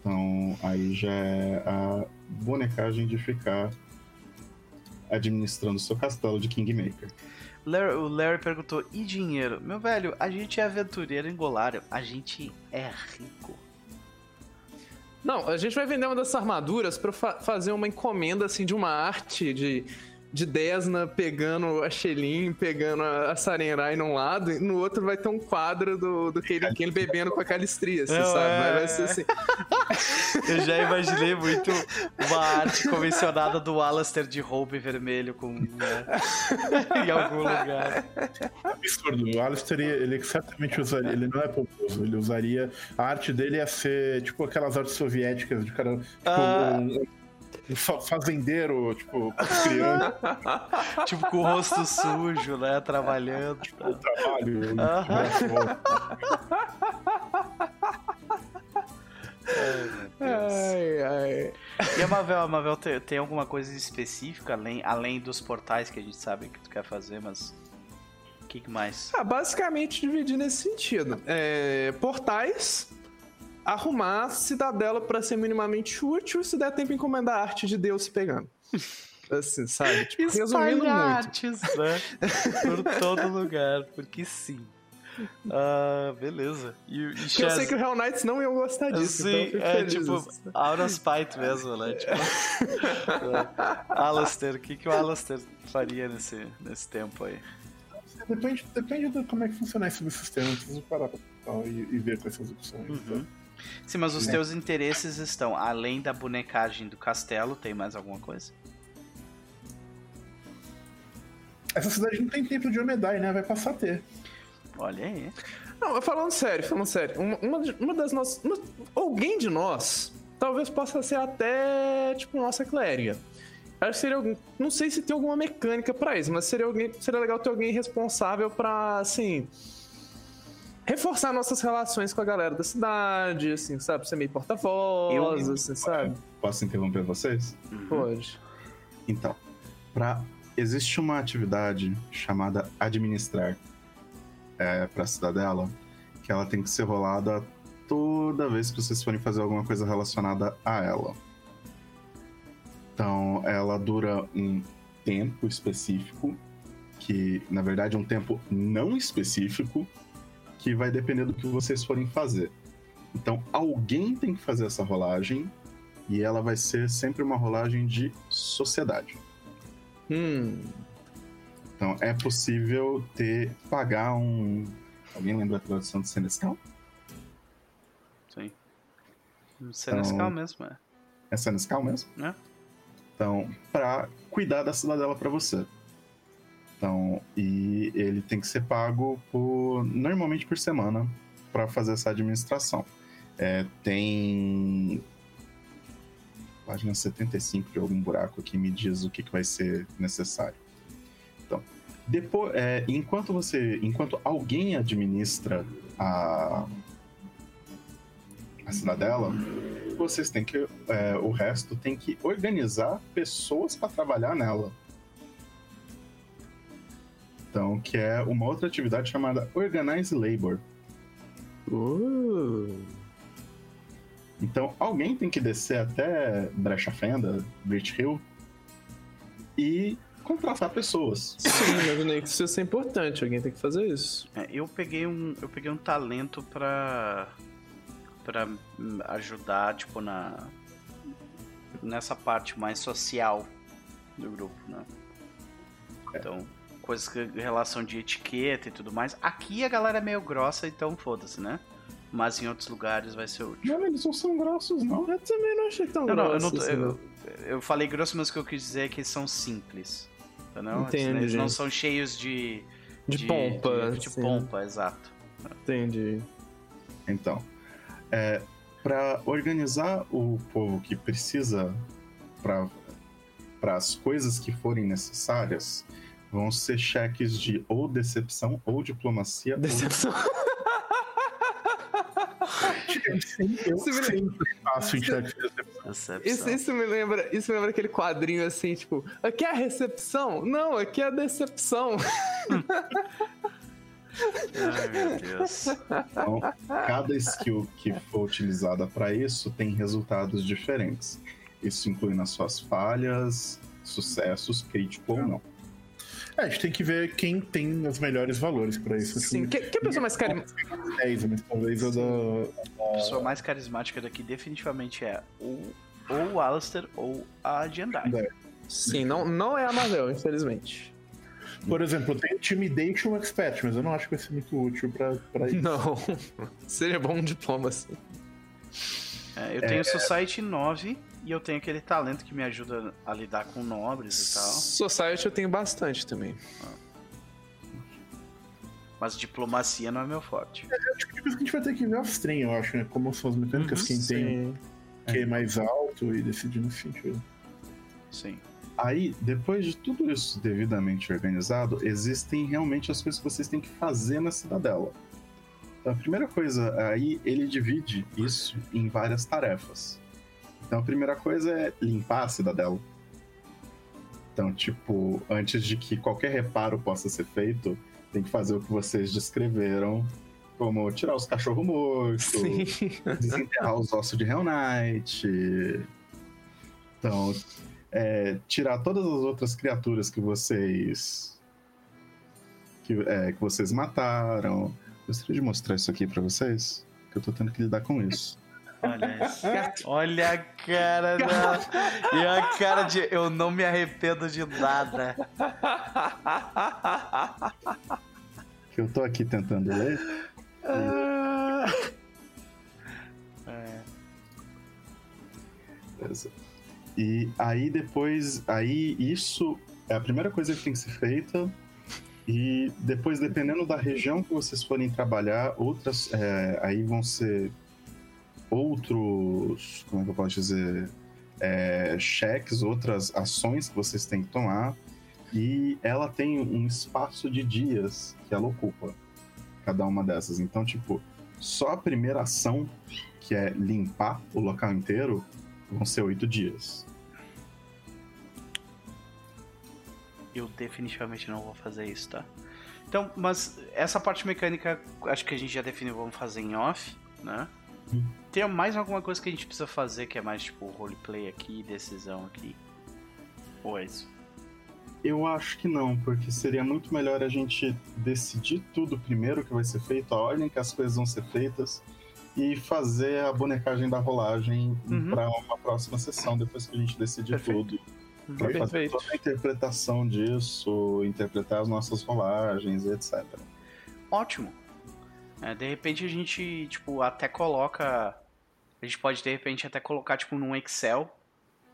Então aí já é a bonecagem de ficar administrando seu castelo de Kingmaker. Larry, o Larry perguntou: e dinheiro? Meu velho, a gente é aventureiro em Golário, a gente é rico. Não, a gente vai vender uma dessas armaduras para fa fazer uma encomenda assim de uma arte de de Desna pegando a Shelin, pegando a, Sarenrai num lado, e no outro vai ter um quadro do, do Kaden Kane bebendo com a Calistria, assim, sabe? É... Vai ser assim. Eu já imaginei muito uma arte convencionada do Alastair de roupa vermelho com, né, em algum lugar. Absurdo. O Alastair, ele certamente usaria, ele não é pomposo, ele usaria, a arte dele ia ser tipo aquelas artes soviéticas de cara, tipo, ah. um, fazendeiro, tipo, criando. tipo, com o rosto sujo, né? Trabalhando. Tipo, o trabalho. Ai, ai. E a Mavel, a Mavel tem, tem, alguma coisa específica além, além dos portais que a gente sabe que tu quer fazer, mas o que, que mais? Ah, basicamente dividir nesse sentido. É, portais arrumar a cidadela para ser minimamente útil se der tempo encomendar a arte de Deus se pegando. Assim, sabe? Tipo, resumindo muito. artes, né? Por todo lugar, porque sim. Ah, beleza. E, e Chaz... Eu sei que o Hell Knights não iam gostar disso. Sim, então é tipo of spite mesmo, né? Tipo, é. Alastair, o que, que o Alastair faria nesse, nesse tempo aí? Depende, depende de como é que funciona esse sistema. Preciso parar pra, e, e ver quais são as opções. Uhum. Tá? Sim, mas os né? teus interesses estão além da bonecagem do castelo, tem mais alguma coisa? Essa cidade não tem tempo de Omedai, né? Vai passar a ter. Olha aí. Não, falando sério, falando sério, uma, uma, uma das nossas. Uma, alguém de nós talvez possa ser até, tipo, nossa clériga. Acho que seria algum. Não sei se tem alguma mecânica para isso, mas seria, alguém, seria legal ter alguém responsável para assim. Reforçar nossas relações com a galera da cidade, assim, sabe? Ser meio porta-voz, assim, sabe? Posso interromper vocês? Uhum. Pode. Então, pra... existe uma atividade chamada administrar é, pra cidadela, que ela tem que ser rolada toda vez que vocês forem fazer alguma coisa relacionada a ela. Então, ela dura um tempo específico, que na verdade é um tempo não específico, que vai depender do que vocês forem fazer. Então, alguém tem que fazer essa rolagem e ela vai ser sempre uma rolagem de sociedade. Hum. Então, é possível ter pagar um. Alguém lembra a tradução de Senescal? Sim. Senescal então, mesmo, é. É Senescal mesmo? É. Então, para cuidar da cidadela para você. Então, e ele tem que ser pago por normalmente por semana para fazer essa administração. É, tem página 75 de algum buraco que me diz o que, que vai ser necessário. Então, depois, é, enquanto você, enquanto alguém administra a a cidadela, vocês têm que. É, o resto tem que organizar pessoas para trabalhar nela. Então, que é uma outra atividade chamada Organize Labor. Uh. Então, alguém tem que descer até Brecha Fenda, Bridge Hill, e contratar pessoas. Sim, imaginei que isso ia ser importante, alguém tem que fazer isso. É, eu peguei um, eu peguei um talento para para ajudar, tipo, na nessa parte mais social do grupo, né? É. Coisas que relação de etiqueta e tudo mais. Aqui a galera é meio grossa, então foda-se, né? Mas em outros lugares vai ser útil. Não, eles não são grossos, não. Eu também não achei tão não, grossos. Não, eu, não, eu, eu, falei grosso, mas o que eu quis dizer é que eles são simples. Entendeu? Entendi. Eles não são cheios de. De, de pompa. De, de pompa, exato. Entendi. Então, é, para organizar o povo que precisa para as coisas que forem necessárias, vão ser cheques de ou decepção ou diplomacia. Decepção. Ou... eu sempre faço em cheque de decepção. Isso, isso, me lembra, isso me lembra aquele quadrinho assim, tipo, aqui é a recepção? Não, aqui é a decepção. Ai, meu Deus. Então, cada skill que for utilizada para isso tem resultados diferentes. Isso inclui nas suas falhas, sucessos, crítico ou não. É, a gente tem que ver quem tem os melhores valores para isso. Sim, que, que a pessoa mais carismática. 10, mas talvez a da. A pessoa mais carismática daqui definitivamente é o, ou o Alistair ou a Jandai. É. Sim, não, não é a Marvel, infelizmente. Por exemplo, tem Intimidation Expert, mas eu não acho que vai ser muito útil pra, pra isso. Não. Seria bom um diploma assim. É, eu tenho é... Society 9 e eu tenho aquele talento que me ajuda a lidar com nobres e tal. Society eu tenho bastante também. Ah. Mas diplomacia não é meu forte. É, é o tipo de coisa que a gente vai ter que ver off-stream, eu acho, né? Como são as mecânicas, uhum, quem sim. tem que é mais alto e decidir no sentido. Sim. Aí, depois de tudo isso devidamente organizado, existem realmente as coisas que vocês têm que fazer na cidadela. Então, a primeira coisa, aí ele divide isso em várias tarefas. Então, a primeira coisa é limpar a cidadela. Então, tipo, antes de que qualquer reparo possa ser feito, tem que fazer o que vocês descreveram, como tirar os cachorros mortos, desenterrar os ossos de Hell Knight. Então, é, tirar todas as outras criaturas que vocês que, é, que vocês mataram. Gostaria de mostrar isso aqui para vocês, que eu tô tendo que lidar com isso. Olha, olha a cara da. E a cara de. Eu não me arrependo de nada. Que eu tô aqui tentando ler. Beleza. E aí depois, aí isso é a primeira coisa que tem que ser feita. E depois, dependendo da região que vocês forem trabalhar, outras é, aí vão ser outros, como é que eu posso dizer, é, cheques, outras ações que vocês têm que tomar. E ela tem um espaço de dias que ela ocupa, cada uma dessas. Então, tipo, só a primeira ação, que é limpar o local inteiro, vão ser oito dias. Eu definitivamente não vou fazer isso, tá? Então, mas essa parte mecânica, acho que a gente já definiu, vamos fazer em off, né? Tem mais alguma coisa que a gente precisa fazer que é mais tipo roleplay aqui, decisão aqui? Ou é isso? Eu acho que não, porque seria muito melhor a gente decidir tudo primeiro que vai ser feito, a ordem que as coisas vão ser feitas e fazer a bonecagem da rolagem uhum. para uma próxima sessão, depois que a gente decidir Perfeito. tudo. Uhum. Pra fazer toda a interpretação disso, interpretar as nossas rolagens, etc. Ótimo. É, de repente a gente, tipo, até coloca. A gente pode, de repente, até colocar, tipo, num Excel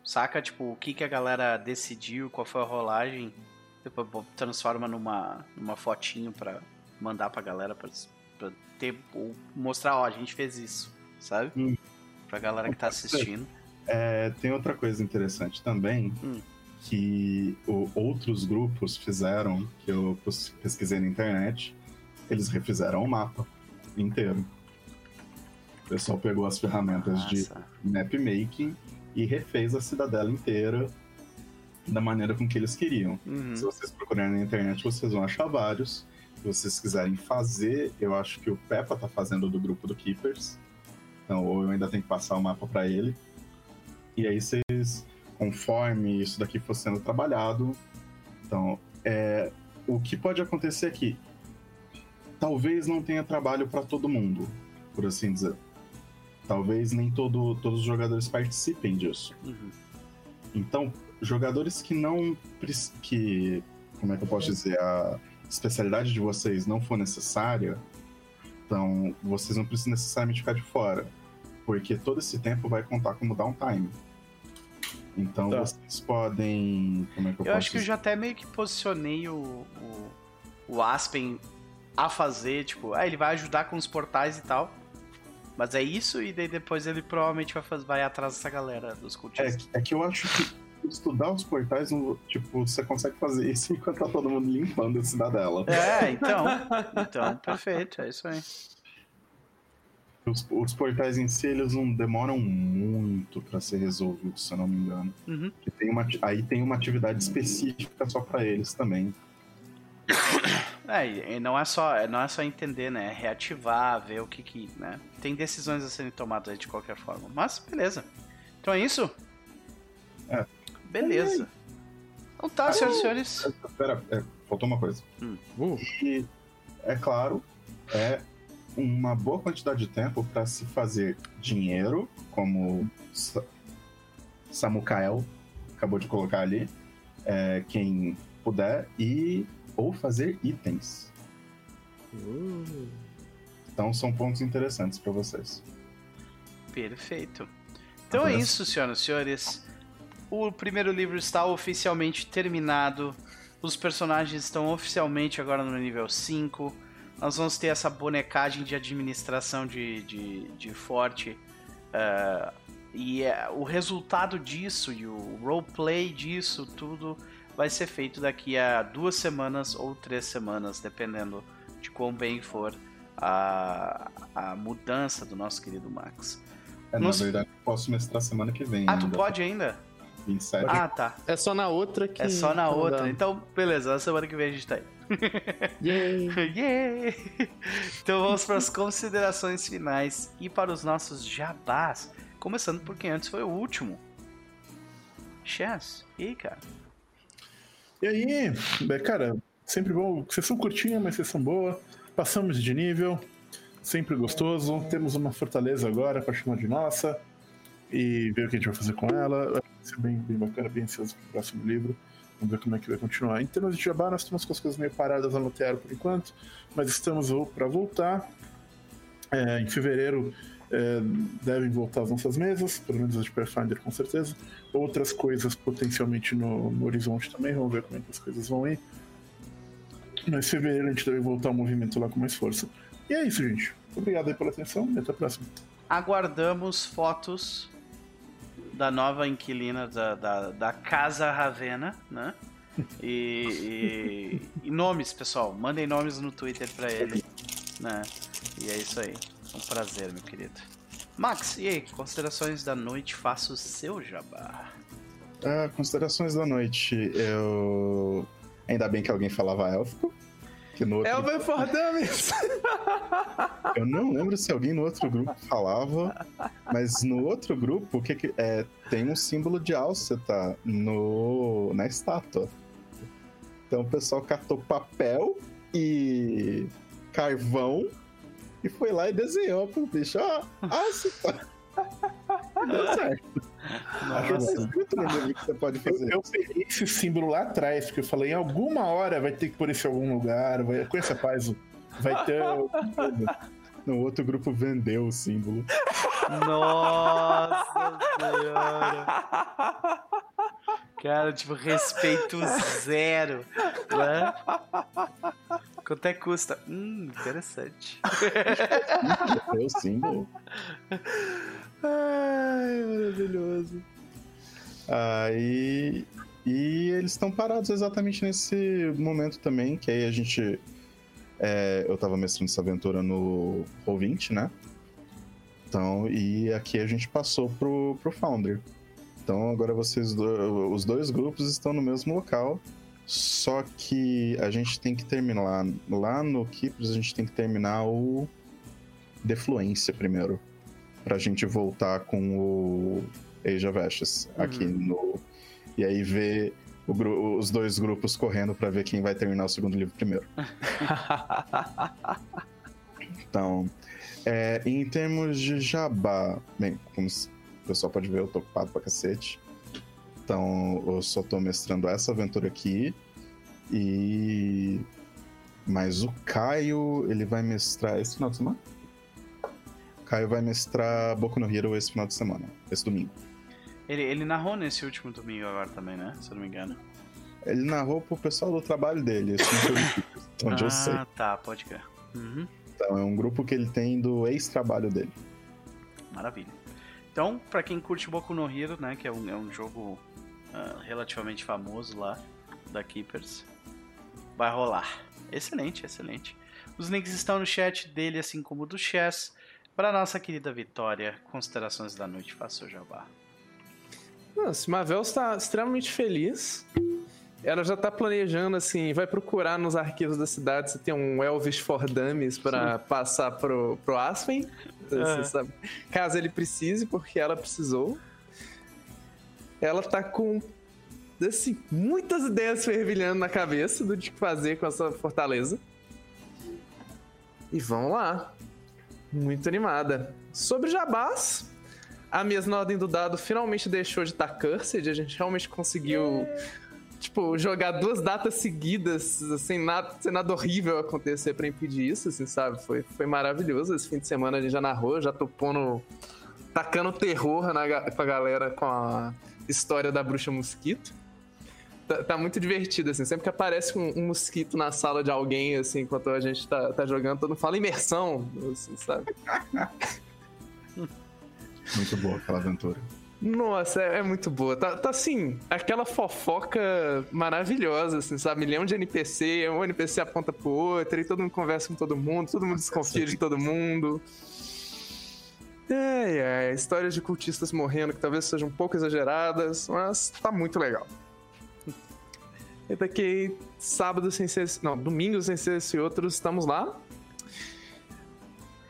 Saca, tipo, o que, que a galera decidiu, qual foi a rolagem. Depois transforma numa, numa fotinho pra mandar pra galera pra, pra ter, ou mostrar, ó, a gente fez isso, sabe? Hum. Pra galera que tá assistindo. É, tem outra coisa interessante também, hum. que o, outros grupos fizeram, que eu pesquisei na internet, eles refizeram o mapa inteiro. O pessoal pegou as ferramentas Nossa. de mapmaking e refez a cidadela inteira da maneira com que eles queriam. Uhum. Se vocês procurarem na internet, vocês vão achar vários. Se vocês quiserem fazer, eu acho que o Peppa tá fazendo do grupo do Keepers. Então, ou eu ainda tenho que passar o mapa para ele. E aí vocês, conforme isso daqui for sendo trabalhado, então, é, o que pode acontecer aqui? Talvez não tenha trabalho para todo mundo, por assim dizer. Talvez nem todo, todos os jogadores participem disso. Uhum. Então, jogadores que não. que. Como é que eu posso dizer? A especialidade de vocês não for necessária, então vocês não precisam necessariamente ficar de fora. Porque todo esse tempo vai contar como downtime. Então tá. vocês podem. Como é que eu, eu posso acho que eu já até meio que posicionei o, o, o Aspen a fazer, tipo, ah, ele vai ajudar com os portais e tal. Mas é isso, e daí depois ele provavelmente vai, fazer, vai atrás dessa galera dos cultistas. É, é que eu acho que estudar os portais, tipo, você consegue fazer isso enquanto tá todo mundo limpando a cidadela. É, então. Então, perfeito, é isso aí. Os, os, portais em si, eles não demoram muito para ser resolvidos, se eu não me engano. Uhum. Tem uma, aí tem uma atividade específica só para eles também. É, e não é só, não é só entender, né? É reativar, ver o que que, né? Tem decisões a serem tomadas de qualquer forma. Mas, beleza. Então é isso? É. Beleza. Então tá, senhoras e senhores. Espera, é, faltou uma coisa. Hum. Uh. E, é claro, é uma boa quantidade de tempo para se fazer dinheiro, como Sa Samukael acabou de colocar ali. É, quem puder, e ou fazer itens. Uh. Então são pontos interessantes para vocês. Perfeito. Então Agora... é isso, senhoras e senhores. O primeiro livro está oficialmente terminado. Os personagens estão oficialmente agora no nível 5. Nós vamos ter essa bonecagem de administração de, de, de forte. Uh, e uh, o resultado disso e o roleplay disso tudo vai ser feito daqui a duas semanas ou três semanas, dependendo de quão bem for a, a mudança do nosso querido Max. É, Nos... Na verdade, eu posso mestrar semana que vem. Ah, ainda. tu pode ainda? 27. Ah, tá. É só na outra que. É só na outra. Dá. Então, beleza, na semana que vem a gente tá aí. Yay! Yay! Então vamos para as considerações finais e para os nossos jabás. Começando por quem antes foi o último. Chess. E aí, cara? E aí, cara, sempre bom. Sessão curtinha, mas sessão boa. Passamos de nível, sempre gostoso. Temos uma fortaleza agora para chamar de nossa. E ver o que a gente vai fazer com ela. Vai ser bem, bem bacana, bem ansioso pro próximo livro. Vamos ver como é que vai continuar. Em termos de jabá, nós estamos com as coisas meio paradas no Lotero por enquanto, mas estamos para voltar. É, em fevereiro é, devem voltar às nossas mesas, pelo menos as de Pathfinder com certeza. Outras coisas potencialmente no, no horizonte também, vamos ver como é que as coisas vão ir. Mas fevereiro a gente deve voltar ao movimento lá com mais força. E é isso, gente. Obrigado aí pela atenção e até a próxima. Aguardamos fotos da nova inquilina da, da, da Casa Ravena, né? E, e, e, nomes, pessoal. Mandem nomes no Twitter pra ele. Né? E é isso aí. Um prazer, meu querido. Max, e aí? Considerações da noite? Faça o seu jabá. Ah, considerações da noite. Eu. Ainda bem que alguém falava élfico. Que no outro... Elber for Dummies! Eu não lembro se alguém no outro grupo falava, mas no outro grupo que, que é, tem um símbolo de Alceta no, na estátua. Então o pessoal catou papel e carvão e foi lá e desenhou pro bicho. Ó, Alceta! Deu certo. Nossa. que você pode fazer. Eu, eu peguei esse símbolo lá atrás, porque eu falei, em alguma hora vai ter que pôr isso em algum lugar, vai, com essa paz vai ter. No outro grupo vendeu o símbolo. Nossa senhora. Cara, tipo, respeito zero. Né? Quanto é que custa? Hum, interessante. É o símbolo. Ai, maravilhoso. Aí. E eles estão parados exatamente nesse momento também, que aí a gente. É, eu tava mestrando essa aventura no Roll20, né? Então, e aqui a gente passou pro, pro Founder. Então agora vocês do, os dois grupos estão no mesmo local. Só que a gente tem que terminar lá, lá no Kipros, a gente tem que terminar o Defluência primeiro pra gente voltar com o Age of Ashes uhum. aqui no. E aí ver o, os dois grupos correndo para ver quem vai terminar o segundo livro primeiro. então, é, em termos de jabá, bem, como o pessoal pode ver, eu tô ocupado pra cacete. Então, eu só tô mestrando essa aventura aqui. E. Mas o Caio, ele vai mestrar esse final de semana? Caio vai mestrar Boku no Hero esse final de semana, esse domingo. Ele, ele narrou nesse último domingo agora também, né? Se eu não me engano. Ele narrou pro pessoal do trabalho dele, esse onde ah, eu sei. Ah, tá, pode crer. Uhum. Então, é um grupo que ele tem do ex-trabalho dele. Maravilha. Então, para quem curte Boku no Hero, né, que é um, é um jogo uh, relativamente famoso lá, da Keepers, vai rolar. Excelente, excelente. Os links estão no chat dele, assim como do Chess. Para nossa querida Vitória, considerações da noite, faça o jabá. Nossa, Mavel está extremamente feliz. Ela já está planejando, assim, vai procurar nos arquivos da cidade se tem um Elvis for Dummies para passar pro, pro Aspen. Uhum. Sabe? Caso ele precise, porque ela precisou. Ela tá com assim, muitas ideias fervilhando na cabeça do que fazer com essa fortaleza. E vamos lá. Muito animada. Sobre Jabás, a mesma ordem do dado finalmente deixou de estar cursed. A gente realmente conseguiu, tipo, jogar duas datas seguidas, sem nada, sem nada horrível acontecer para impedir isso, assim, sabe? Foi, foi maravilhoso. Esse fim de semana a gente já narrou, já tô pondo. tacando terror na, com a galera com a história da bruxa mosquito. Tá, tá, muito divertido, assim. Sempre que aparece um, um, mosquito na sala de alguém, assim, enquanto a gente tá, tá jogando, todo mundo fala imersão, assim, sabe? muito boa aquela aventura. Nossa, é, é, muito boa. Tá, tá assim, aquela fofoca maravilhosa, assim, sabe? Milhão de NPC, um NPC aponta pro outro, e todo mundo conversa com todo mundo, todo mundo desconfia de todo mundo. É, é, histórias de cultistas morrendo que talvez sejam um pouco exageradas, mas tá muito legal. E daqui sábado sem ser. Não, domingo sem ser esse outro, estamos lá.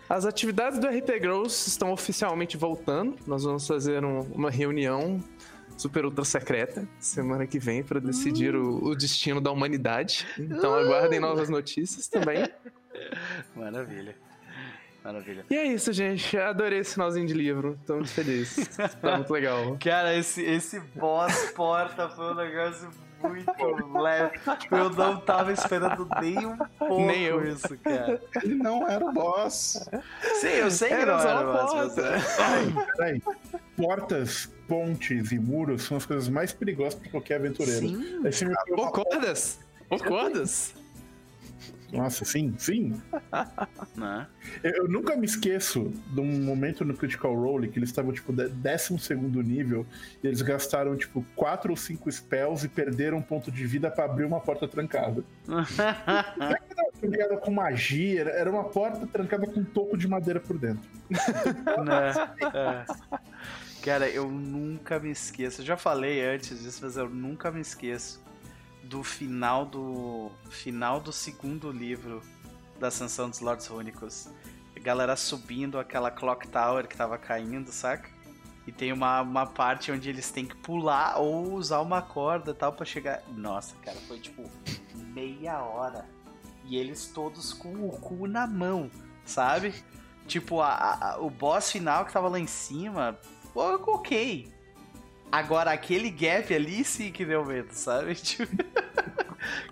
As atividades do RP Gross estão oficialmente voltando. Nós vamos fazer um, uma reunião super ultra secreta semana que vem para decidir uh. o, o, destino da humanidade. Então uh. aguardem novas notícias também. Maravilha. Maravilha. E é isso, gente. Adorei esse finalzinho de livro. Tô muito feliz. tá muito legal. Cara, esse, esse boss porta foi um negócio muito leve. Eu não tava esperando nem um pouco nem eu. isso, cara. Ele não era o boss. Sim, eu sei que era não era o boss. Mas... Peraí. Portas, pontes e muros são as coisas mais perigosas para qualquer aventureiro. Sim. Concordas? Concordas? Nossa, sim, sim. Né? Eu, nunca me esqueço de um momento no Critical Role que eles estavam, tipo, 12 nível e eles gastaram, tipo, 4 ou 5 spells e perderam um ponto de vida para abrir uma porta trancada. Não é que trancada com magia, era uma porta trancada com um toco de madeira por dentro. Né? É. Cara, eu nunca me esqueço. Eu já falei antes disso, mas eu nunca me esqueço do final do final do segundo livro da Ascensão dos Lords Rúnicos. A galera subindo aquela Clock Tower que tava caindo, saca? E tem uma, uma parte onde eles têm que pular ou usar uma corda tal para chegar. Nossa, cara, foi tipo meia hora. E eles todos com o cu na mão, sabe? Tipo, a, a, o boss final que tava lá em cima, ok. Agora, aquele gap ali sim que deu medo, sabe? Tipo...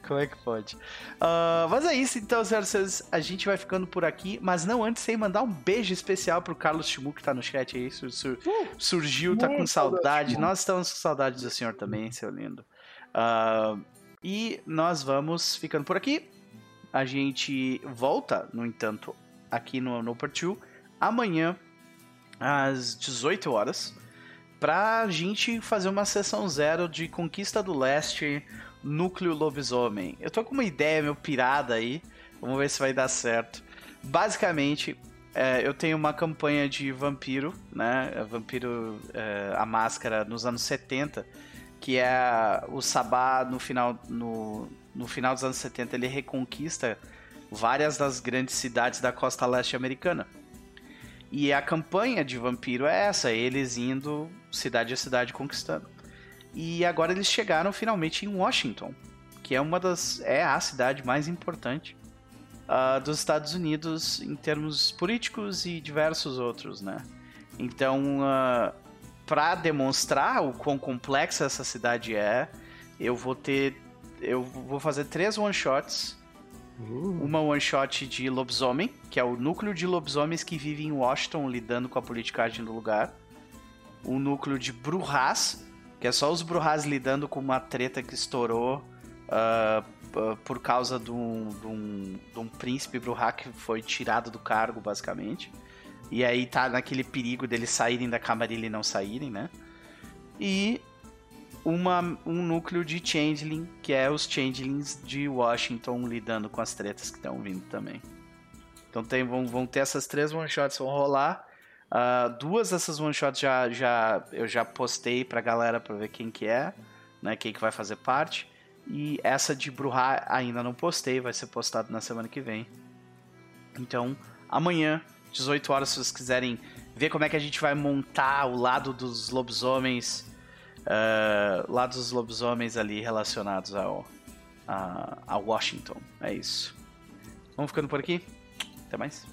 Como é que pode? Uh, mas é isso, então, senhoras e senhores, a gente vai ficando por aqui, mas não antes sem mandar um beijo especial pro Carlos Chimu, que tá no chat aí, sur sur uh, surgiu, tá com saudade. Nós estamos com saudade do senhor também, seu lindo. Uh, e nós vamos ficando por aqui. A gente volta, no entanto, aqui no, no Part 2, amanhã, às 18 horas pra gente fazer uma sessão zero de Conquista do Leste, Núcleo Lobisomem. Eu tô com uma ideia meio pirada aí, vamos ver se vai dar certo. Basicamente, é, eu tenho uma campanha de vampiro, né? Vampiro, é, a máscara nos anos 70, que é o Sabá no final, no, no final dos anos 70, ele reconquista várias das grandes cidades da costa leste americana. E a campanha de vampiro é essa, eles indo cidade a cidade conquistando. E agora eles chegaram finalmente em Washington, que é uma das é a cidade mais importante uh, dos Estados Unidos em termos políticos e diversos outros, né? Então, uh, ah, para demonstrar o quão complexa essa cidade é, eu vou ter eu vou fazer três one shots Uh. Uma one shot de lobisomem, que é o núcleo de lobisomens que vive em Washington lidando com a politicagem do lugar. Um núcleo de Bruhás, que é só os Bruhás lidando com uma treta que estourou uh, por causa de um, de, um, de um príncipe Bruhá que foi tirado do cargo, basicamente. E aí tá naquele perigo deles saírem da camarilha e não saírem, né? E uma, um núcleo de Changeling, que é os Changelings de Washington lidando com as tretas que estão vindo também. Então tem, vão, vão ter essas três one-shots vão rolar. Uh, duas dessas one-shots já, já, eu já postei pra galera pra ver quem que é, né, quem que vai fazer parte. E essa de Bruhá ainda não postei, vai ser postado na semana que vem. Então, amanhã, 18 horas, se vocês quiserem ver como é que a gente vai montar o lado dos lobisomens uh, lá dos lobisomens ali relacionados ao a, a Washington. É isso. Vamos ficando por aqui. Até mais.